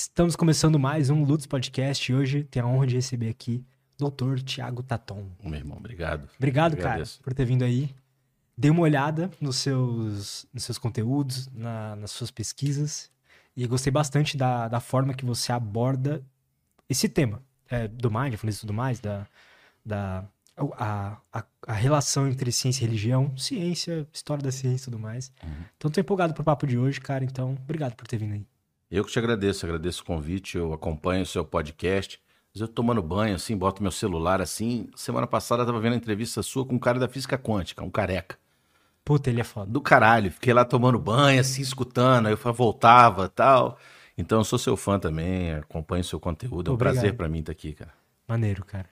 Estamos começando mais um Lutz Podcast e hoje tenho a honra de receber aqui o Dr. Tiago Taton. Meu irmão, obrigado. Obrigado, Eu cara, agradeço. por ter vindo aí. Dei uma olhada nos seus, nos seus conteúdos, na- nas suas pesquisas e gostei bastante da, da forma que você aborda esse tema é, do mindfulness e tudo mais, da, da a, a, a relação entre ciência e religião, ciência, história da ciência e tudo mais. Uhum. Então, tô empolgado pro papo de hoje, cara. Então, obrigado por ter vindo aí. Eu que te agradeço, agradeço o convite, eu acompanho o seu podcast. Mas eu tomando banho, assim, boto meu celular assim. Semana passada eu tava vendo a entrevista sua com um cara da física quântica, um careca. Puta, ele é foda. Do caralho, fiquei lá tomando banho, assim, escutando, aí eu voltava tal. Então eu sou seu fã também, acompanho o seu conteúdo. É um Obrigado. prazer pra mim estar aqui, cara. Maneiro, cara.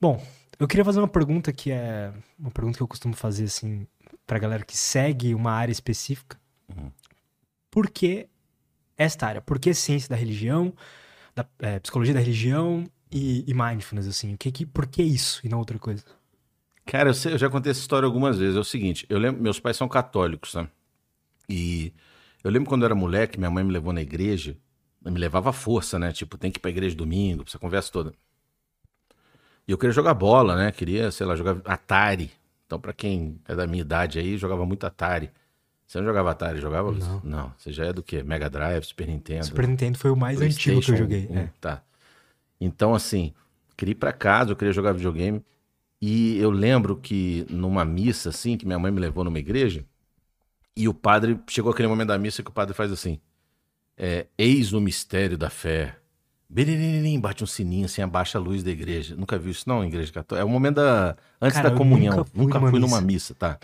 Bom, eu queria fazer uma pergunta que é uma pergunta que eu costumo fazer assim pra galera que segue uma área específica. Uhum. Por que esta área? Por que ciência da religião, da é, psicologia da religião e, e mindfulness assim? O que que por que isso e não outra coisa? Cara, eu, sei- eu já contei essa história algumas vezes. É o seguinte, eu lembro, meus pais são católicos, né? E eu lembro quando eu era moleque, minha mãe me levou na igreja, me levava à força, né? Tipo, tem que ir pra igreja domingo, essa conversa toda. E eu queria jogar bola, né? Queria, sei lá, jogar Atari. Então, pra quem é da minha idade aí, jogava muito Atari. Você não jogava Atari, jogava? Não. Você já é do quê? Mega Drive, Super Nintendo? Super Nintendo foi o mais antigo que eu joguei. 1, é. Tá. Então, assim, queria ir pra casa, eu queria jogar videogame. E eu lembro que numa missa, assim, que minha mãe me levou numa igreja, e o padre, chegou aquele momento da missa que o padre faz assim: é, Eis o mistério da fé. Beriririm, bate um sininho assim, abaixa a luz da igreja. Nunca viu isso, não, igreja católica? É o momento da. Antes Cara, da comunhão. nunca fui Nunca numa fui missa. numa missa, tá?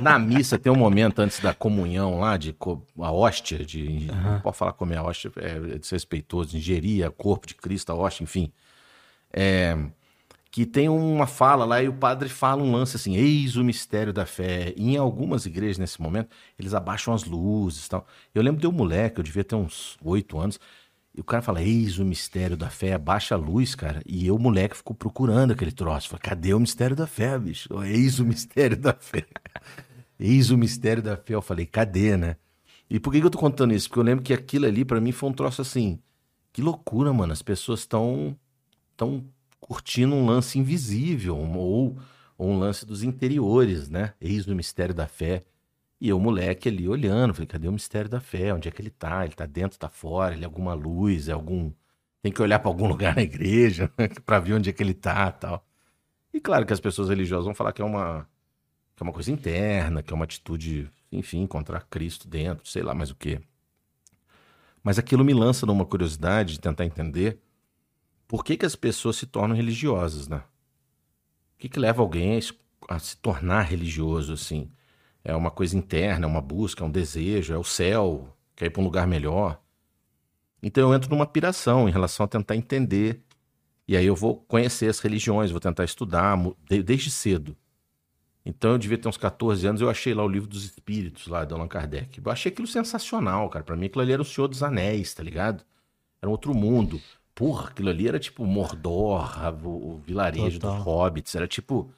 Na missa tem um momento antes da comunhão lá, de co- a hóstia, de. Não pode falar comer a hóstia, é desrespeitoso, ingerir o corpo de Cristo, a hóstia, enfim. É, que tem uma fala lá e o padre fala um lance assim: eis o mistério da fé. E em algumas igrejas, nesse momento, eles abaixam as luzes e tal. Eu lembro de um moleque, eu devia ter uns oito anos, e o cara fala: eis o mistério da fé, abaixa a luz, cara. E eu, moleque, ficou procurando aquele troço. Falei, cadê o mistério da fé, bicho? Eis o mistério da fé. Eis o mistério da fé. Eu falei, cadê, né? E por que, que eu tô contando isso? Porque eu lembro que aquilo ali, pra mim, foi um troço assim. Que loucura, mano. As pessoas estão tão curtindo um lance invisível, ou, ou um lance dos interiores, né? Eis o mistério da fé. E eu, moleque, ali olhando, falei, cadê o mistério da fé? Onde é que ele tá? Ele tá dentro, tá fora? Ele é alguma luz? É algum. Tem que olhar pra algum lugar na igreja pra ver onde é que ele tá tal. E claro que as pessoas religiosas vão falar que é uma, que é uma coisa interna, que é uma atitude, enfim, encontrar Cristo dentro, sei lá mais o quê. Mas aquilo me lança numa curiosidade de tentar entender por que, que as pessoas se tornam religiosas, né? O que, que leva alguém a se tornar religioso, assim? É uma coisa interna, é uma busca, é um desejo, é o céu, quer ir para um lugar melhor. Então eu entro numa piração em relação a tentar entender. E aí eu vou conhecer as religiões, vou tentar estudar desde cedo. Então eu devia ter uns 14 anos, eu achei lá o livro dos espíritos, lá de Allan Kardec. Eu achei aquilo sensacional, cara. Pra mim aquilo ali era o Senhor dos Anéis, tá ligado? Era um outro mundo. Porra, aquilo ali era tipo Mordor, o, vilarejo Total. dos hobbits. Era tipo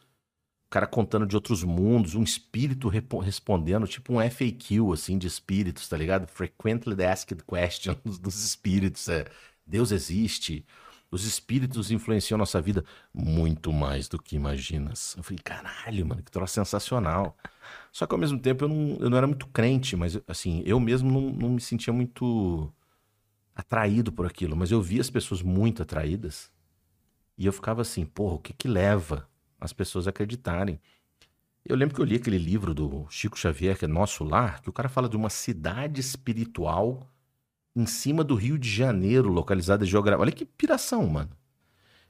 cara contando de outros mundos, um espírito respondendo, tipo um FAQ, assim, de espíritos, tá ligado? Frequently Asked Questions dos espíritos. É, Deus existe. Os espíritos influenciam nossa vida muito mais do que imaginas. Eu falei, caralho, mano, que troço sensacional. Só que ao mesmo tempo eu não, eu não era muito crente, mas assim, eu mesmo não, não me sentia muito atraído por aquilo. Mas eu via as pessoas muito atraídas e eu ficava assim, porra, o que que leva as pessoas acreditarem? Eu lembro que eu li aquele livro do Chico Xavier, que é Nosso Lar, que o cara fala de uma cidade espiritual em cima do Rio de Janeiro, localizada geograficamente. Olha que piração, mano.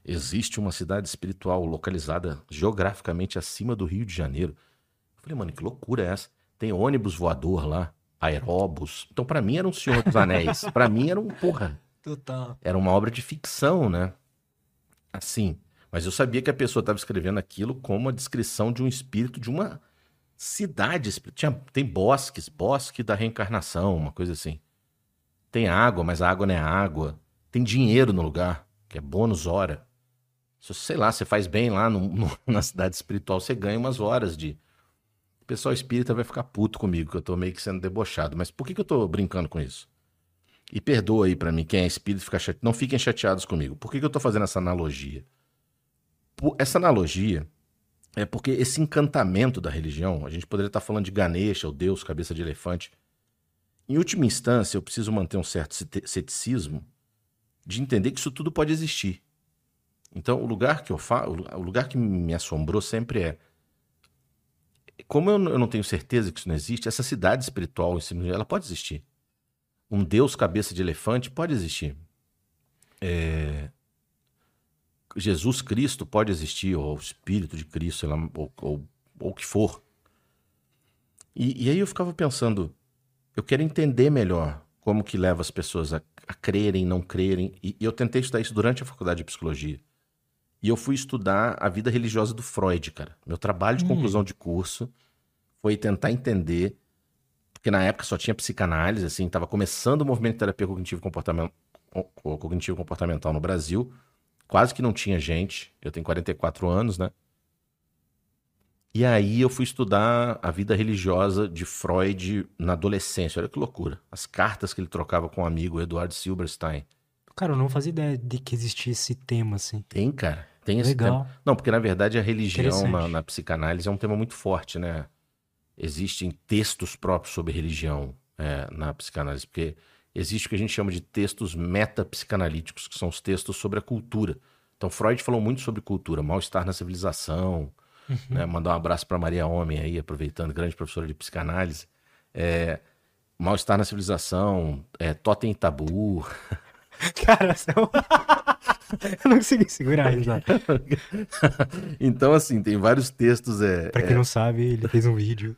Existe uma cidade espiritual localizada geograficamente acima do Rio de Janeiro. Eu falei, mano, que loucura é essa? Tem ônibus voador lá, aeróbus. Então, pra mim, era um Senhor dos Anéis. Pra mim, era um, porra, Total. era uma obra de ficção, né? Assim. Mas eu sabia que a pessoa estava escrevendo aquilo como a descrição de um espírito de uma cidade. Tinha, tem bosques, bosque da reencarnação, uma coisa assim. Tem água, mas a água não é água. Tem dinheiro no lugar, que é bônus hora. Se, sei lá, você faz bem lá no- no- na cidade espiritual, você ganha umas horas de. O pessoal espírita vai ficar puto comigo, que eu tô meio que sendo debochado. Mas por que, que eu tô brincando com isso? E perdoa aí para mim, quem é espírito, fica chate... não fiquem chateados comigo. Por que, que eu tô fazendo essa analogia? Essa analogia é porque esse encantamento da religião, a gente poderia estar falando de Ganesha, o Deus cabeça de elefante. Em última instância, eu preciso manter um certo ceticismo de entender que isso tudo pode existir. Então, o lugar que eu falo, o lugar que me assombrou sempre é como eu não tenho certeza que isso não existe, essa cidade espiritual, ela pode existir. Um Deus cabeça de elefante pode existir. É... Jesus Cristo pode existir, ou o Espírito de Cristo, ou, ou, ou o que for. E, e, aí eu ficava pensando, eu quero entender melhor como que leva as pessoas a, a crerem, não crerem. E, e eu tentei estudar isso durante a faculdade de psicologia. E eu fui estudar a vida religiosa do Freud, cara. Meu trabalho de hum. conclusão de curso foi tentar entender, porque na época só tinha psicanálise, assim, estava começando o movimento de terapia cognitivo comportamental, cognitivo comportamental no Brasil. Quase que não tinha gente. Eu tenho 44 anos, né? E aí eu fui estudar a vida religiosa de Freud na adolescência. Olha que loucura. As cartas que ele trocava com o um amigo Eduardo Silberstein. Cara, eu não fazia ideia de que existia esse tema, assim. Tem, cara. Tem esse Legal. tema. Não, porque na verdade a religião na, na, psicanálise é um tema muito forte, né? Existem textos próprios sobre religião é, na psicanálise, porque existe o que a gente chama de textos metapsicanalíticos, que são os textos sobre a cultura. Então, Freud falou muito sobre cultura, mal-estar na civilização, uhum. né? Mandar um abraço para Maria Homem aí, aproveitando, grande professora de psicanálise. É, mal-estar na civilização, é, totem tabu. Cara, é Eu não consegui segurar isso. então, assim, tem vários textos. É, pra quem é... não sabe, ele fez um vídeo.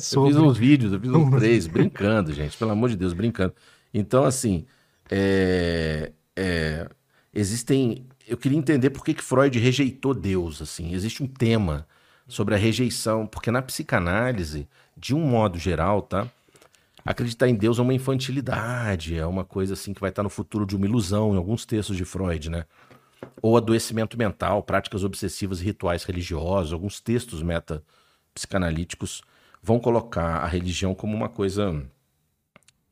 sobre... Eu fiz uns vídeos, eu fiz uns três, brincando, gente, pelo amor de Deus, brincando. Então, assim, é... É... existem. Eu queria entender por que, que Freud rejeitou Deus, assim. Existe um tema sobre a rejeição, porque na psicanálise, de um modo geral, tá? Acreditar em Deus é uma infantilidade, é uma coisa assim que vai estar no futuro de uma ilusão, em alguns textos de Freud, né? Ou adoecimento mental, práticas obsessivas e rituais religiosos, alguns textos metapsicanalíticos vão colocar a religião como uma coisa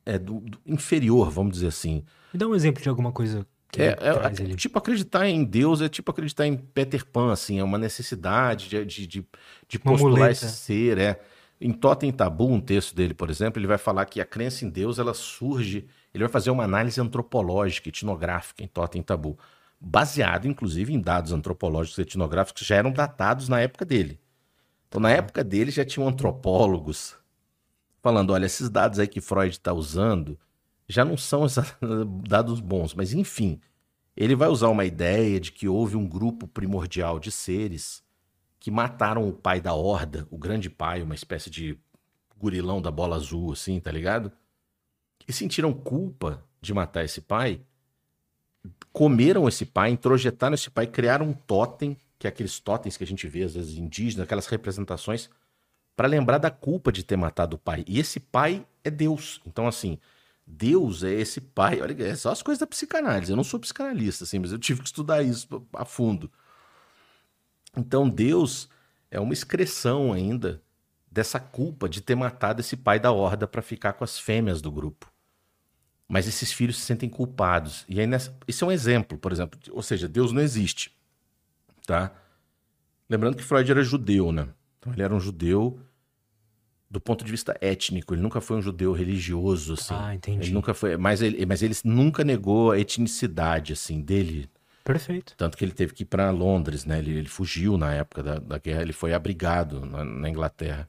é, do, do inferior, vamos dizer assim. Me dá um exemplo de alguma coisa que é, é, tipo, acreditar em Deus é tipo acreditar em Peter Pan, assim, é uma necessidade de, de, de, de postular esse ser, é. Em Totem Tabu, um texto dele, por exemplo, ele vai falar que a crença em Deus ela surge, ele vai fazer uma análise antropológica, etnográfica em Totem Tabu, baseado inclusive em dados antropológicos e etnográficos que já eram datados na época dele. Então, na época dele já tinham antropólogos falando, olha, esses dados aí que Freud está usando já não são dados bons, mas enfim, ele vai usar uma ideia de que houve um grupo primordial de seres que mataram o pai da horda, o grande pai, uma espécie de gurilão da bola azul, assim, tá ligado? E sentiram culpa de matar esse pai, comeram esse pai, introjetaram esse pai, criaram um totem, que é aqueles totens que a gente vê, às vezes, indígenas, aquelas representações, para lembrar da culpa de ter matado o pai. E esse pai é Deus. Então, assim, Deus é esse pai. Olha, é só as coisas da psicanálise. Eu não sou psicanalista, assim, mas eu tive que estudar isso a fundo. Então Deus é uma excreção ainda dessa culpa de ter matado esse pai da horda para ficar com as fêmeas do grupo. Mas esses filhos se sentem culpados. E aí nessa... isso é um exemplo, por exemplo. Ou seja, Deus não existe. Tá? Lembrando que Freud era judeu, né? Então ele era um judeu do ponto de vista étnico. Ele nunca foi um judeu religioso, assim. Ah, entendi. Ele nunca foi. Mas ele, mas ele nunca negou a etnicidade, assim, dele Perfeito. Tanto que ele teve que ir para Londres, né? Ele, ele, fugiu na época da, da guerra, ele foi abrigado na, na, Inglaterra.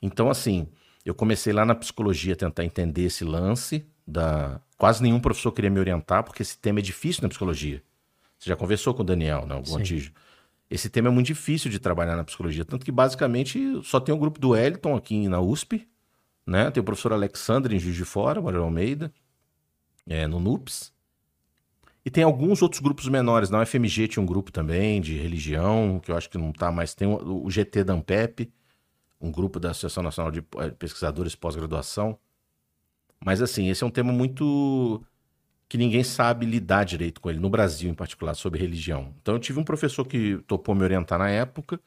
Então, assim, eu comecei lá na psicologia a tentar entender esse lance da. Quase nenhum professor queria me orientar, porque esse tema é difícil na psicologia. Você já conversou com o Daniel, né? O Gontijo. Esse tema é muito difícil de trabalhar na psicologia. Tanto que, basicamente, só tem o grupo do Wellington aqui na USP, né? Tem o professor Alexandre em Juiz de Fora, Maria Almeida, é, no NUPS. E tem alguns outros grupos menores. Na UFMG tinha um grupo também de religião, que eu acho que não está mais. Tem o GT da Ampep, um grupo da Associação Nacional de eh, Pesquisadores Pós-Graduação. Mas, assim, esse é um tema muito. que ninguém sabe lidar direito com ele, no Brasil em particular, sobre religião. Então, eu tive um professor que topou me orientar na época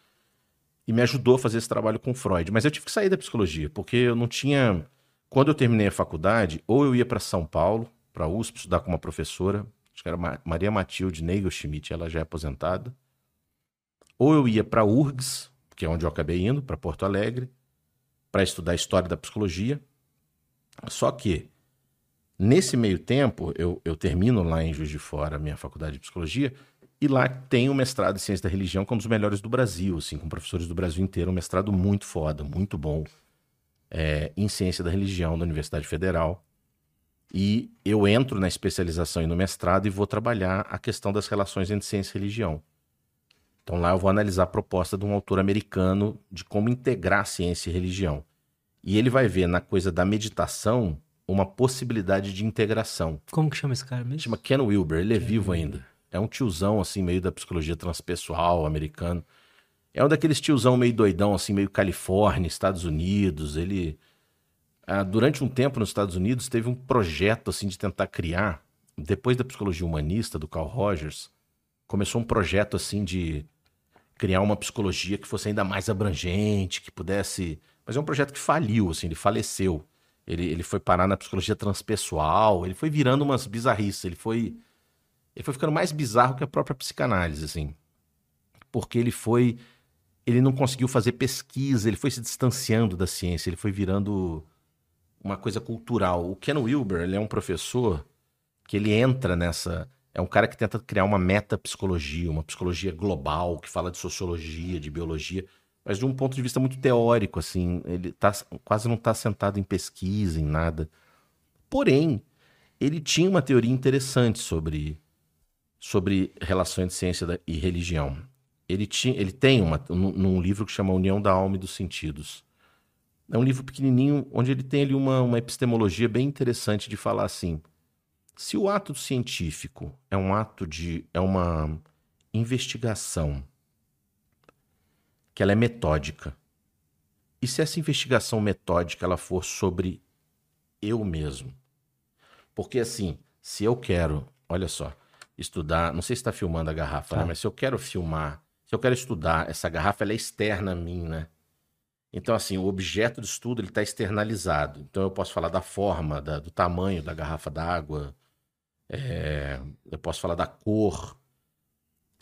e me ajudou a fazer esse trabalho com Freud. Mas eu tive que sair da psicologia, porque eu não tinha quando eu terminei a faculdade, ou eu ia para São Paulo, para USP, estudar com uma professora, acho que era Maria Matilde Neigel Schmidt, ela já é aposentada. Ou eu ia para URGS, que é onde eu acabei indo, para Porto Alegre, para estudar história da psicologia. Só que, nesse meio tempo, eu, eu termino lá em Juiz de Fora a minha faculdade de psicologia, e lá tem o mestrado em ciência da religião, que é um dos melhores do Brasil, assim, com professores do Brasil inteiro, um mestrado muito foda, muito bom é, em ciência da religião da Universidade Federal. E eu entro na especialização e no mestrado e vou trabalhar a questão das relações entre ciência e religião. Então lá eu vou analisar a proposta de um autor americano de como integrar ciência e religião. E ele vai ver na coisa da meditação uma possibilidade de integração. Como que chama esse cara mesmo? Chama Ken Wilber, ele é Ken vivo Wilber. ainda. É um tiozão, assim, meio da psicologia transpessoal americano. É um daqueles tiozão meio doidão, assim, meio Califórnia, Estados Unidos. Ele, ah, durante um tempo nos Estados Unidos, teve um projeto, assim, de tentar criar, depois da psicologia humanista, do Carl Rogers, começou um projeto, assim, de criar uma psicologia que fosse ainda mais abrangente, que pudesse... Mas é um projeto que faliu, assim, ele faleceu. Ele, ele foi parar na psicologia transpessoal, ele foi virando umas bizarrices, ele foi... Ele foi ficando mais bizarro que a própria psicanálise, assim. Porque ele foi ele não conseguiu fazer pesquisa, ele foi se distanciando da ciência, ele foi virando uma coisa cultural. O Ken Wilber, ele é um professor que ele entra nessa, é um cara que tenta criar uma metapsicologia, uma psicologia global, que fala de sociologia, de biologia, mas de um ponto de vista muito teórico, assim, ele tá, quase não está sentado em pesquisa, em nada. Porém, ele tinha uma teoria interessante sobre, sobre relações de ciência e religião ele, tinha, ele tem uma, num livro que chama União da Alma e dos Sentidos. É um livro pequenininho, onde ele tem ali uma, uma epistemologia bem interessante de falar assim: se o ato científico é um ato de. é uma investigação que ela é metódica, e se essa investigação metódica ela for sobre eu mesmo? Porque assim, se eu quero, olha só, estudar, não sei se está filmando a garrafa, né? tá. né? mas se eu quero filmar se eu quero estudar, essa garrafa ela é externa a mim, né? Então, assim, o objeto de estudo está externalizado. Então, eu posso falar da forma, da, do tamanho da garrafa d'água, é, eu posso falar da cor.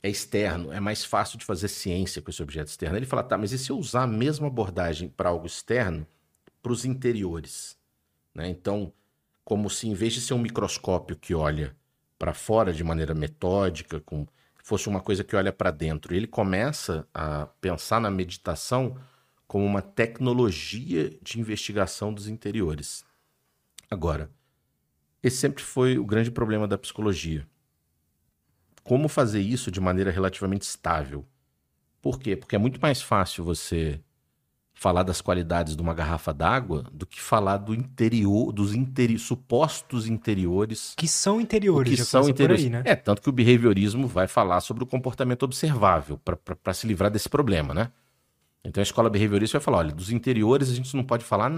É externo, é mais fácil de fazer ciência com esse objeto externo. Ele fala, tá, mas e se eu usar a mesma abordagem para algo externo, para os interiores? Né? Então, como se em vez de ser um microscópio que olha para fora de maneira metódica, com fosse uma coisa que olha para dentro. Ele começa a pensar na meditação como uma tecnologia de investigação dos interiores. Agora, esse sempre foi o grande problema da psicologia. Como fazer isso de maneira relativamente estável? Por quê? Porque é muito mais fácil você falar das qualidades de uma garrafa d'água do que falar do interior, dos interi supostos interiores. Que são interiores, que são interiores. Aí, né? É, tanto que o behaviorismo vai falar sobre o comportamento observável para se livrar desse problema, né? Então a escola behaviorista vai falar: olha, dos interiores a gente não pode falar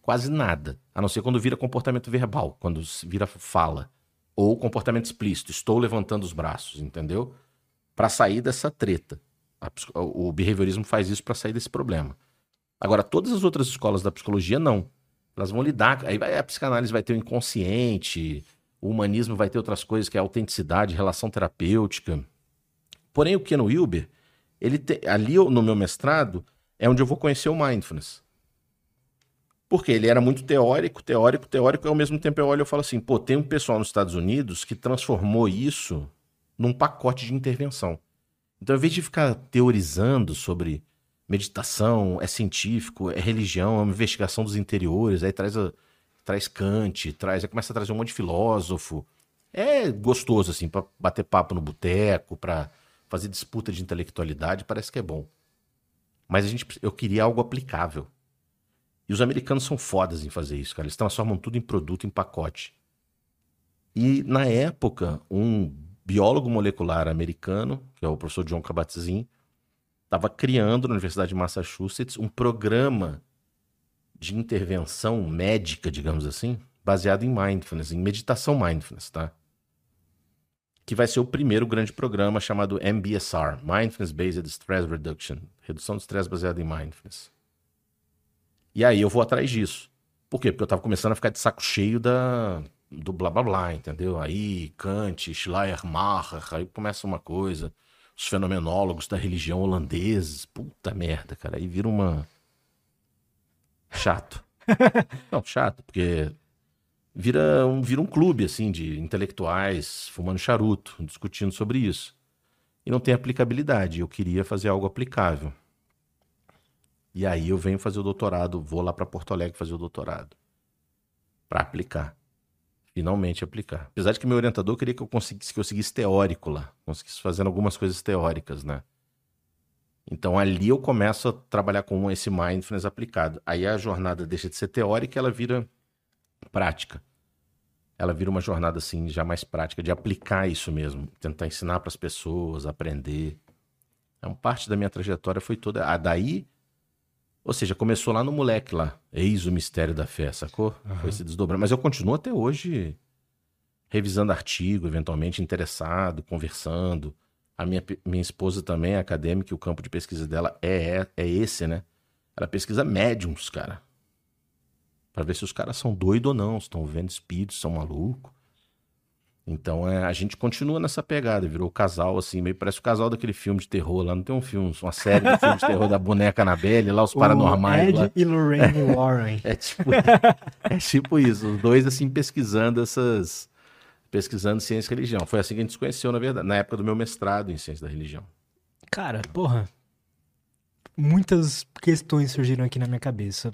quase nada, a não ser quando vira comportamento verbal, quando vira fala. Ou comportamento explícito, estou levantando os braços, entendeu? Para sair dessa treta. o behaviorismo faz isso para sair desse problema. Agora, todas as outras escolas da psicologia, não. Elas vão lidar. Aí a psicanálise vai ter o inconsciente, o humanismo vai ter outras coisas, que é autenticidade, relação terapêutica. Porém, o Ken Wilber, ele te, ali no meu mestrado, é onde eu vou conhecer o mindfulness. Porque ele era muito teórico, teórico, teórico, e ao mesmo tempo eu olho e falo assim, pô, tem um pessoal nos Estados Unidos que transformou isso num pacote de intervenção. Então, ao invés de ficar teorizando sobre meditação, é científico, é religião, é uma investigação dos interiores, aí traz, a, traz Kant, traz, aí começa a trazer um monte de filósofo. É gostoso, assim, para bater papo no boteco, para fazer disputa de intelectualidade, parece que é bom. Mas a gente, eu queria algo aplicável. E os americanos são fodas em fazer isso, cara. Eles transformam tudo em produto, em pacote. E na época, um biólogo molecular americano, que é o professor John Kabat-Zinn, estava criando na Universidade de Massachusetts um programa de intervenção médica, digamos assim, baseado em mindfulness, em meditação mindfulness, tá? Que vai ser o primeiro grande programa chamado MBSR, Mindfulness Based Stress Reduction, redução de estresse baseada em mindfulness. E aí eu vou atrás disso. Por quê? Porque eu tava começando a ficar de saco cheio da, do blá blá blá, entendeu? Aí Kant, Schleiermacher, aí começa uma coisa. Os fenomenólogos da religião holandeses. Puta merda, cara. Aí vira uma. Chato. Não, chato, porque vira um, vira um clube, assim, de intelectuais fumando charuto, discutindo sobre isso. E não tem aplicabilidade. Eu queria fazer algo aplicável. E aí eu venho fazer o doutorado, vou lá para Porto Alegre fazer o doutorado. Para aplicar. Finalmente aplicar. Apesar de que meu orientador queria que eu conseguisse, que eu seguisse teórico lá. Conseguisse fazendo algumas coisas teóricas, né? Então ali eu começo a trabalhar com esse mindfulness aplicado. Aí a jornada deixa de ser teórica ela vira prática. Ela vira uma jornada assim já mais prática de aplicar isso mesmo, tentar ensinar para as pessoas, aprender. Então parte da minha trajetória foi toda a daí ou seja, começou lá no moleque lá. Eis o mistério da fé, sacou? Uhum. Foi se desdobrando. Mas eu continuo até hoje revisando artigo, eventualmente interessado, conversando. A minha, minha esposa também é acadêmica e o campo de pesquisa dela é, é, é esse, né? Ela pesquisa médiums, cara. Pra ver se os caras são doidos ou não, se estão vendo espíritos, são malucos. Então é, a gente continua nessa pegada, virou casal, assim, meio parece o casal daquele filme de terror lá. Não tem um filme, uma série de filme de terror da boneca Annabelle, lá os paranormais. Ed lá. e Lorraine Warren. é, tipo, é tipo isso, os dois assim pesquisando essas. Pesquisando ciência e religião. Foi assim que a gente se conheceu, na verdade, na época do meu mestrado em ciência da religião. Cara, porra. Muitas questões surgiram aqui na minha cabeça.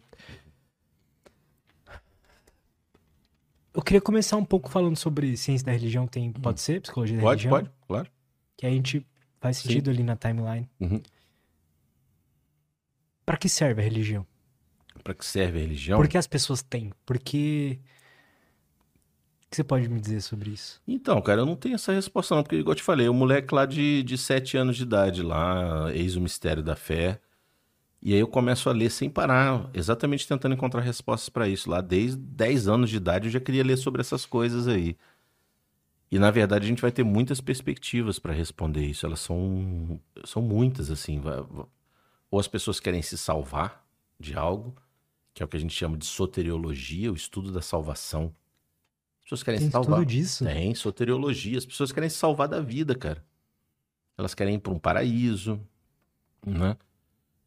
Eu queria começar um pouco falando sobre ciência da religião. Tem, pode ser? Psicologia da Pode, religião? pode, claro. Que a gente faz sentido ali na timeline. Uhum. Pra que serve a religião? Pra que serve a religião? Por que as pessoas têm? Porque. O que você pode me dizer sobre isso? Então, cara, eu não tenho essa resposta, não, porque, igual eu te falei, o moleque lá de, de 7 anos de idade, lá, eis o mistério da fé. E aí eu começo a ler sem parar, exatamente tentando encontrar respostas para isso. Lá desde 10 anos de idade eu já queria ler sobre essas coisas aí. E na verdade a gente vai ter muitas perspectivas para responder isso. Elas são são muitas assim. Ou as pessoas querem se salvar de algo, que é o que a gente chama de soteriologia, o estudo da salvação. As pessoas querem Tem se salvar. tudo disso? Tem soteriologia. As pessoas querem se salvar da vida, cara. Elas querem ir para um paraíso, né?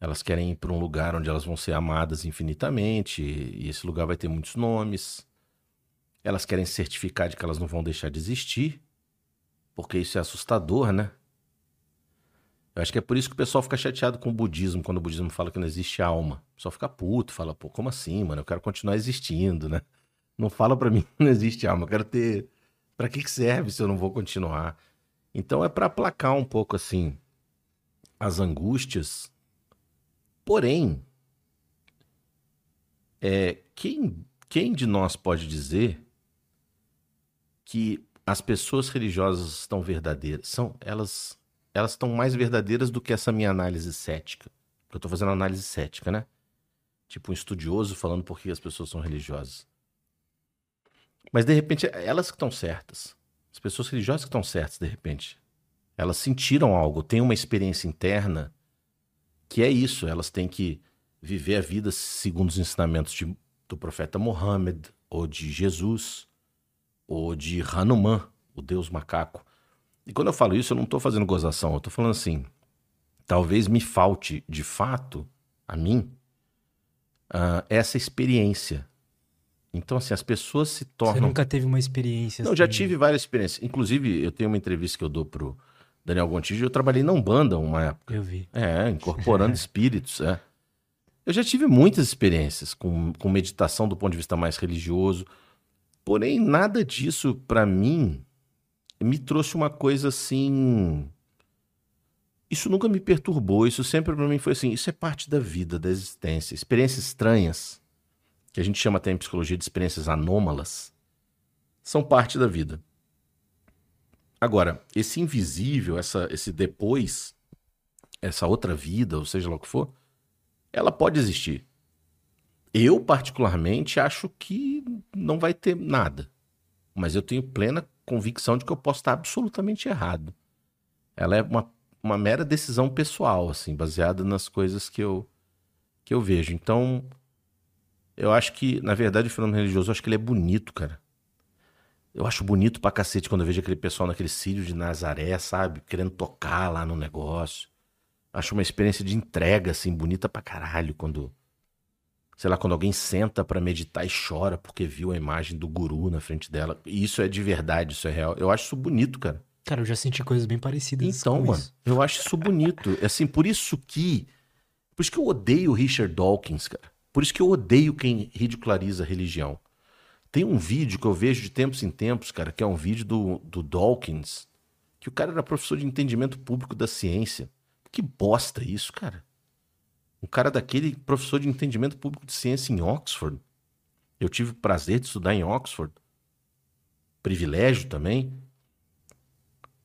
Elas querem ir para um lugar onde elas vão ser amadas infinitamente, e esse lugar vai ter muitos nomes. Elas querem certificar de que elas não vão deixar de existir, porque isso é assustador, né? Eu acho que é por isso que o pessoal fica chateado com o budismo, quando o budismo fala que não existe alma. O pessoal fica puto, fala, pô, como assim, mano? Eu quero continuar existindo, né? Não fala para mim que não existe alma, eu quero ter. Pra que, que serve se eu não vou continuar? Então é para aplacar um pouco, assim, as angústias Porém, é, quem, quem de nós pode dizer que as pessoas religiosas estão verdadeiras? São elas elas estão mais verdadeiras do que essa minha análise cética. Eu estou fazendo análise cética, né? Tipo um estudioso falando por que as pessoas são religiosas. Mas de repente, elas que estão certas. As pessoas religiosas que estão certas, de repente. Elas sentiram algo, têm uma experiência interna que é isso, elas têm que viver a vida segundo os ensinamentos de, do profeta Mohammed, ou de Jesus, ou de Hanuman, o deus macaco. E quando eu falo isso, eu não estou fazendo gozação, eu estou falando assim, talvez me falte, de fato, a mim, uh, essa experiência. Então, assim, as pessoas se tornam... Você nunca teve uma experiência Não, assim? já tive várias experiências. Inclusive, eu tenho uma entrevista que eu dou pro Daniel Gontijo, eu trabalhei na Umbanda uma época. Eu vi. É, incorporando espíritos, é. Eu já tive muitas experiências com, com meditação do ponto de vista mais religioso, porém nada disso para mim me trouxe uma coisa assim. Isso nunca me perturbou, isso sempre para mim foi assim, isso é parte da vida, da existência. Experiências estranhas, que a gente chama até em psicologia de experiências anômalas, são parte da vida. Agora, esse invisível, essa, esse depois, essa outra vida, ou seja lá o que for, ela pode existir. Eu, particularmente, acho que não vai ter nada. Mas eu tenho plena convicção de que eu posso estar absolutamente errado. Ela é uma, uma mera decisão pessoal, assim, baseada nas coisas que eu, que eu vejo. Então, Eu acho que, na verdade, o fenômeno religioso, eu acho que ele é bonito, cara. Eu acho bonito pra cacete quando eu vejo aquele pessoal naquele cílio de Nazaré, sabe? Querendo tocar lá no negócio. Acho uma experiência de entrega, assim, bonita pra caralho. Quando, sei lá, quando alguém senta para meditar e chora porque viu a imagem do guru na frente dela. E isso é de verdade, isso é real. Eu acho isso bonito, cara. Cara, eu já senti coisas bem parecidas. Então, mano, isso. eu acho isso bonito. Assim, por isso que. Por isso que eu odeio o Richard Dawkins, cara. Por isso que eu odeio quem ridiculariza a religião. Tem um vídeo que eu vejo de tempos em tempos, cara, que é um vídeo do, do Dawkins, que o cara era professor de entendimento público da ciência. Que bosta isso, cara. Um cara daquele professor de entendimento público de ciência em Oxford. Eu tive o prazer de estudar em Oxford. Privilégio também.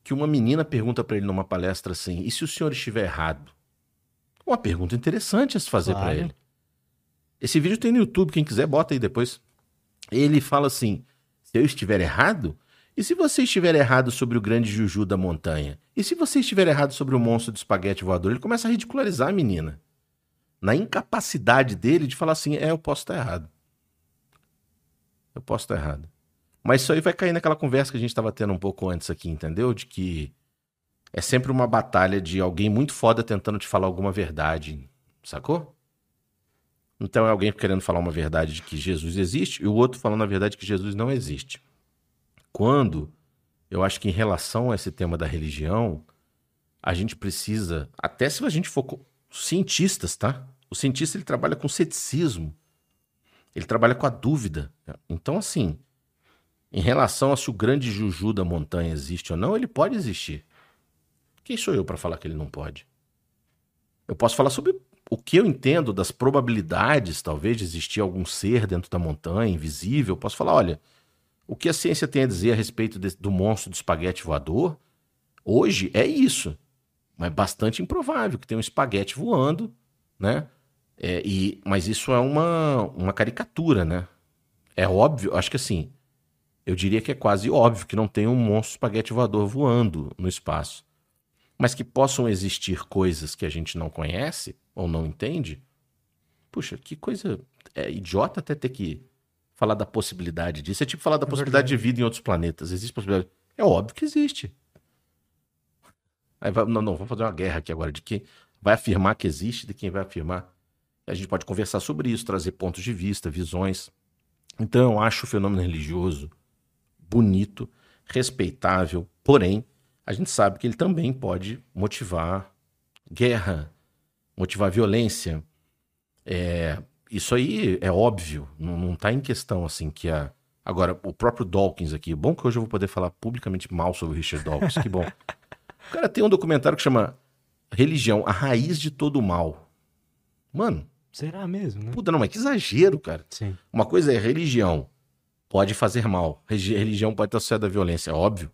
Que uma menina pergunta para ele numa palestra assim: e se o senhor estiver errado? Uma pergunta interessante a se fazer claro. para ele. Esse vídeo tem no YouTube, quem quiser, bota aí depois ele fala assim: se eu estiver errado, e se você estiver errado sobre o grande Juju da montanha? E se você estiver errado sobre o monstro do espaguete voador? Ele começa a ridicularizar a menina. Na incapacidade dele de falar assim: é, eu posso estar errado. Eu posso estar errado. Mas isso aí vai cair naquela conversa que a gente estava tendo um pouco antes aqui, entendeu? De que é sempre uma batalha de alguém muito foda tentando te falar alguma verdade, sacou? Então é alguém querendo falar uma verdade de que Jesus existe e o outro falando a verdade de que Jesus não existe. Quando eu acho que em relação a esse tema da religião, a gente precisa, até se a gente for cientistas, tá? O cientista ele trabalha com ceticismo. Ele trabalha com a dúvida. Então assim, em relação a se o grande juju da montanha existe ou não, ele pode existir. Quem sou eu para falar que ele não pode? Eu posso falar sobre o que eu entendo das probabilidades, talvez, de existir algum ser dentro da montanha, invisível, posso falar: olha, o que a ciência tem a dizer a respeito de, do monstro do espaguete voador, hoje é isso. Mas bastante improvável que tenha um espaguete voando, né? É, e, mas isso é uma, uma caricatura, né? É óbvio, acho que assim, eu diria que é quase óbvio que não tem um monstro espaguete voador voando no espaço. Mas que possam existir coisas que a gente não conhece, ou não entende, puxa, que coisa é idiota até ter que falar da possibilidade disso. É tipo falar da é possibilidade verdade. de vida em outros planetas. Existe possibilidade? É óbvio que existe. Aí vai, não, não, vamos fazer uma guerra aqui agora de quem vai afirmar que existe, de quem vai afirmar. A gente pode conversar sobre isso, trazer pontos de vista, visões. Então eu acho o fenômeno religioso bonito, respeitável, porém, a gente sabe que ele também pode motivar guerra, motivar violência. É, isso aí é óbvio, não, não tá em questão assim que a. Agora, o próprio Dawkins aqui, bom que hoje eu vou poder falar publicamente mal sobre o Richard Dawkins, que bom. O cara tem um documentário que chama Religião, a raiz de todo o mal. Mano. Será mesmo, né? Puta, não, mas que exagero, cara. Sim. Uma coisa é religião, pode fazer mal. Religião pode estar associada à violência, é óbvio.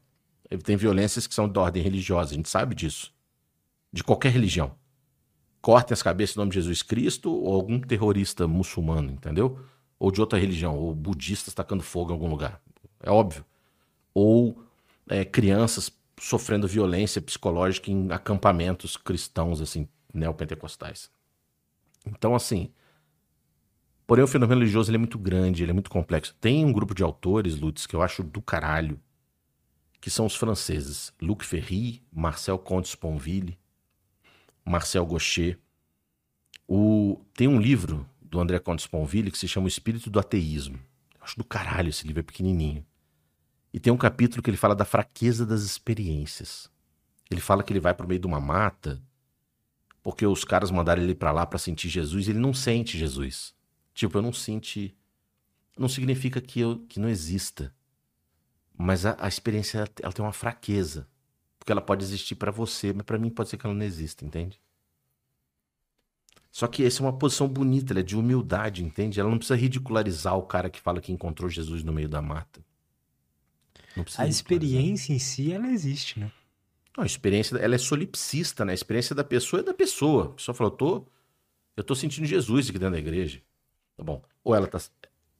Tem violências que são de ordem religiosa, a gente sabe disso. De qualquer religião cortem as cabeças em nome de Jesus Cristo ou algum terrorista muçulmano, entendeu? Ou de outra religião, ou budistas tacando fogo em algum lugar. É óbvio. Ou é, crianças sofrendo violência psicológica em acampamentos cristãos, assim, neopentecostais. Então, assim. Porém, o fenômeno religioso ele é muito grande, ele é muito complexo. Tem um grupo de autores, Lutz, que eu acho do caralho, que são os franceses. Luc Ferry, Marcel Comte Sponville, Marcel Gaucher. O... Tem um livro do André Conte Sponville que se chama O Espírito do Ateísmo. Eu acho do caralho esse livro, é pequenininho. E tem um capítulo que ele fala da fraqueza das experiências. Ele fala que ele vai para o meio de uma mata porque os caras mandaram ele para lá para sentir Jesus e ele não sente Jesus. Tipo, eu não senti. Não significa que, eu, que não exista. Mas a, a experiência ela tem uma fraqueza. Porque ela pode existir para você, mas para mim pode ser que ela não exista, entende? Só que essa é uma posição bonita, ela é de humildade, entende? Ela não precisa ridicularizar o cara que fala que encontrou Jesus no meio da mata. a experiência em si, ela existe, né? Não, a experiência, ela é solipsista, né? A experiência da pessoa é da pessoa. A pessoa falou, eu tô, eu tô sentindo Jesus aqui dentro da igreja. Tá bom. Ou ela tá,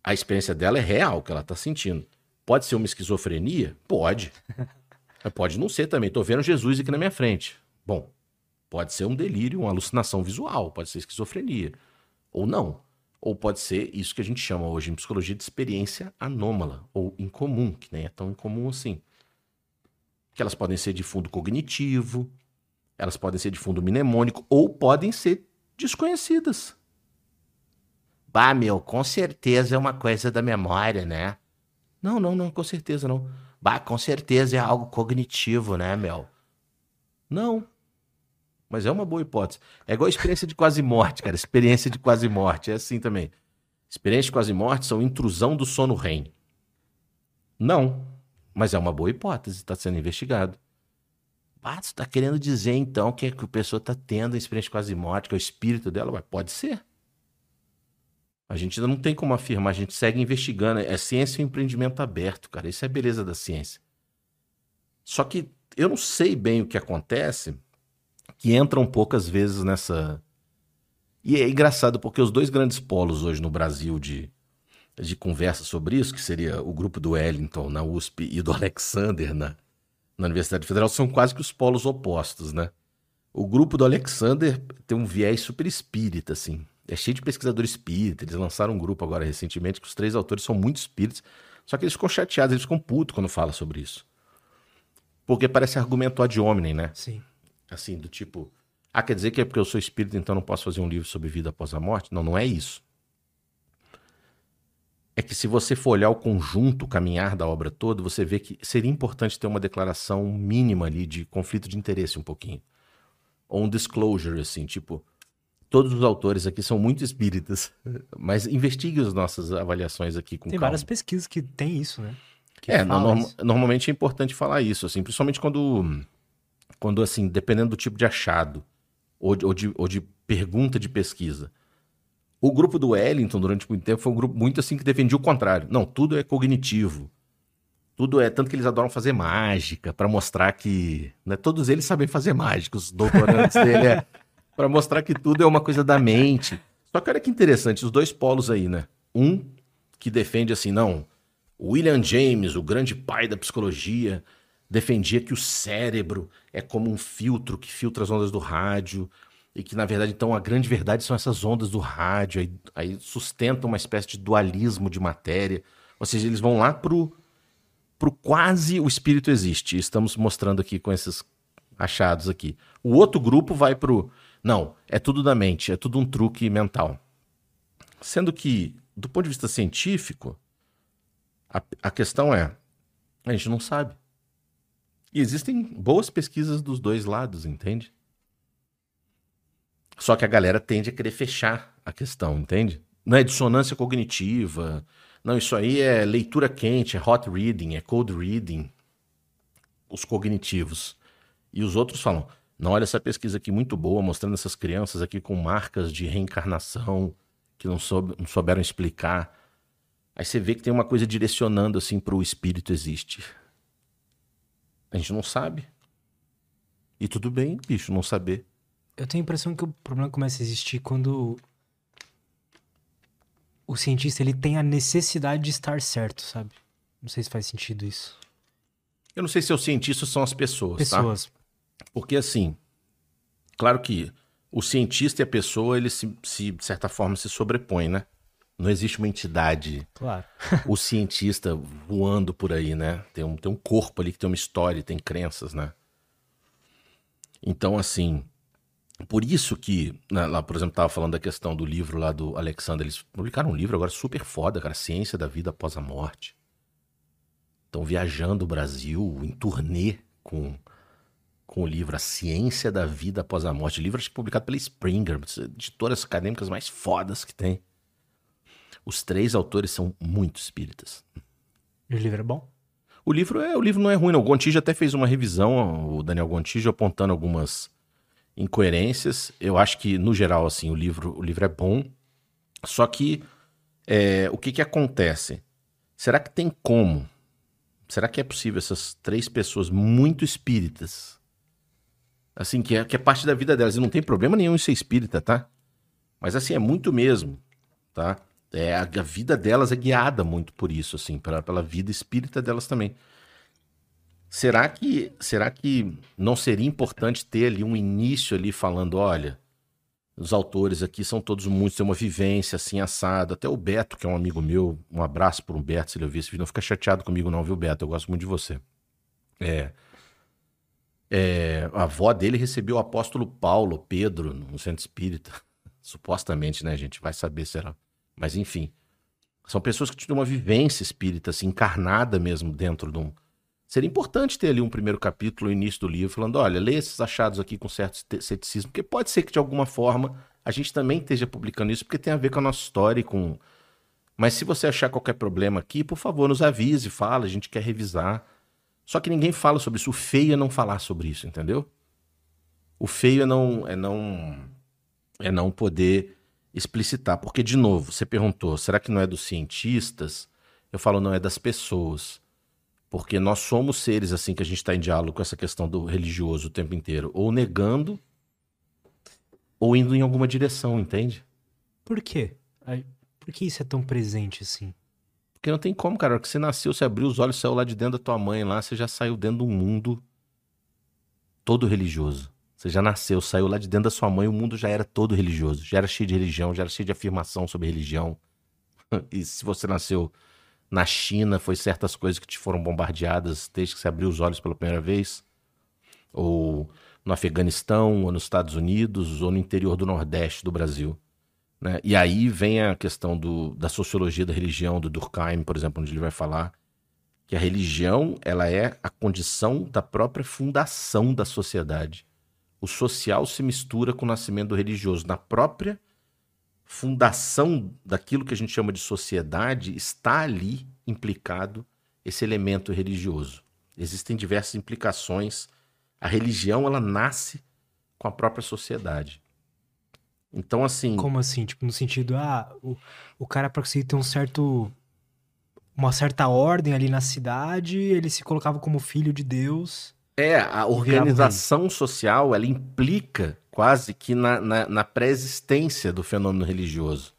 a experiência dela é real, que ela tá sentindo. Pode ser uma esquizofrenia? Pode. Pode não ser também. Tô vendo Jesus aqui na minha frente. Bom, pode ser um delírio, uma alucinação visual, pode ser esquizofrenia. Ou não. Ou pode ser isso que a gente chama hoje em psicologia de experiência anômala ou incomum, que nem é tão incomum assim. Que elas podem ser de fundo cognitivo, elas podem ser de fundo mnemônico ou podem ser desconhecidas. Bah, meu, com certeza é uma coisa da memória, né? Não, não, não, com certeza não. Bah, com certeza é algo cognitivo, né, Mel? Não. Mas é uma boa hipótese. É igual a experiência de quase morte, cara. Experiência de quase morte. É assim também. Experiência de quase morte são intrusão do sono REM. Não. Mas é uma boa hipótese, está sendo investigado. Ah, você está querendo dizer então que, a pessoa está tendo a experiência de quase morte, que é o espírito dela? Ué, pode ser. A gente ainda não tem como afirmar, a gente segue investigando. É ciência e empreendimento aberto, cara. Isso é a beleza da ciência. Só que eu não sei bem o que acontece, que entram poucas vezes nessa. E é engraçado, porque os dois grandes polos hoje no Brasil de, de conversa sobre isso, que seria o grupo do Wellington na USP e do Alexander na, na Universidade Federal, são quase que os polos opostos, né? O grupo do Alexander tem um viés super espírita, assim. É cheio de pesquisadores espírita. Eles lançaram um grupo agora recentemente que os três autores são muito espíritas. Só que eles ficam chateados, eles ficam putos quando fala sobre isso. Porque parece argumento ad hominem, né? Sim. Assim, do tipo, ah, quer dizer que é porque eu sou espírita, então não posso fazer um livro sobre vida após a morte? Não, não é isso. É que se você for olhar o conjunto, o caminhar da obra toda, você vê que seria importante ter uma declaração mínima ali de conflito de interesse um pouquinho. Ou um disclosure, assim, tipo, todos os autores aqui são muito espíritas, mas investigue as nossas avaliações aqui com Tem calma. várias pesquisas que tem isso, né? Que É, norm- isso. normalmente é importante falar isso, assim, principalmente quando, quando assim, dependendo do tipo de achado ou de, ou de, ou de pergunta de pesquisa. O grupo do Wellington, durante muito tempo, foi um grupo muito assim que defendia o contrário. Não, tudo é cognitivo. Tudo é. Tanto que eles adoram fazer mágica, para mostrar que. Né, todos eles sabem fazer mágica, os doutorandos dele é. Para mostrar que tudo é uma coisa da mente. Só que olha que interessante, os dois polos aí, né? Um que defende assim, não. William James, o grande pai da psicologia, defendia que o cérebro é como um filtro que filtra as ondas do rádio e que, na verdade, então a grande verdade são essas ondas do rádio, aí, aí sustenta uma espécie de dualismo de matéria. Ou seja, eles vão lá pro, pro quase o espírito existe. Estamos mostrando aqui com esses achados aqui. O outro grupo vai pro não, é tudo da mente, é tudo um truque mental. Sendo que, do ponto de vista científico, a, a questão é: a gente não sabe. E existem boas pesquisas dos dois lados, entende? Só que a galera tende a querer fechar a questão, entende? Não é dissonância cognitiva. Não, isso aí é leitura quente, é hot reading, é cold reading. Os cognitivos. E os outros falam: não, olha essa pesquisa aqui muito boa, mostrando essas crianças aqui com marcas de reencarnação que não, soube, não souberam explicar. Aí você vê que tem uma coisa direcionando assim para o espírito existe. A gente não sabe. E tudo bem, bicho, não saber. Eu tenho a impressão que o problema começa a existir quando o cientista ele tem a necessidade de estar certo, sabe? Não sei se faz sentido isso. Eu não sei se os cientistas são as pessoas, tá? Pessoas. Porque assim, claro que o cientista e a pessoa, eles se, se, de certa forma se sobrepõem, né? Não existe uma entidade, Claro. o cientista voando por aí, né? Tem um, tem um corpo ali que tem uma história, tem crenças, né? Então, assim, por isso que, né, lá, por exemplo, tava falando da questão do livro lá do Alexander, eles publicaram um livro agora super foda, cara, Ciência da Vida Após a Morte. Estão viajando o Brasil em turnê com com o livro A Ciência da Vida Após a Morte. Livro publicado pela Springer, editoras acadêmicas mais fodas que tem. Os três autores são muito espíritas. E o livro é bom? O livro é, o livro não é ruim, não. O Gontijo até fez uma revisão, o Daniel Gontijo apontando algumas incoerências. Eu acho que no geral assim, o livro, o livro é bom. Só que é, o que que acontece? Será que tem como? Será que é possível essas três pessoas muito espíritas assim, que é, que é parte da vida delas. E não tem problema nenhum em ser espírita, tá? Mas assim, é muito mesmo, tá? É, a, a vida delas é guiada muito por isso, assim, pela, pela vida espírita delas também. Será que, será que não seria importante ter ali um início ali falando, olha, Os autores aqui são todos muitos, têm uma vivência assim assada. Até o Beto, que é um amigo meu, um abraço um Beto, se ele ouvir esse vídeo. Não fica chateado comigo, não, viu, Beto? Eu gosto muito de você. É. é a avó dele recebeu o apóstolo Paulo, Pedro, no centro espírita. Supostamente, né, gente? Vai saber, será. Mas enfim. São pessoas que tinham uma vivência espírita, assim, encarnada mesmo dentro de um. Seria importante ter ali um primeiro capítulo, o início do livro, falando: olha, lê esses achados aqui com certo ceticismo, porque pode ser que de alguma forma a gente também esteja publicando isso, porque tem a ver com a nossa história e com. Mas se você achar qualquer problema aqui, por favor, nos avise, fala, a gente quer revisar. Só que ninguém fala sobre isso. O feio é não falar sobre isso, entendeu? O feio é não é não é não poder explicitar. Porque, de novo, você perguntou, será que não é dos cientistas? Eu falo, não, é das pessoas. Porque nós somos seres assim que a gente está em diálogo com essa questão do religioso o tempo inteiro, ou negando, ou indo em alguma direção, entende? Por quê? Por que isso é tão presente assim? Porque não tem como, cara. que você nasceu, você abriu os olhos, saiu lá de dentro da tua mãe lá, você já saiu dentro de um mundo todo religioso. Você já nasceu, saiu lá de dentro da sua mãe, o mundo já era todo religioso, já era cheio de religião, já era cheio de afirmação sobre religião. E se você nasceu na China, foi certas coisas que te foram bombardeadas desde que você abriu os olhos pela primeira vez, ou no Afeganistão, ou nos Estados Unidos, ou no interior do Nordeste do Brasil. Né? E aí vem a questão do, da sociologia da religião, do Durkheim, por exemplo, onde ele vai falar que a religião ela é a condição da própria fundação da sociedade o social se mistura com o nascimento do religioso. Na própria fundação daquilo que a gente chama de sociedade, está ali implicado esse elemento religioso. Existem diversas implicações. A religião, ela nasce com a própria sociedade. Então, assim. Como assim? Tipo, no sentido, ah, o, o cara, para conseguir ter um certo. Uma certa ordem ali na cidade, ele se colocava como filho de Deus. É, a organização social, ela implica quase que na, na, na pré-existência do fenômeno religioso.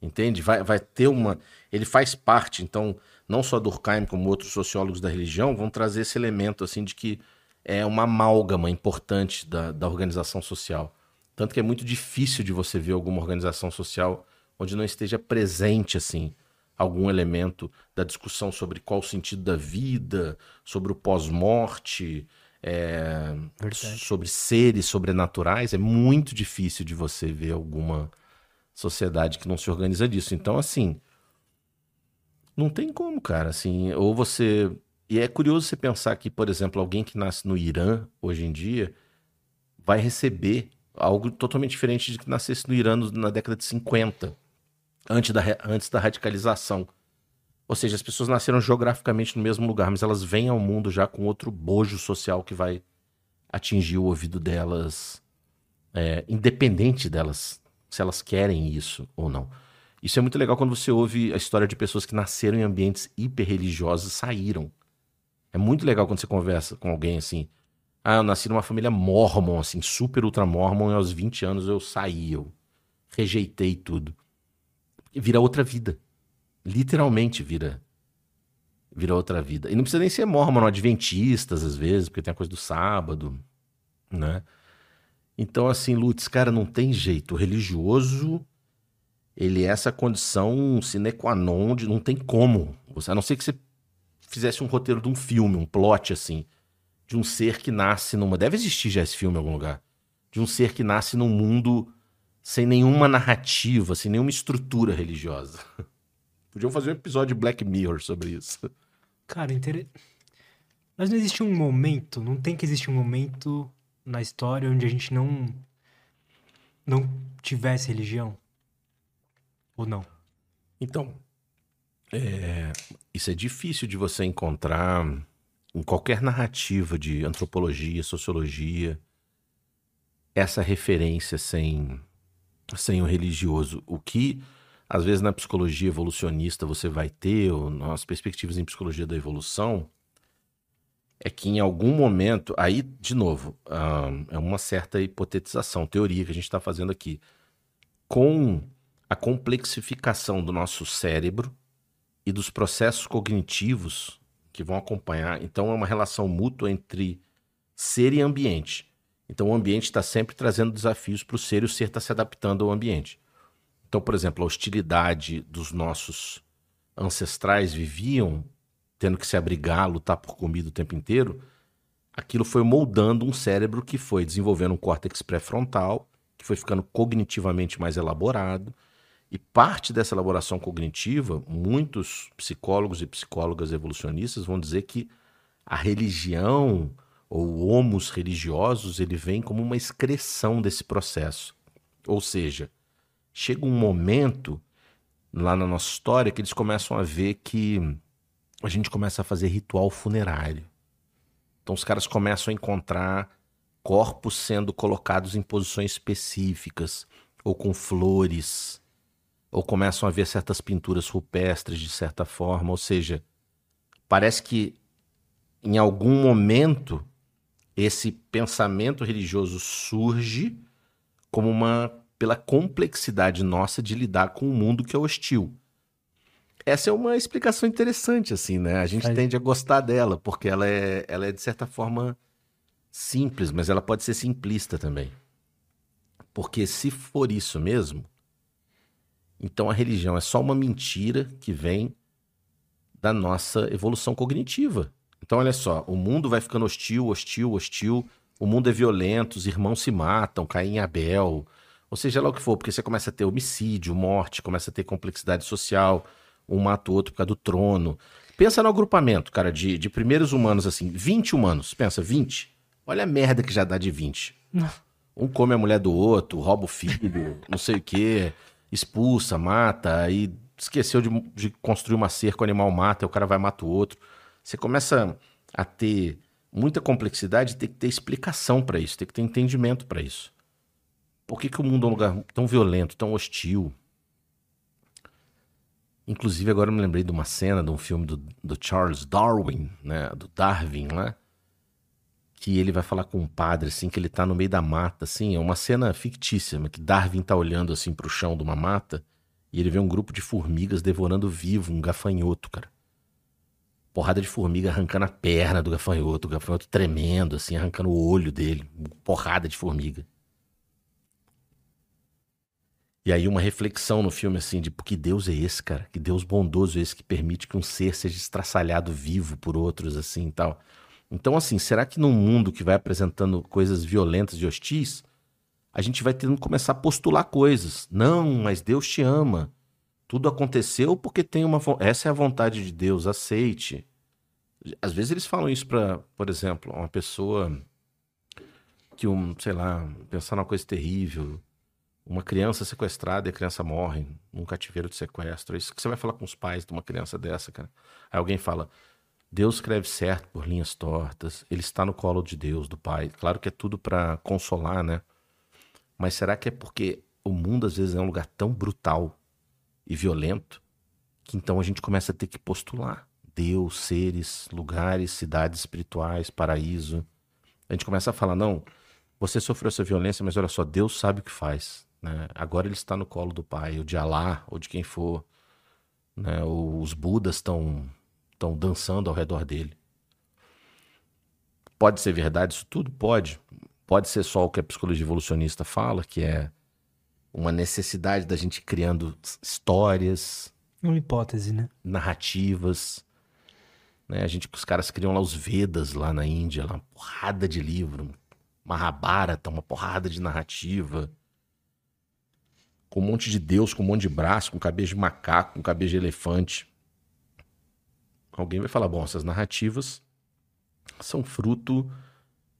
Entende? Vai, vai ter uma. Ele faz parte, então, não só Durkheim, como outros sociólogos da religião, vão trazer esse elemento assim de que é uma amálgama importante da, da organização social. Tanto que é muito difícil de você ver alguma organização social onde não esteja presente assim algum elemento da discussão sobre qual o sentido da vida, sobre o pós-morte, é, sobre seres sobrenaturais, é muito difícil de você ver alguma sociedade que não se organiza disso. Então, assim, não tem como, cara. Assim, ou você. E é curioso você pensar que, por exemplo, alguém que nasce no Irã hoje em dia vai receber algo totalmente diferente de que nascesse no Irã na década de 50 antes da, antes da radicalização. Ou seja, as pessoas nasceram geograficamente no mesmo lugar, mas elas vêm ao mundo já com outro bojo social que vai atingir o ouvido delas, é, independente delas, se elas querem isso ou não. Isso é muito legal quando você ouve a história de pessoas que nasceram em ambientes hiperreligiosos e saíram. É muito legal quando você conversa com alguém assim. Ah, eu nasci numa família mormon, assim, super ultra mormon, e aos 20 anos eu saí, eu rejeitei tudo vira outra vida. Literalmente vira vira outra vida. E não precisa nem ser mormon, adventistas às vezes, porque tem a coisa do sábado, né? Então assim, Lutz, cara, não tem jeito. O religioso, ele é essa condição sine qua non de não tem como. A não ser que você fizesse um roteiro de um filme, um plot assim, de um ser que nasce numa, deve existir já esse filme em algum lugar. De um ser que nasce num mundo sem nenhuma narrativa, sem nenhuma estrutura religiosa. Podiam fazer um episódio de Black Mirror sobre isso. Cara, inter... mas não existe um momento, não tem que existir um momento na história onde a gente não não tivesse religião ou não? Então, é... isso é difícil de você encontrar em qualquer narrativa de antropologia, sociologia, essa referência sem sem o religioso. O que, às vezes, na psicologia evolucionista você vai ter, ou nas perspectivas em psicologia da evolução, é que em algum momento, aí, de novo, é uma certa hipotetização, teoria que a gente está fazendo aqui. Com a complexificação do nosso cérebro e dos processos cognitivos que vão acompanhar, então é uma relação mútua entre ser e ambiente. Então o ambiente está sempre trazendo desafios para o ser e o ser está se adaptando ao ambiente. Então, por exemplo, a hostilidade dos nossos ancestrais viviam tendo que se abrigar, lutar por comida o tempo inteiro, aquilo foi moldando um cérebro que foi desenvolvendo um córtex pré-frontal, que foi ficando cognitivamente mais elaborado. E parte dessa elaboração cognitiva, muitos psicólogos e psicólogas evolucionistas vão dizer que a religião ou homos religiosos, ele vem como uma excreção desse processo. Ou seja, chega um momento lá na nossa história que eles começam a ver que a gente começa a fazer ritual funerário. Então os caras começam a encontrar corpos sendo colocados em posições específicas, ou com flores, ou começam a ver certas pinturas rupestres de certa forma, ou seja, parece que em algum momento esse pensamento religioso surge como uma pela complexidade nossa de lidar com um mundo que é hostil. Essa é uma explicação interessante, assim, né? A gente tende a gostar dela, porque ela é, ela é, de certa forma, simples, mas ela pode ser simplista também. Porque se for isso mesmo, então a religião é só uma mentira que vem da nossa evolução cognitiva. Então, olha só, o mundo vai ficando hostil, hostil, hostil, o mundo é violento, os irmãos se matam, Caim e Abel, ou seja lá o que for, porque você começa a ter homicídio, morte, começa a ter complexidade social, um mata o outro por causa do trono. Pensa no agrupamento, cara, de, de primeiros humanos, assim, 20 humanos, pensa, 20. Olha a merda que já dá de 20. Não. Um come a mulher do outro, rouba o filho, não sei o quê, expulsa, mata, aí esqueceu de, de construir uma cerca, o animal mata, e o cara vai matar o outro. Você começa a ter muita complexidade, tem que ter explicação para isso, tem que ter entendimento para isso. Por que, que o mundo é um lugar tão violento, tão hostil? Inclusive, agora eu me lembrei de uma cena de um filme do, do Charles Darwin, né? Do Darwin lá. Que ele vai falar com um padre, assim, que ele tá no meio da mata, assim. É uma cena fictícia, que Darwin tá olhando, assim, pro chão de uma mata. E ele vê um grupo de formigas devorando vivo um gafanhoto, cara. Porrada de formiga arrancando a perna do gafanhoto, o gafanhoto tremendo, assim, arrancando o olho dele. Porrada de formiga. E aí uma reflexão no filme assim de que Deus é esse, cara? Que Deus bondoso é esse que permite que um ser seja estraçalhado vivo por outros assim e tal. Então assim, será que num mundo que vai apresentando coisas violentas e hostis, a gente vai tendo que começar a postular coisas? Não, mas Deus te ama. Tudo aconteceu porque tem uma essa é a vontade de Deus, aceite. Às vezes eles falam isso para, por exemplo, uma pessoa que um, sei lá, pensar numa coisa terrível, uma criança sequestrada e a criança morre num cativeiro de sequestro. É isso que você vai falar com os pais de uma criança dessa, cara. Aí alguém fala: Deus escreve certo por linhas tortas, ele está no colo de Deus, do Pai. Claro que é tudo para consolar, né? Mas será que é porque o mundo às vezes é um lugar tão brutal e violento que então a gente começa a ter que postular Deus, seres, lugares, cidades espirituais, paraíso. A gente começa a falar: não, você sofreu essa violência, mas olha só, Deus sabe o que faz. Né? Agora ele está no colo do pai, ou de Alá, ou de quem for. Né? Os Budas estão estão dançando ao redor dele. Pode ser verdade isso tudo? Pode. Pode ser só o que a psicologia evolucionista fala, que é uma necessidade da gente criando histórias. Uma hipótese, né? Narrativas. Né? A gente, os caras criam lá os Vedas lá na Índia, lá, uma porrada de livro. Mahabharata, uma porrada de narrativa com um monte de Deus, com um monte de braço, com cabeça de macaco, com cabeça de elefante. Alguém vai falar: bom, essas narrativas são fruto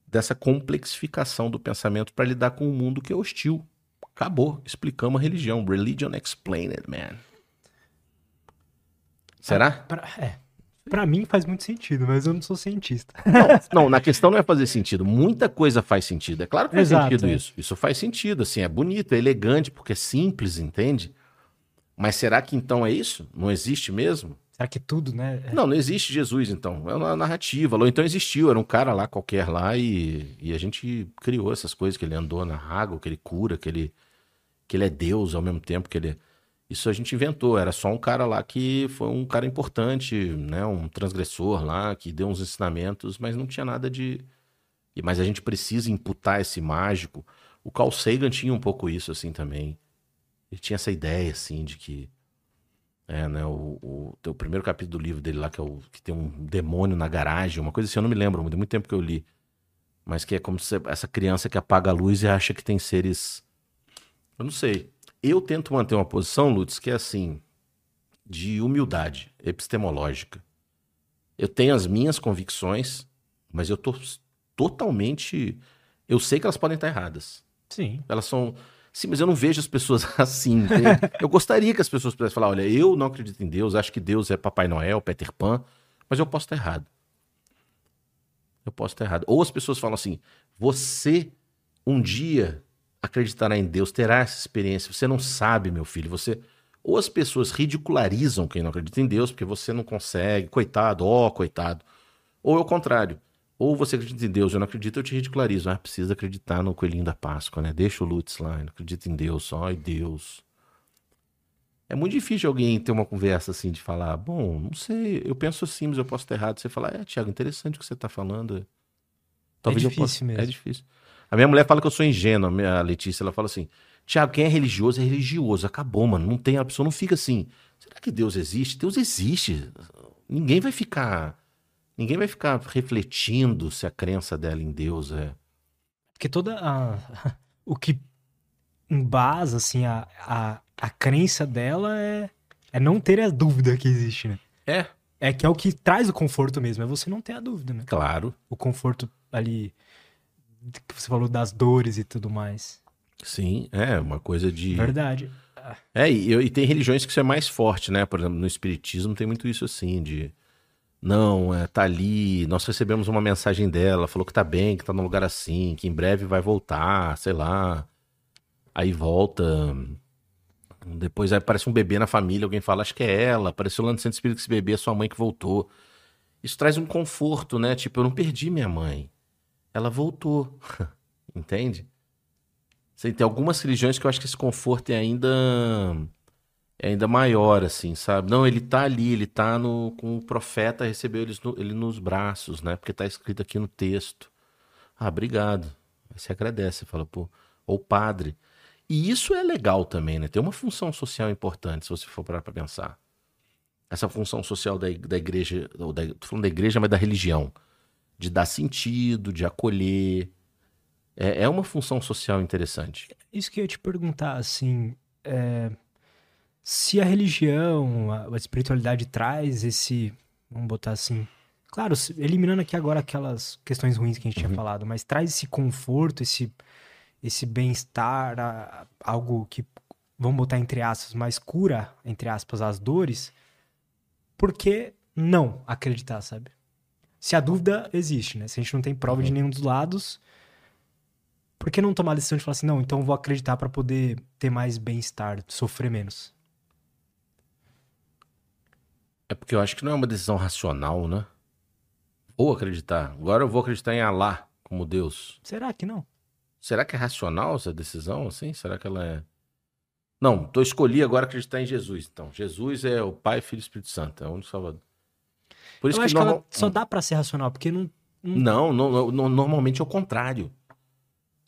dessa complexificação do pensamento para lidar com um mundo que é hostil. Acabou. Explicamos a religião. Religion explained, man. Será? Pra, pra, é. Para mim faz muito sentido, mas eu não sou cientista. Não, não, na questão não é fazer sentido. Muita coisa faz sentido. É claro que faz Exato, sentido é. isso. Isso faz sentido, assim, é bonito, é elegante, porque é simples, entende? Mas será que então é isso? Não existe mesmo? Será que tudo, né? É... Não, não existe Jesus, então. É uma narrativa. Ou então existiu, era um cara lá qualquer lá e, e a gente criou essas coisas, que ele andou na água, que ele cura, que ele, que ele é Deus ao mesmo tempo que ele é isso a gente inventou, era só um cara lá que foi um cara importante, né, um transgressor lá, que deu uns ensinamentos, mas não tinha nada de, mas a gente precisa imputar esse mágico. O Carl Sagan tinha um pouco isso assim também. Ele tinha essa ideia assim de que é, né, o, o, o, primeiro capítulo do livro dele lá, que, é o, que tem um demônio na garagem, uma coisa assim, eu não me lembro, tem muito tempo que eu li. Mas que é como se essa criança que apaga a luz e acha que tem seres. Eu não sei. Eu tento manter uma posição, Lutz, que é assim, de humildade epistemológica. Eu tenho as minhas convicções, mas eu tô totalmente. Eu sei que elas podem estar erradas. Sim. Elas são. Sim, mas eu não vejo as pessoas assim. eu gostaria que as pessoas pudessem falar: olha, eu não acredito em Deus, acho que Deus é Papai Noel, Peter Pan, mas eu posso estar errado. Eu posso estar errado. Ou as pessoas falam assim: você um dia acreditará em Deus, terá essa experiência. Você não sabe, meu filho. Você ou as pessoas ridicularizam quem não acredita em Deus, porque você não consegue, coitado, ó, oh, coitado. Ou é o contrário. Ou você acredita em Deus, eu não acredito, eu te ridicularizo. Ah, precisa acreditar no coelhinho da Páscoa, né? Deixa o Lutz lá, eu não acredito em Deus, só em Deus. É muito difícil alguém ter uma conversa assim de falar, bom, não sei, eu penso assim, mas eu posso estar errado. Você falar, é, Tiago, interessante o que você está falando. Talvez é difícil possa... mesmo. É difícil. A minha mulher fala que eu sou ingênua, a Letícia, ela fala assim, Tiago, quem é religioso é religioso. Acabou, mano. Não tem, a pessoa não fica assim. Será que Deus existe? Deus existe. Ninguém vai ficar. Ninguém vai ficar refletindo se a crença dela em Deus é. Porque toda a. O que embasa, assim, a, a, a crença dela é, é não ter a dúvida que existe, né? É. É que é o que traz o conforto mesmo, é você não ter a dúvida, né? Claro. O conforto ali que você falou das dores e tudo mais. Sim, é uma coisa de. Verdade. É, e, e, tem religiões que isso é mais forte, né? Por exemplo, no Espiritismo tem muito isso assim, de. Não, é, tá ali, nós recebemos uma mensagem dela, falou que tá bem, que tá num lugar assim, que em breve vai voltar, sei lá. Aí volta. Depois aí aparece um bebê na família, alguém fala, acho que é ela, apareceu lá no centro espírita que esse bebê é sua mãe que voltou. Isso traz um conforto, né? Tipo, eu não perdi minha mãe. Ela voltou. Entende? tem algumas religiões que eu acho que esse conforto é ainda é ainda maior, assim, sabe? Não, ele tá ali, ele tá no, com o profeta, recebeu ele, no, ele nos braços, né? Porque tá escrito aqui no texto. Ah, obrigado. Aí você agradece, fala, pô, ou padre. E isso é legal também, né? Tem uma função social importante, se você for parar pra pensar. Essa função social da, da igreja, ou da, tô falando da igreja, mas da religião. De dar sentido, de acolher, é, é uma função social interessante. Isso que eu ia te perguntar, assim, é, se a religião, a, a, espiritualidade traz esse, vamos botar assim, claro, eliminando aqui agora aquelas questões ruins que a gente uhum. tinha falado, mas traz esse conforto, esse, esse bem-estar, algo que, vamos botar entre aspas, mas cura, entre aspas, as dores, por que não acreditar, sabe? Se a dúvida existe, né? Se a gente não tem prova uhum. de nenhum dos lados, por que não tomar a decisão de falar assim, não, então vou acreditar para poder ter mais bem-estar, sofrer menos? É porque eu acho que não é uma decisão racional, né? Ou acreditar. Agora eu vou acreditar em Alá como Deus. Será que não? Será que é racional essa decisão, assim? Será que ela é... Não, tô escolhi agora acreditar em Jesus. Então, Jesus é o Pai, Filho e Espírito Santo, é o único Salvador. Por isso eu que, acho normal... que ela só dá para ser racional, porque não... Não, não, não normalmente é o contrário.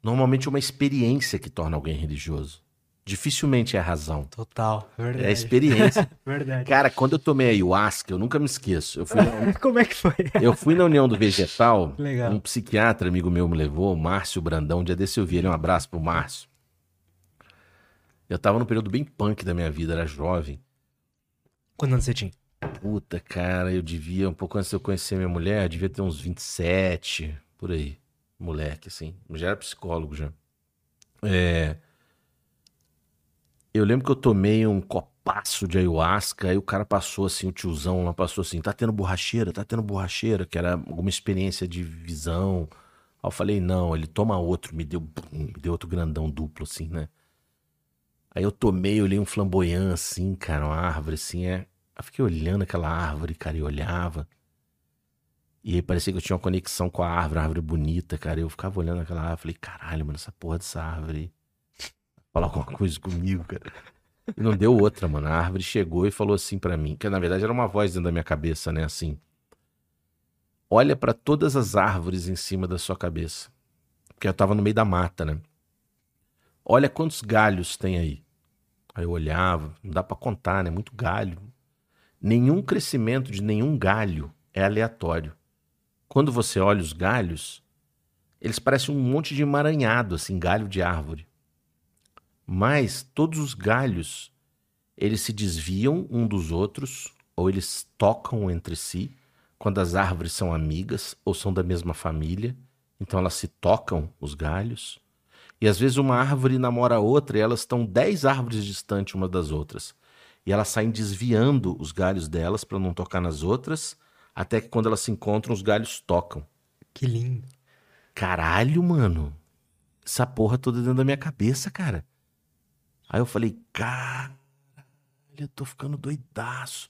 Normalmente é uma experiência que torna alguém religioso. Dificilmente é a razão. Total, verdade. É a experiência. verdade. Cara, quando eu tomei ayahuasca, eu nunca me esqueço. Eu fui na... Como é que foi? eu fui na União do Vegetal. Legal. Um psiquiatra amigo meu me levou, Márcio Brandão. Um dia desse eu vi ele. Um abraço pro Márcio. Eu tava num período bem punk da minha vida, era jovem. Quantos anos você tinha? Puta, cara, eu devia, um pouco antes de eu conhecer minha mulher, eu devia ter uns 27, por aí moleque, assim. Já era psicólogo já. É... Eu lembro que eu tomei um copaço de ayahuasca, aí o cara passou assim, o tiozão lá passou assim, tá tendo borracheira, tá tendo borracheira, que era alguma experiência de visão. Aí eu falei, não, ele toma outro, me deu, me deu outro grandão duplo, assim, né? Aí eu tomei, olhei um flamboyant, assim, cara, uma árvore, assim, é... Eu fiquei olhando aquela árvore, cara, e olhava. E aí parecia que eu tinha uma conexão com a árvore, a árvore bonita, cara. Eu ficava olhando aquela árvore, falei, caralho, mano, essa porra dessa árvore. Falar alguma coisa comigo, cara. E não deu outra, mano. A árvore chegou e falou assim para mim, que na verdade era uma voz dentro da minha cabeça, né, assim. olha para todas as árvores em cima da sua cabeça. Porque eu estava no meio da mata, né? Olha quantos galhos tem aí. Aí eu olhava, não dá para contar, né? Muito galho. Nenhum crescimento de nenhum galho é aleatório. Quando você olha os galhos, eles parecem um monte de emaranhado, assim, galho de árvore. Mas todos os galhos, eles se desviam um dos outros, ou eles tocam entre si, quando as árvores são amigas ou são da mesma família. Então elas se tocam, os galhos. E às vezes uma árvore namora a outra e elas estão dez árvores distantes uma das outras. E elas saem desviando os galhos delas para não tocar nas outras, até que quando elas se encontram, os galhos tocam. Que lindo. Caralho, mano. Essa porra toda dentro da minha cabeça, cara. Aí eu falei, caralho, eu tô ficando doidaço.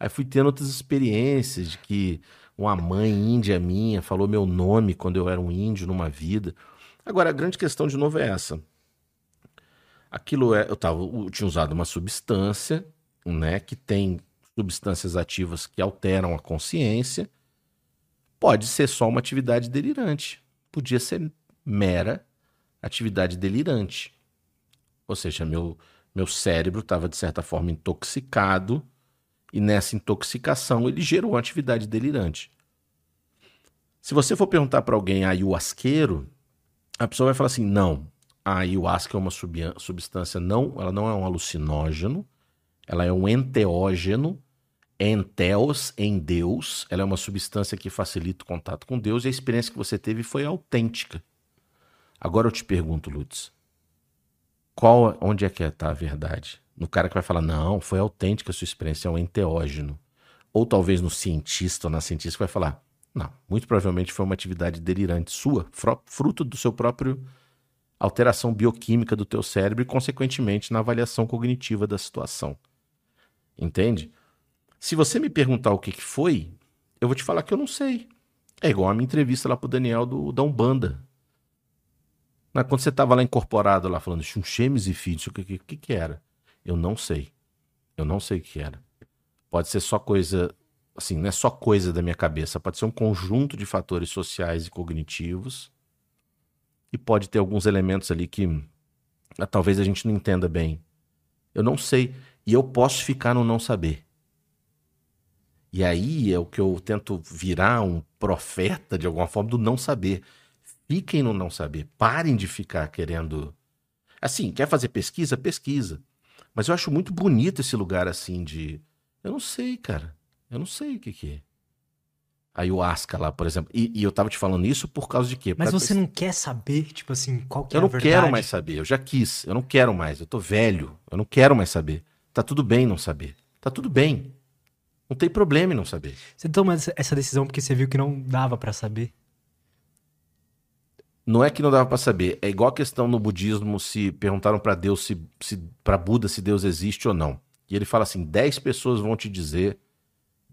Aí fui tendo outras experiências de que uma mãe índia minha falou meu nome quando eu era um índio numa vida. Agora, a grande questão de novo é essa. Aquilo é, eu, tava, eu tinha usado uma substância, né, que tem substâncias ativas que alteram a consciência. Pode ser só uma atividade delirante. Podia ser mera atividade delirante. Ou seja, meu, meu cérebro estava, de certa forma, intoxicado, e nessa intoxicação ele gerou uma atividade delirante. Se você for perguntar para alguém ayahuasqueiro, a pessoa vai falar assim: não, a ayahuasca é uma substância não, ela não é um alucinógeno, ela é um enteógeno, enteos em Deus, ela é uma substância que facilita o contato com Deus e a experiência que você teve foi autêntica. Agora eu te pergunto, Lutz, qual, onde é que está a verdade? No cara que vai falar, não, foi autêntica a sua experiência, é um enteógeno. Ou talvez no cientista ou na cientista que vai falar, não, muito provavelmente foi uma atividade delirante sua, fruto do seu próprio alteração bioquímica do teu cérebro e, consequentemente, na avaliação cognitiva da situação. Entende? Se você me perguntar o que, que foi, eu vou te falar que eu não sei. É igual a minha entrevista lá pro Daniel do, da Umbanda. Mas quando você estava lá incorporado, lá falando chunchemes e filhos, o que, que, que, era? Eu não sei. Eu não sei o que era. Pode ser só coisa assim, não é só coisa da minha cabeça, pode ser um conjunto de fatores sociais e cognitivos. E pode ter alguns elementos ali que ah, talvez a gente não entenda bem. Eu não sei. E eu posso ficar no não saber. E aí é o que eu tento virar um profeta de alguma forma do não saber. Fiquem no não saber. Parem de ficar querendo. Assim, quer fazer pesquisa? Pesquisa. Mas eu acho muito bonito esse lugar assim de. Eu não sei, cara. Eu não sei o que, que é. A ayahuasca lá, por exemplo. E, e, eu tava te falando isso por causa de quê? Mas pra você não quer saber, tipo assim, qual que eu é a verdade? Eu não quero mais saber. Eu já quis. Eu não quero mais. Eu tô velho. Eu não quero mais saber. Tá tudo bem não saber. Tá tudo bem. Não tem problema em não saber. Você toma essa decisão porque você viu que não dava para saber? Não é que não dava para saber. É igual a questão no budismo se perguntaram para Deus se, se para Buda se Deus existe ou não. E ele fala assim: 10 pessoas vão te dizer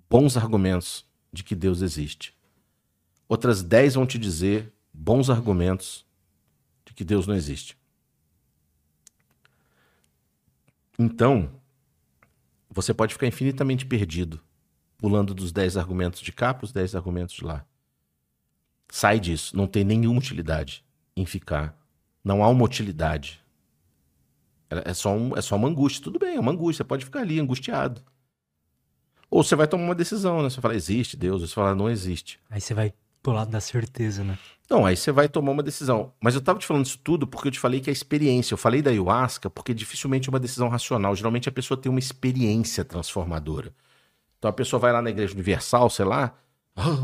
bons argumentos de que Deus existe. Outras dez vão te dizer bons argumentos de que Deus não existe. Então, você pode ficar infinitamente perdido, pulando dos dez argumentos de cá para os dez argumentos de lá. Sai disso, não tem nenhuma utilidade em ficar. Não há uma utilidade. É só, um, é só uma angústia. Tudo bem, é uma angústia. Você pode ficar ali angustiado. Ou você vai tomar uma decisão, né? Você fala, existe Deus. Você fala, não existe. Aí você vai pro lado da certeza, né? Não, aí você vai tomar uma decisão. Mas eu tava te falando isso tudo porque eu te falei que a experiência. Eu falei da ayahuasca porque dificilmente é uma decisão racional. Geralmente a pessoa tem uma experiência transformadora. Então a pessoa vai lá na Igreja Universal, sei lá,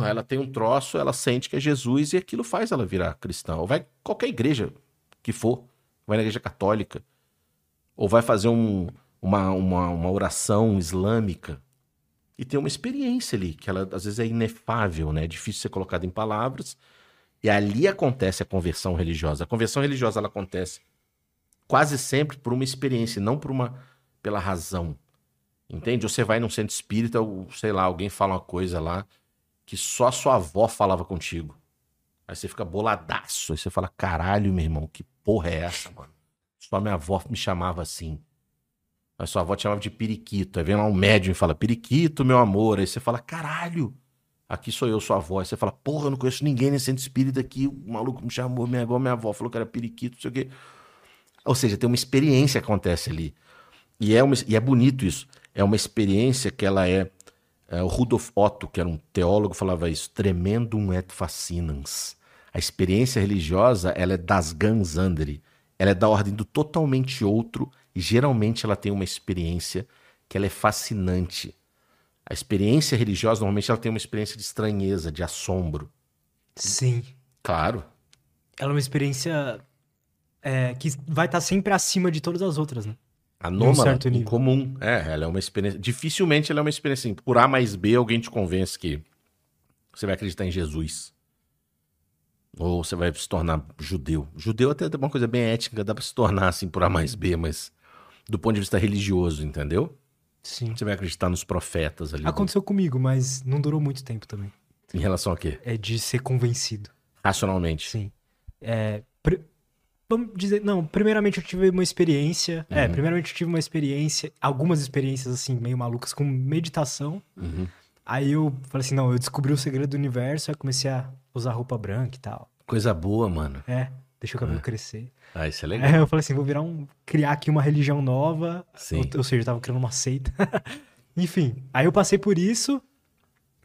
ela tem um troço, ela sente que é Jesus e aquilo faz ela virar cristã. Ou vai qualquer igreja que for, vai na igreja católica, ou vai fazer um, uma, uma, uma oração islâmica e tem uma experiência ali, que ela às vezes é inefável, né? É difícil ser colocada em palavras. E ali acontece a conversão religiosa. A conversão religiosa ela acontece quase sempre por uma experiência, não por uma pela razão. Entende? Você vai num centro espírita, ou sei lá, alguém fala uma coisa lá que só sua avó falava contigo. Aí você fica boladaço. Aí você fala: caralho, meu irmão, que porra é essa, mano? Só minha avó me chamava assim. A sua avó te chamava de periquito. Aí vem lá um médium e fala, periquito, meu amor. Aí você fala, caralho. Aqui sou eu, sua avó. Aí você fala, porra, eu não conheço ninguém nesse centro espírita aqui. O maluco me chamou, minha avó, minha avó falou que era periquito, não sei o quê. Ou seja, tem uma experiência que acontece ali. E é, uma, e é bonito isso. É uma experiência que ela é. O Rudolf Otto, que era um teólogo, falava isso: tremendum et fascinans. A experiência religiosa ela é das ganz andere. Ela é da ordem do totalmente outro e geralmente ela tem uma experiência que ela é fascinante. A experiência religiosa normalmente ela tem uma experiência de estranheza, de assombro. Sim. Claro. Ela é uma experiência é, que vai estar sempre acima de todas as outras, né? Anômala, um incomum. É, ela é uma experiência. Dificilmente ela é uma experiência assim. Por A mais B, alguém te convence que você vai acreditar em Jesus. Ou você vai se tornar judeu. Judeu até é uma coisa bem ética, dá pra se tornar assim por A mais B, mas do ponto de vista religioso, entendeu? Sim. Você vai acreditar nos profetas ali. Aconteceu do... comigo, mas não durou muito tempo também. Em relação a quê? É de ser convencido. Racionalmente. Sim. É, Vamos dizer, não, primeiramente eu tive uma experiência. É, uhum. É, primeiramente eu tive uma experiência, algumas experiências assim, meio malucas com meditação. Uhum. Aí eu falei assim: não, eu descobri o segredo do universo, aí comecei a usar roupa branca e tal. Coisa boa, mano. É, deixa o cabelo é. crescer. Ah, isso é legal. Aí eu falei assim: vou virar um. criar aqui uma religião nova. Sim. Ou, ou seja, eu tava criando uma seita. Enfim, aí eu passei por isso.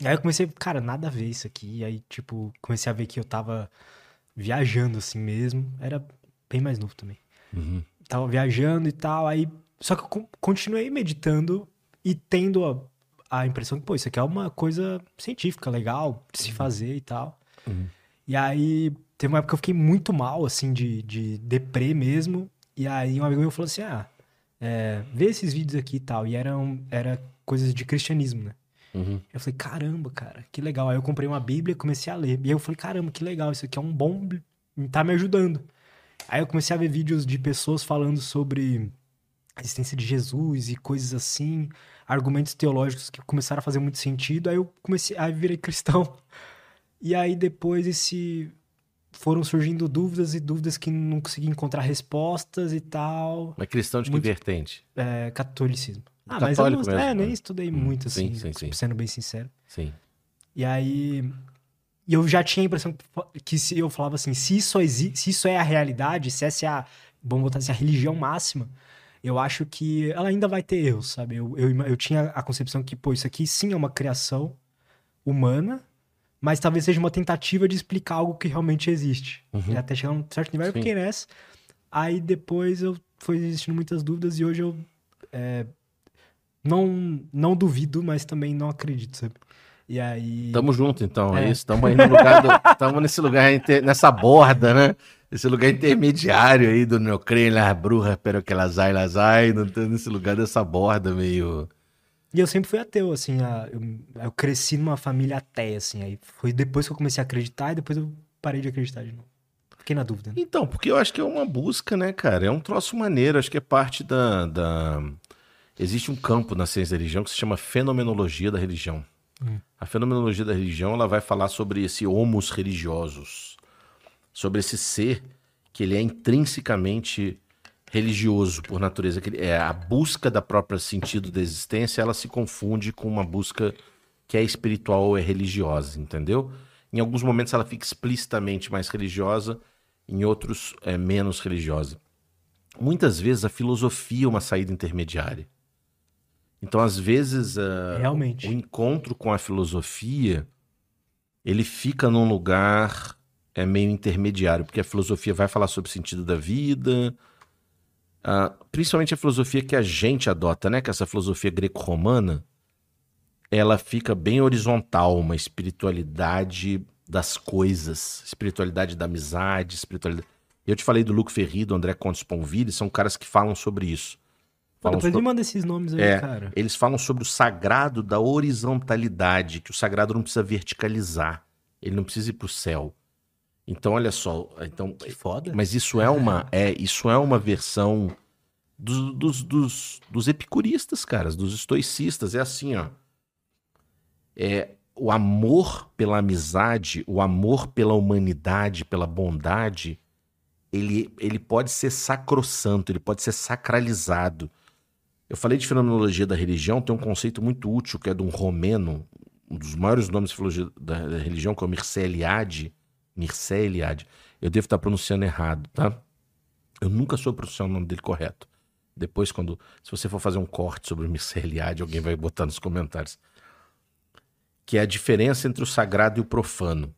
Aí eu comecei, cara, nada a ver isso aqui. Aí, tipo, comecei a ver que eu tava viajando assim mesmo. Era bem mais novo também. Uhum. Tava viajando e tal, aí. Só que eu continuei meditando e tendo a, a impressão que, pô, isso aqui é uma coisa científica, legal de se uhum. fazer e tal. Uhum. E aí, teve uma época que eu fiquei muito mal, assim, de, de deprê mesmo. E aí, um amigo meu falou assim: ah, é, vê esses vídeos aqui e tal. E eram era coisas de cristianismo, né? Uhum. Eu falei, caramba, cara, que legal. Aí eu comprei uma Bíblia e comecei a ler. E aí eu falei, caramba, que legal, isso aqui é um bom. tá me ajudando. Aí eu comecei a ver vídeos de pessoas falando sobre a existência de Jesus e coisas assim, argumentos teológicos que começaram a fazer muito sentido. Aí eu comecei, a virei cristão. E aí depois esse foram surgindo dúvidas e dúvidas que não consegui encontrar respostas e tal. Mas cristão de muito, que vertente? É, catolicismo. Ah, mas eu não, é, nem estudei muito, assim, sim, sim, sim. sendo bem sincero. Sim. E aí e eu já tinha a impressão que se eu falava assim, se isso, se isso é a realidade, se essa é a, vamos botar assim, a religião máxima, eu acho que ela ainda vai ter erros, sabe? Eu, eu, eu tinha a concepção que, pô, isso aqui sim é uma criação humana, mas talvez seja uma tentativa de explicar algo que realmente existe. Uhum. E até chegar a um certo nível, eu fiquei nessa. Aí depois eu foi existindo muitas dúvidas e hoje eu é, não, não duvido, mas também não acredito, sabe? E aí. Tamo junto, então. É, é isso. Tamo aí no lugar do. Tamo nesse lugar, nessa borda, né? Esse lugar intermediário aí do não creio las brujas, pero que las hay. Nesse lugar dessa borda meio. E eu sempre fui ateu, assim. Eu, eu cresci numa família ateia, assim. Aí foi depois que eu comecei a acreditar e depois eu parei de acreditar de novo. Fiquei na dúvida. Né? Então, porque eu acho que é uma busca, né, cara? É um troço maneiro. Acho que é parte da. da... Existe um campo na ciência da religião que se chama fenomenologia da religião. Hum. A fenomenologia da religião ela vai falar sobre esse homos religiosos, sobre esse ser que ele é intrinsecamente religioso por natureza, que é a busca da própria sentido da existência, ela se confunde com uma busca que é espiritual ou é religiosa, entendeu? Em alguns momentos ela fica explicitamente mais religiosa, em outros é menos religiosa. Muitas vezes a filosofia é uma saída intermediária. Então, às vezes, uh, Realmente. o encontro com a filosofia ele fica num lugar é meio intermediário, porque a filosofia vai falar sobre o sentido da vida, uh, principalmente a filosofia que a gente adota, né? Que é essa filosofia greco-romana, ela fica bem horizontal, uma espiritualidade das coisas, espiritualidade da amizade, espiritualidade. Eu te falei do Luco Ferri, do André Contes Ponville, são caras que falam sobre isso. Depois me manda esses nomes aí, é, cara. Eles falam sobre o sagrado da horizontalidade, que o sagrado não precisa verticalizar. Ele não precisa ir pro céu. Então, olha só. Então, que foda. Mas isso é uma, é, isso é uma versão dos, dos, dos, dos epicuristas, caras, dos estoicistas. É assim, ó. É, o amor pela amizade, o amor pela humanidade, pela bondade, ele, ele pode ser sacrossanto, ele pode ser sacralizado. Eu falei de fenomenologia da religião, tem um conceito muito útil que é de um romeno, um dos maiores nomes da, da religião, que é o Mircea Eliade, Mircea Eliade, eu devo estar pronunciando errado, tá? Eu nunca sou pronunciar o nome dele correto. Depois, quando. Se você for fazer um corte sobre o Mircea Eliade, alguém vai botar nos comentários. Que é a diferença entre o sagrado e o profano.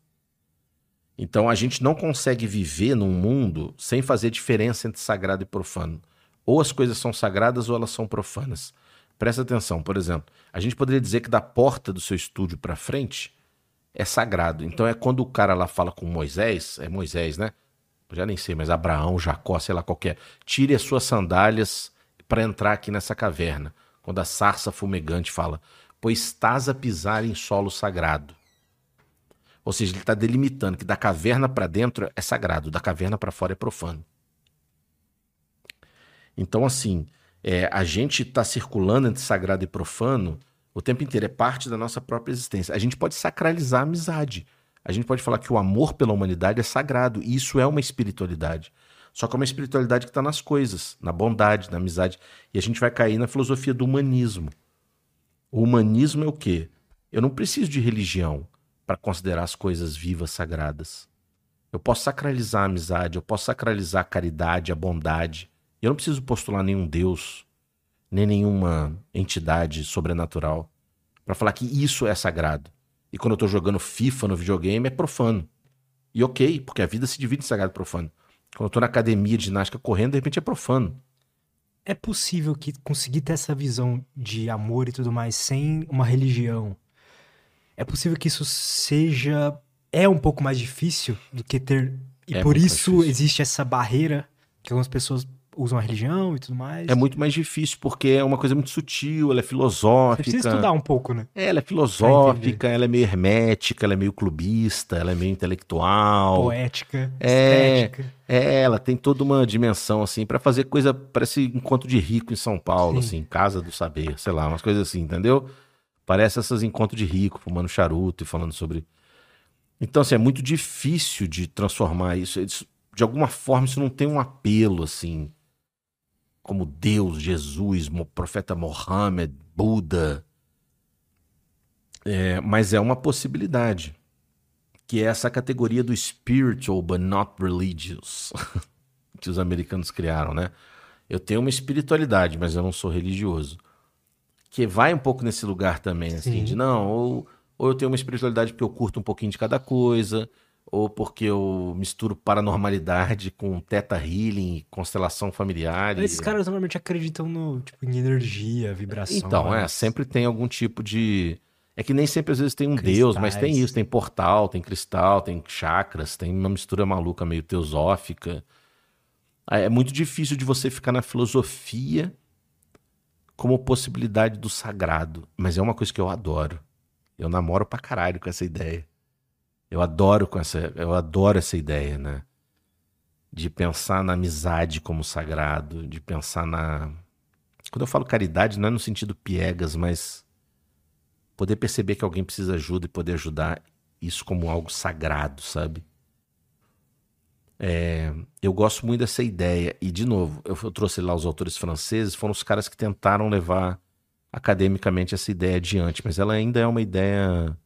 Então a gente não consegue viver num mundo sem fazer diferença entre sagrado e profano. Ou as coisas são sagradas ou elas são profanas. Presta atenção, por exemplo, a gente poderia dizer que da porta do seu estúdio para frente é sagrado. Então é quando o cara lá fala com Moisés, é Moisés, né? Eu já nem sei, mas Abraão, Jacó, sei lá qualquer. Tire as suas sandálias para entrar aqui nessa caverna. Quando a sarça fumegante fala, pois estás a pisar em solo sagrado. Ou seja, ele está delimitando que da caverna para dentro é sagrado, da caverna para fora é profano. Então, assim, é, a gente está circulando entre sagrado e profano o tempo inteiro, é parte da nossa própria existência. A gente pode sacralizar a amizade. A gente pode falar que o amor pela humanidade é sagrado, e isso é uma espiritualidade. Só que é uma espiritualidade que está nas coisas, na bondade, na amizade. E a gente vai cair na filosofia do humanismo. O humanismo é o quê? Eu não preciso de religião para considerar as coisas vivas sagradas. Eu posso sacralizar a amizade, eu posso sacralizar a caridade, a bondade. Eu não preciso postular nenhum Deus, nem nenhuma entidade sobrenatural para falar que isso é sagrado. E quando eu estou jogando FIFA no videogame é profano. E ok, porque a vida se divide em sagrado e profano. Quando eu estou na academia de ginástica correndo, de repente é profano. É possível que conseguir ter essa visão de amor e tudo mais sem uma religião. É possível que isso seja é um pouco mais difícil do que ter e é por isso existe essa barreira que algumas pessoas usam a religião e tudo mais. É muito mais difícil, porque é uma coisa muito sutil, ela é filosófica. Você precisa estudar um pouco, né? É, ela é filosófica, ela é meio hermética, ela é meio clubista, ela é meio intelectual. Poética, é, estética. É, ela tem toda uma dimensão, assim, para fazer coisa, parece encontro de rico em São Paulo, Sim. assim, casa do saber, sei lá, umas coisas assim, entendeu? Parece esses encontros de rico, fumando charuto e falando sobre... Então, assim, é muito difícil de transformar isso. De alguma forma, isso não tem um apelo, assim como Deus, Jesus, profeta Mohammed, Buda. É, mas é uma possibilidade, que é essa categoria do spiritual but not religious, que os americanos criaram, né? Eu tenho uma espiritualidade, mas eu não sou religioso. Que vai um pouco nesse lugar também, assim, Sim. de não, ou, ou eu tenho uma espiritualidade porque eu curto um pouquinho de cada coisa, ou porque eu misturo paranormalidade com teta healing, constelação familiar. Esses e... caras normalmente acreditam no tipo em energia, vibração. Então, é, sempre tem algum tipo de é que nem sempre às vezes tem um Cristais. deus, mas tem isso, tem portal, tem cristal, tem chakras, tem uma mistura maluca meio teosófica. É muito difícil de você ficar na filosofia como possibilidade do sagrado, mas é uma coisa que eu adoro. Eu namoro pra caralho com essa ideia. Eu adoro com essa, eu adoro essa ideia, né? De pensar na amizade como sagrado, de pensar na quando eu falo caridade não é no sentido piegas, mas poder perceber que alguém precisa de ajuda e poder ajudar isso como algo sagrado, sabe? É, eu gosto muito dessa ideia. E, de novo, eu, eu, trouxe lá os autores franceses, foram os caras que tentaram levar academicamente essa ideia adiante, mas ela ainda é uma ideia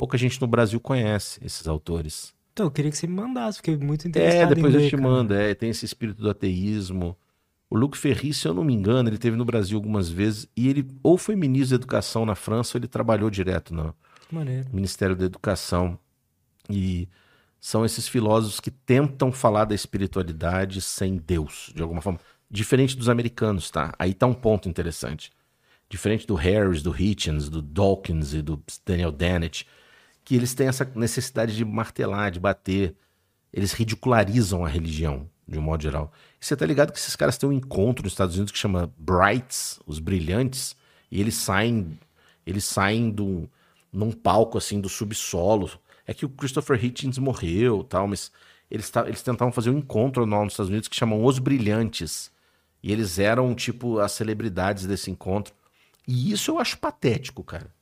pouca gente no Brasil conhece esses autores. Então, eu queria que você me mandasse, fiquei muito interessado. É, depois eu ler, te cara. mando. É, tem esse espírito do ateísmo. O Luc Ferry, se eu não me engano, ele teve no Brasil algumas vezes e ele ou foi ministro da Educação na França ou ele trabalhou direto no. Ministério da Educação. E são esses filósofos que tentam falar da espiritualidade sem Deus, de alguma forma. Diferente dos americanos, tá? Aí tá um ponto interessante. Diferente do Harris, do Hitchens, do Dawkins e do Daniel Dennett que eles têm essa necessidade de martelar, de bater. Eles ridicularizam a religião, de um modo geral. E você tá ligado que esses caras têm um encontro nos Estados Unidos que chama Brights, os brilhantes, e eles saem, eles saem do, num palco assim do subsolo. É que o Christopher Hitchens morreu, tal, mas eles, eles tentavam fazer um encontro nos Estados Unidos que chamam Os Brilhantes. E eles eram, tipo, as celebridades desse encontro. E isso eu acho patético, cara.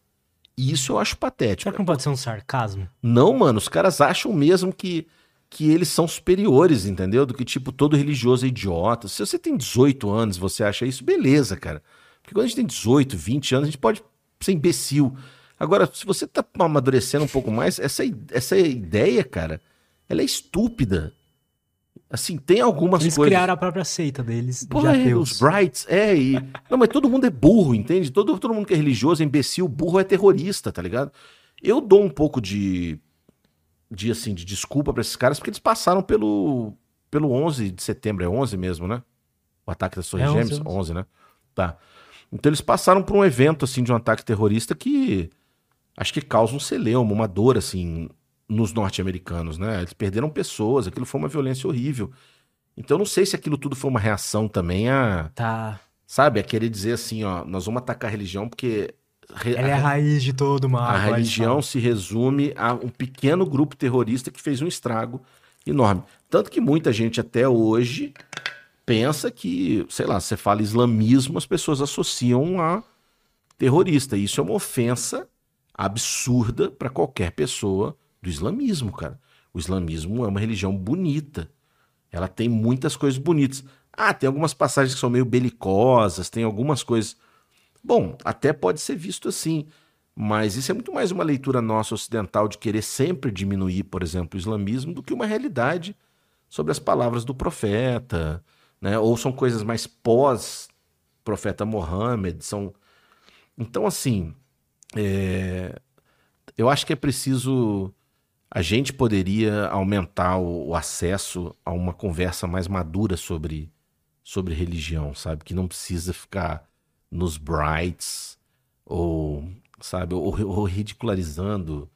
E isso eu acho patético. Será que não pode ser um sarcasmo? Não, mano. Os caras acham mesmo que, que eles são superiores, entendeu? Do que, tipo, todo religioso é idiota. Se você tem 18 anos você acha isso, beleza, cara. Porque quando a gente tem 18, 20 anos, a gente pode ser imbecil. Agora, se você tá amadurecendo um pouco mais, essa, essa ideia, cara, ela é estúpida. Assim, tem algumas Eles coisas. criaram a própria seita deles, Pô, de é, os Brights, é, e. Não, mas todo mundo é burro, entende? Todo, todo mundo que é religioso, é imbecil, burro é terrorista, tá ligado? Eu dou um pouco de. de assim, de desculpa pra esses caras, porque eles passaram pelo. pelo 11 de setembro, é 11 mesmo, né? O ataque das Torres É 11, Gêmeas? 11. 11, né? Tá. Então eles passaram por um evento, assim, de um ataque terrorista que. acho que causa um celeuma, uma dor, assim, nos norte-americanos, né? Eles perderam pessoas, aquilo foi uma violência horrível. Então eu não sei se aquilo tudo foi uma reação também a, Tá. sabe, a querer dizer assim, ó, nós vamos atacar a religião porque re- Ela é a raiz de todo mal. a religião se resume a um pequeno grupo terrorista que fez um estrago enorme. Tanto que muita gente até hoje pensa que, sei lá, você fala islamismo, as pessoas associam a terrorista. Isso é uma ofensa absurda para qualquer pessoa do islamismo, cara. O islamismo é uma religião bonita. Ela tem muitas coisas bonitas. Ah, tem algumas passagens que são meio belicosas, tem algumas coisas. Bom, até pode ser visto assim. Mas isso é muito mais uma leitura nossa ocidental de querer sempre diminuir, por exemplo, o islamismo, do que uma realidade sobre as palavras do profeta, né? Ou são coisas mais pós profeta Mohammed, são então assim, é, eu acho que é preciso a gente poderia aumentar o, o acesso a uma conversa mais madura sobre sobre religião, sabe? Que não precisa ficar nos brights ou sabe, ou, ou ridicularizando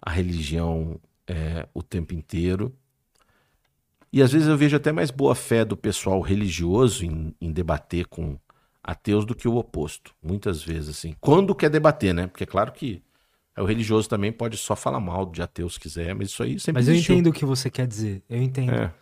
a religião é, o tempo inteiro. E às vezes eu vejo até mais boa fé do pessoal religioso em, em debater com ateus do que o oposto. Muitas vezes, assim. Quando quer debater, né? Porque é claro que o religioso também pode só falar mal de ateus se quiser, mas isso aí sempre Mas eu existiu. entendo o que você quer dizer. Eu entendo. É,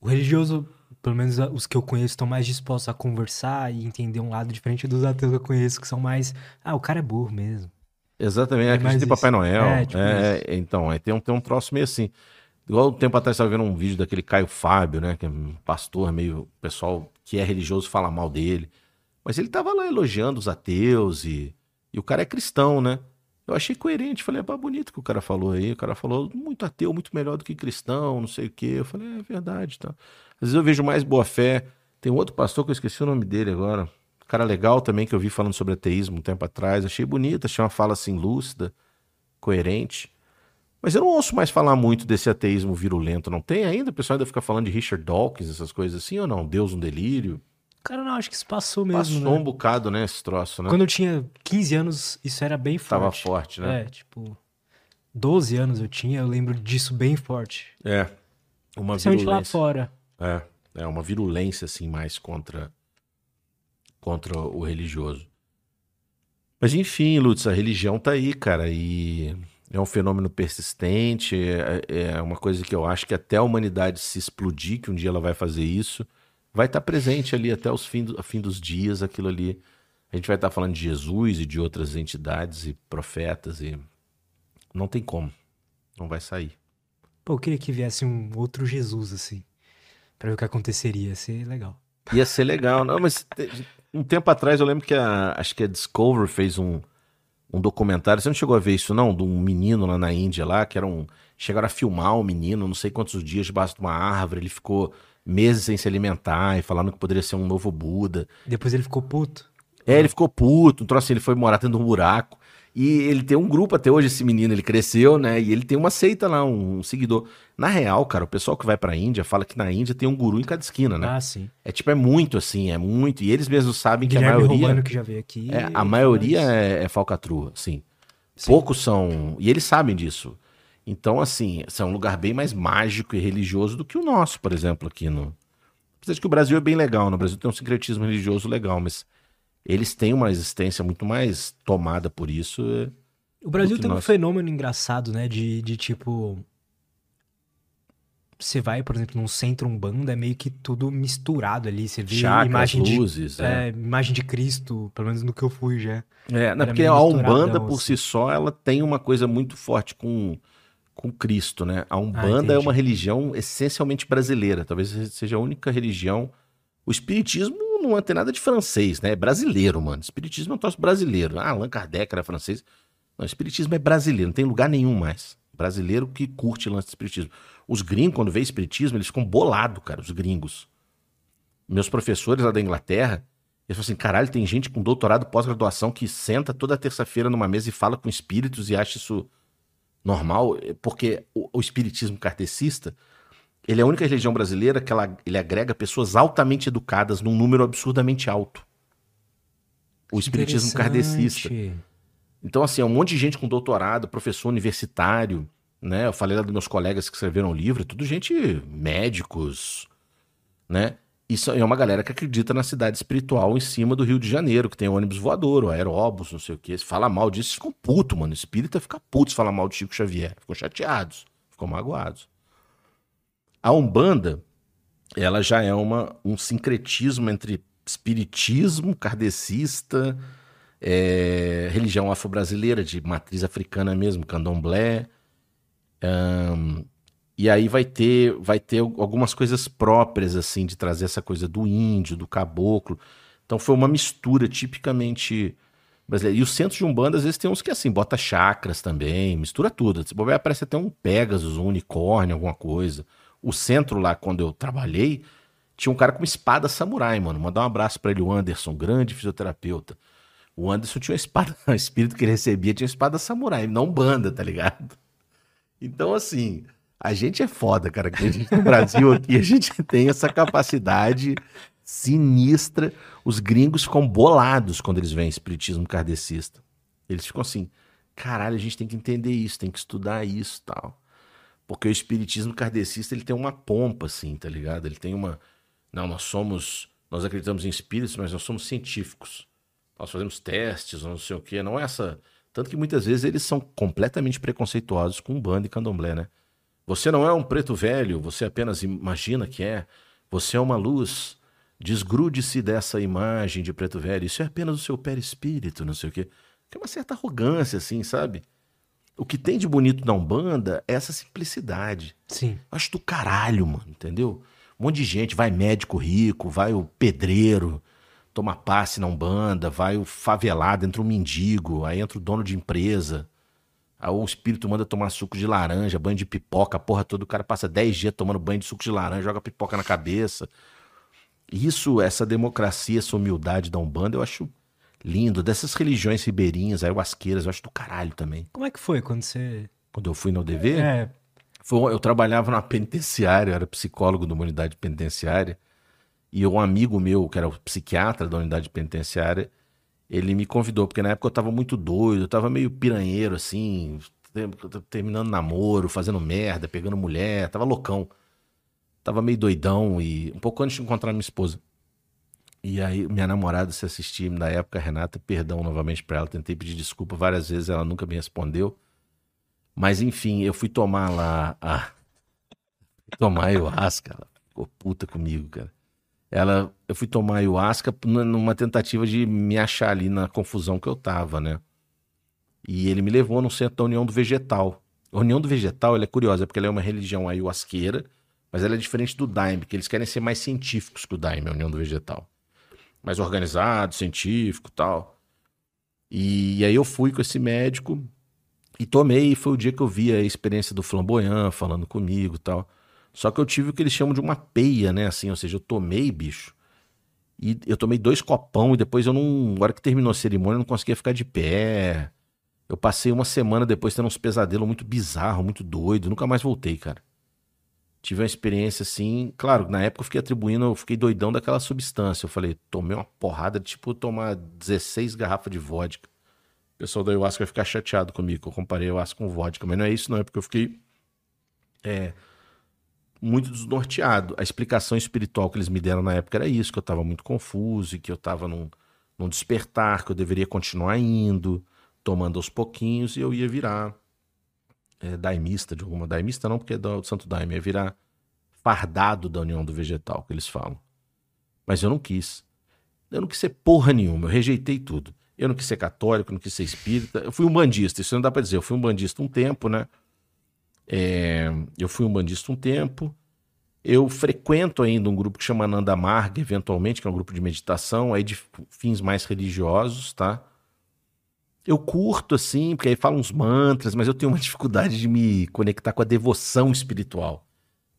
O religioso, pelo menos os que eu conheço, estão mais dispostos a conversar e entender um lado diferente dos ateus que eu conheço, que são mais. Ah, o cara é burro mesmo. exatamente. É acredita em mais Papai. Noel. É, tipo É, então, aí tem um, tem um troço meio assim. Igual um tempo atrás eu estava vendo um vídeo daquele Caio Fábio, né? Que é um pastor meio. O pessoal que é religioso fala mal dele. Mas ele tava lá elogiando os ateus e, e o cara é cristão, né? Eu achei coerente, falei, é bonito que o cara falou aí. O cara falou muito ateu, muito melhor do que cristão, não sei o quê. Eu falei, é verdade, tá. Às vezes eu vejo mais boa fé. Tem um outro pastor que eu esqueci o nome dele agora. Cara legal também que eu vi falando sobre ateísmo um tempo atrás. Achei bonito, achei uma fala assim lúcida, coerente. Mas eu não ouço mais falar muito desse ateísmo virulento, não tem ainda? O pessoal ainda fica falando de Richard Dawkins, essas coisas assim, ou não? Deus um delírio? Cara, não, acho que isso passou mesmo. Passou né? um bocado, né, esse troço, né? Quando eu tinha 15 anos, isso era bem forte. Tava forte, né? É, tipo. 12 anos eu tinha, eu lembro disso bem forte. É. Uma Principalmente lá virulência. fora. É, é uma virulência assim mais contra contra o religioso. Mas enfim, Lutz, a religião tá aí, cara, e é um fenômeno persistente, é, é uma coisa que eu acho que até a humanidade se explodir, que um dia ela vai fazer isso, vai estar presente ali até os fim, do, fim dos dias, aquilo ali. A gente vai estar falando de Jesus e de outras entidades e profetas e não tem como. Não vai sair. Pô, eu queria que viesse um outro Jesus, assim. Pra ver o que aconteceria. Ia ser legal. Ia ser legal, não, mas um tempo atrás eu lembro que a, acho que a Discovery fez um, um documentário, você não chegou a ver isso não? De um menino lá na Índia lá, que era um, chegaram a filmar o menino, não sei quantos dias debaixo de uma árvore, ele ficou meses sem se alimentar e falando que poderia ser um novo Buda. Depois ele ficou puto. É, ele ficou puto, um troço assim, ele foi morar dentro de um buraco. E ele tem um grupo até hoje, esse menino, ele cresceu, né? E ele tem uma seita lá, um, um seguidor. Na real, cara, o pessoal que vai pra Índia fala que na Índia tem um guru em cada esquina, né? Ah, sim. É tipo, é muito assim, é muito. E eles mesmos sabem que a Guilherme maioria. Romano que já veio aqui. É, a maioria fala é, é falcatrua, sim. Sim. Poucos são. E eles sabem disso. Então, assim, é um lugar bem mais mágico e religioso do que o nosso, por exemplo, aqui no. Apesar de que o Brasil é bem legal, no Brasil tem um sincretismo religioso legal, mas eles têm uma existência muito mais tomada por isso. é-. O Brasil tem um nós. fenômeno engraçado, né? De, de tipo. Você vai, por exemplo, num centro umbanda, é meio que tudo misturado ali. Você vê imagem de, luzes. É, é, imagem de Cristo, pelo menos no que eu fui já. é não, porque a Umbanda, por si só, ela tem uma coisa muito forte com, com Cristo, né? A Umbanda é entendi. uma religião essencialmente brasileira. Talvez seja a única religião. O Espiritismo espiritismo não tem nada de francês, né? É brasileiro, mano. Espiritismo é um troço brasileiro. Ah, Allan Kardec era francês. Não, espiritismo é brasileiro, não tem lugar nenhum mais. Brasileiro que curte lance de espiritismo. Os gringos, quando vê espiritismo, eles ficam bolados, cara, os gringos. Meus professores lá da Inglaterra, eles falam assim: caralho, tem gente com doutorado pós-graduação que senta toda terça-feira numa mesa e fala com espíritos e acha isso normal, porque o, o espiritismo kardecista ele é a única religião brasileira que ela, ele agrega pessoas altamente educadas num número absurdamente alto. O espiritismo kardecista. Então, assim, é um monte de gente com doutorado, professor universitário, né? Eu falei lá dos meus colegas que escreveram o livro, é tudo gente médicos, né? Isso é uma galera que acredita na cidade espiritual em cima do Rio de Janeiro, que tem ônibus voador, o aeróbus, não sei o quê. Se fala mal disso, ficam puto, mano. Espírita fica puto se fala mal de Chico Xavier. Ficam chateados, ficam magoados. A Umbanda, ela já é uma, um sincretismo entre espiritismo kardecista, é, religião afro-brasileira, de matriz africana mesmo, candomblé. E aí vai ter, vai ter algumas coisas próprias, assim, de trazer essa coisa do índio, do caboclo. Então foi uma mistura tipicamente brasileira. E os centros de Umbanda, às vezes, tem uns que, assim, bota chakras também, mistura tudo. Se bobear, parece até um Pegasus, um unicórnio, alguma coisa o centro lá, quando eu trabalhei, tinha um cara com espada samurai, mano. Mandar um abraço para ele, o Anderson, grande fisioterapeuta. O Anderson tinha uma espada, o espírito que ele recebia tinha uma espada samurai, não banda, tá ligado? Então, assim, a gente é foda, cara. A gente, no Brasil aqui, a gente tem essa capacidade sinistra. Os gringos ficam bolados quando eles veem espiritismo kardecista. Eles ficam assim, caralho, a gente tem que entender isso, tem que estudar isso tal. Porque o espiritismo kardecista ele tem uma pompa, assim, tá ligado? Ele tem uma. Não, nós somos. Nós acreditamos em espíritos, mas nós somos científicos. Nós fazemos testes, não sei o quê. Não é essa. Tanto que muitas vezes eles são completamente preconceituosos com banda e candomblé, né? Você não é um preto velho, você apenas imagina que é. Você é uma luz. Desgrude-se dessa imagem de preto velho. Isso é apenas o seu perispírito, não sei o quê. Que é uma certa arrogância, assim, sabe? O que tem de bonito na Umbanda é essa simplicidade. Sim. Acho do caralho, mano, entendeu? Um monte de gente, vai médico rico, vai o pedreiro, toma passe na Umbanda, vai o favelado, entra um mendigo, aí entra o dono de empresa. Aí o espírito manda tomar suco de laranja, banho de pipoca, porra toda, o cara passa 10 dias tomando banho de suco de laranja, joga pipoca na cabeça. Isso, essa democracia, essa humildade da Umbanda, eu acho lindo, dessas religiões ribeirinhas, ayahuasqueiras, eu acho do caralho também. Como é que foi quando você. Quando eu fui no UDV? É. Foi, eu trabalhava na penitenciária, eu era psicólogo de uma unidade penitenciária, e um amigo meu, que era o psiquiatra da unidade penitenciária, ele me convidou, porque na época eu tava muito doido, eu tava meio piranheiro, assim, terminando namoro, fazendo merda, pegando mulher, tava loucão. Tava meio doidão e um pouco antes de encontrar minha esposa. E aí, minha namorada, se assistir na época, Renata, perdão novamente para ela, tentei pedir desculpa várias vezes, ela nunca me respondeu. Mas enfim, eu fui tomar lá a. Tomar ayahuasca, ela ficou puta comigo, cara. Ela, eu fui tomar ayahuasca numa tentativa de me achar ali na confusão que eu tava, né? E ele me levou no centro da União do Vegetal. A União do Vegetal ela é curiosa, porque ela é uma religião ayahuasqueira, mas ela é diferente do Daime, que eles querem ser mais científicos que o Daime, a União do Vegetal mais organizado, científico tal. E, e, aí eu fui com esse médico e tomei, e foi o dia que eu vi a experiência do flamboyant falando comigo tal. Só que eu tive o que eles chamam de uma peia, né? Assim, ou seja, eu tomei, bicho. E eu tomei dois copão e depois eu não. Na hora que terminou a cerimônia, eu não conseguia ficar de pé. Eu passei uma semana depois tendo uns pesadelos muito bizarros, muito doido. Nunca mais voltei, cara tive uma experiência assim. Claro, na época eu fiquei atribuindo, eu fiquei doidão daquela substância. Eu falei, tomei uma porrada, tipo, tomar 16 garrafas de vodka. O pessoal da ayahuasca vai ficar chateado comigo, eu comparei ayahuasca com vodka. Mas não é isso, não, é porque eu fiquei é, muito desnorteado. A explicação espiritual que eles me deram na época era isso, que eu estava muito confuso e que eu estava num, num despertar, que eu deveria continuar indo, tomando aos pouquinhos e eu ia virar é, daimista de alguma. Daimista não, porque é do Santo Daime, é virar fardado da União do Vegetal, que eles falam. Mas eu não quis. Eu não quis ser porra nenhuma, eu rejeitei tudo. Eu não quis ser católico, não quis ser espírita. Eu fui um bandista, isso não dá pra dizer. Eu fui um bandista um tempo, né? É, eu fui um bandista um tempo. Eu frequento ainda um grupo que chama Nanda Marga, eventualmente, que é um grupo de meditação, aí de fins mais religiosos, tá? Eu curto, assim, porque aí fala uns mantras, mas eu tenho uma dificuldade de me conectar com a devoção espiritual.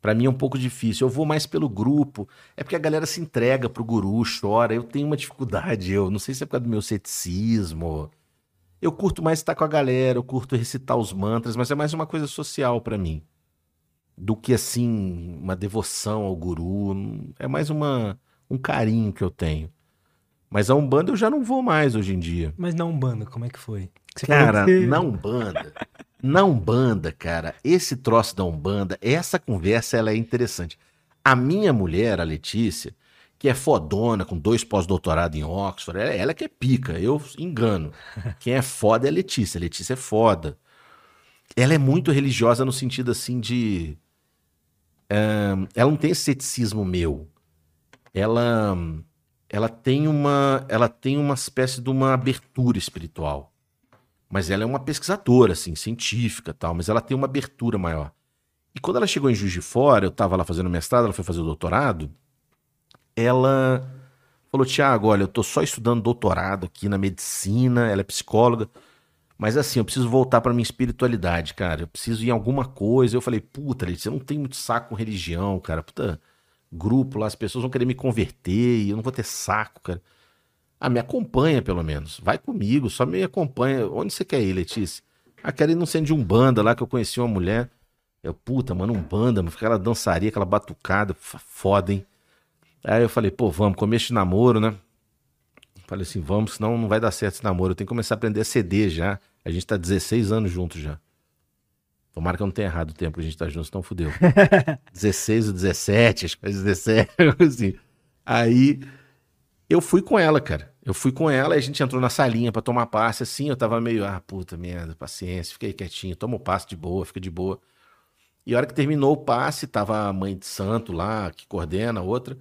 Para mim é um pouco difícil. Eu vou mais pelo grupo. É porque a galera se entrega pro guru, chora. Eu tenho uma dificuldade. Eu não sei se é por causa do meu ceticismo. Eu curto mais estar com a galera, eu curto recitar os mantras, mas é mais uma coisa social para mim. Do que assim, uma devoção ao guru. É mais uma, um carinho que eu tenho. Mas a Umbanda eu já não vou mais hoje em dia. Mas na Umbanda, como é que foi? Você cara, que... na Umbanda. Na Umbanda, cara, esse troço da Umbanda, essa conversa ela é interessante. A minha mulher, a Letícia, que é fodona, com dois pós-doutorado em Oxford, ela, ela que é pica, eu engano. Quem é foda é a Letícia, a Letícia é foda. Ela é muito religiosa no sentido assim de. Um, ela não tem esse ceticismo meu. Ela, ela tem uma, ela tem uma espécie de uma abertura espiritual. Mas ela é uma pesquisadora, assim, científica tal, mas ela tem uma abertura maior. E quando ela chegou em Juiz de Fora, eu estava lá fazendo mestrado, ela foi fazer o doutorado, ela falou, Tiago, olha, eu tô só estudando doutorado aqui na medicina, ela é psicóloga, mas assim, eu preciso voltar para minha espiritualidade, cara, eu preciso ir em alguma coisa. Eu falei, puta, Letícia, eu não tenho muito saco com religião, cara, puta, grupo lá, as pessoas vão querer me converter e eu não vou ter saco, cara. Ah, me acompanha pelo menos. Vai comigo, só me acompanha. Onde você quer ir, Letícia? Ah, quero ir no centro de Umbanda lá que eu conheci uma mulher. Eu, puta, mano, Umbanda, mano, aquela dançaria, aquela batucada, foda, hein? Aí eu falei, pô, vamos, começo de namoro, né? Falei assim, vamos, senão não vai dar certo esse namoro. Eu tenho que começar a aprender a ceder já. A gente tá 16 anos juntos já. Tomara que eu não tenha errado o tempo que a gente tá junto, senão fudeu. 16 ou 17, acho que foi 17, assim. Aí eu fui com ela, cara. Eu fui com ela e a gente entrou na salinha para tomar passe, assim, eu tava meio, ah, puta merda, paciência, fiquei quietinho, toma o passe de boa, fica de boa. E a hora que terminou o passe, tava a mãe de santo lá, que coordena, a outra,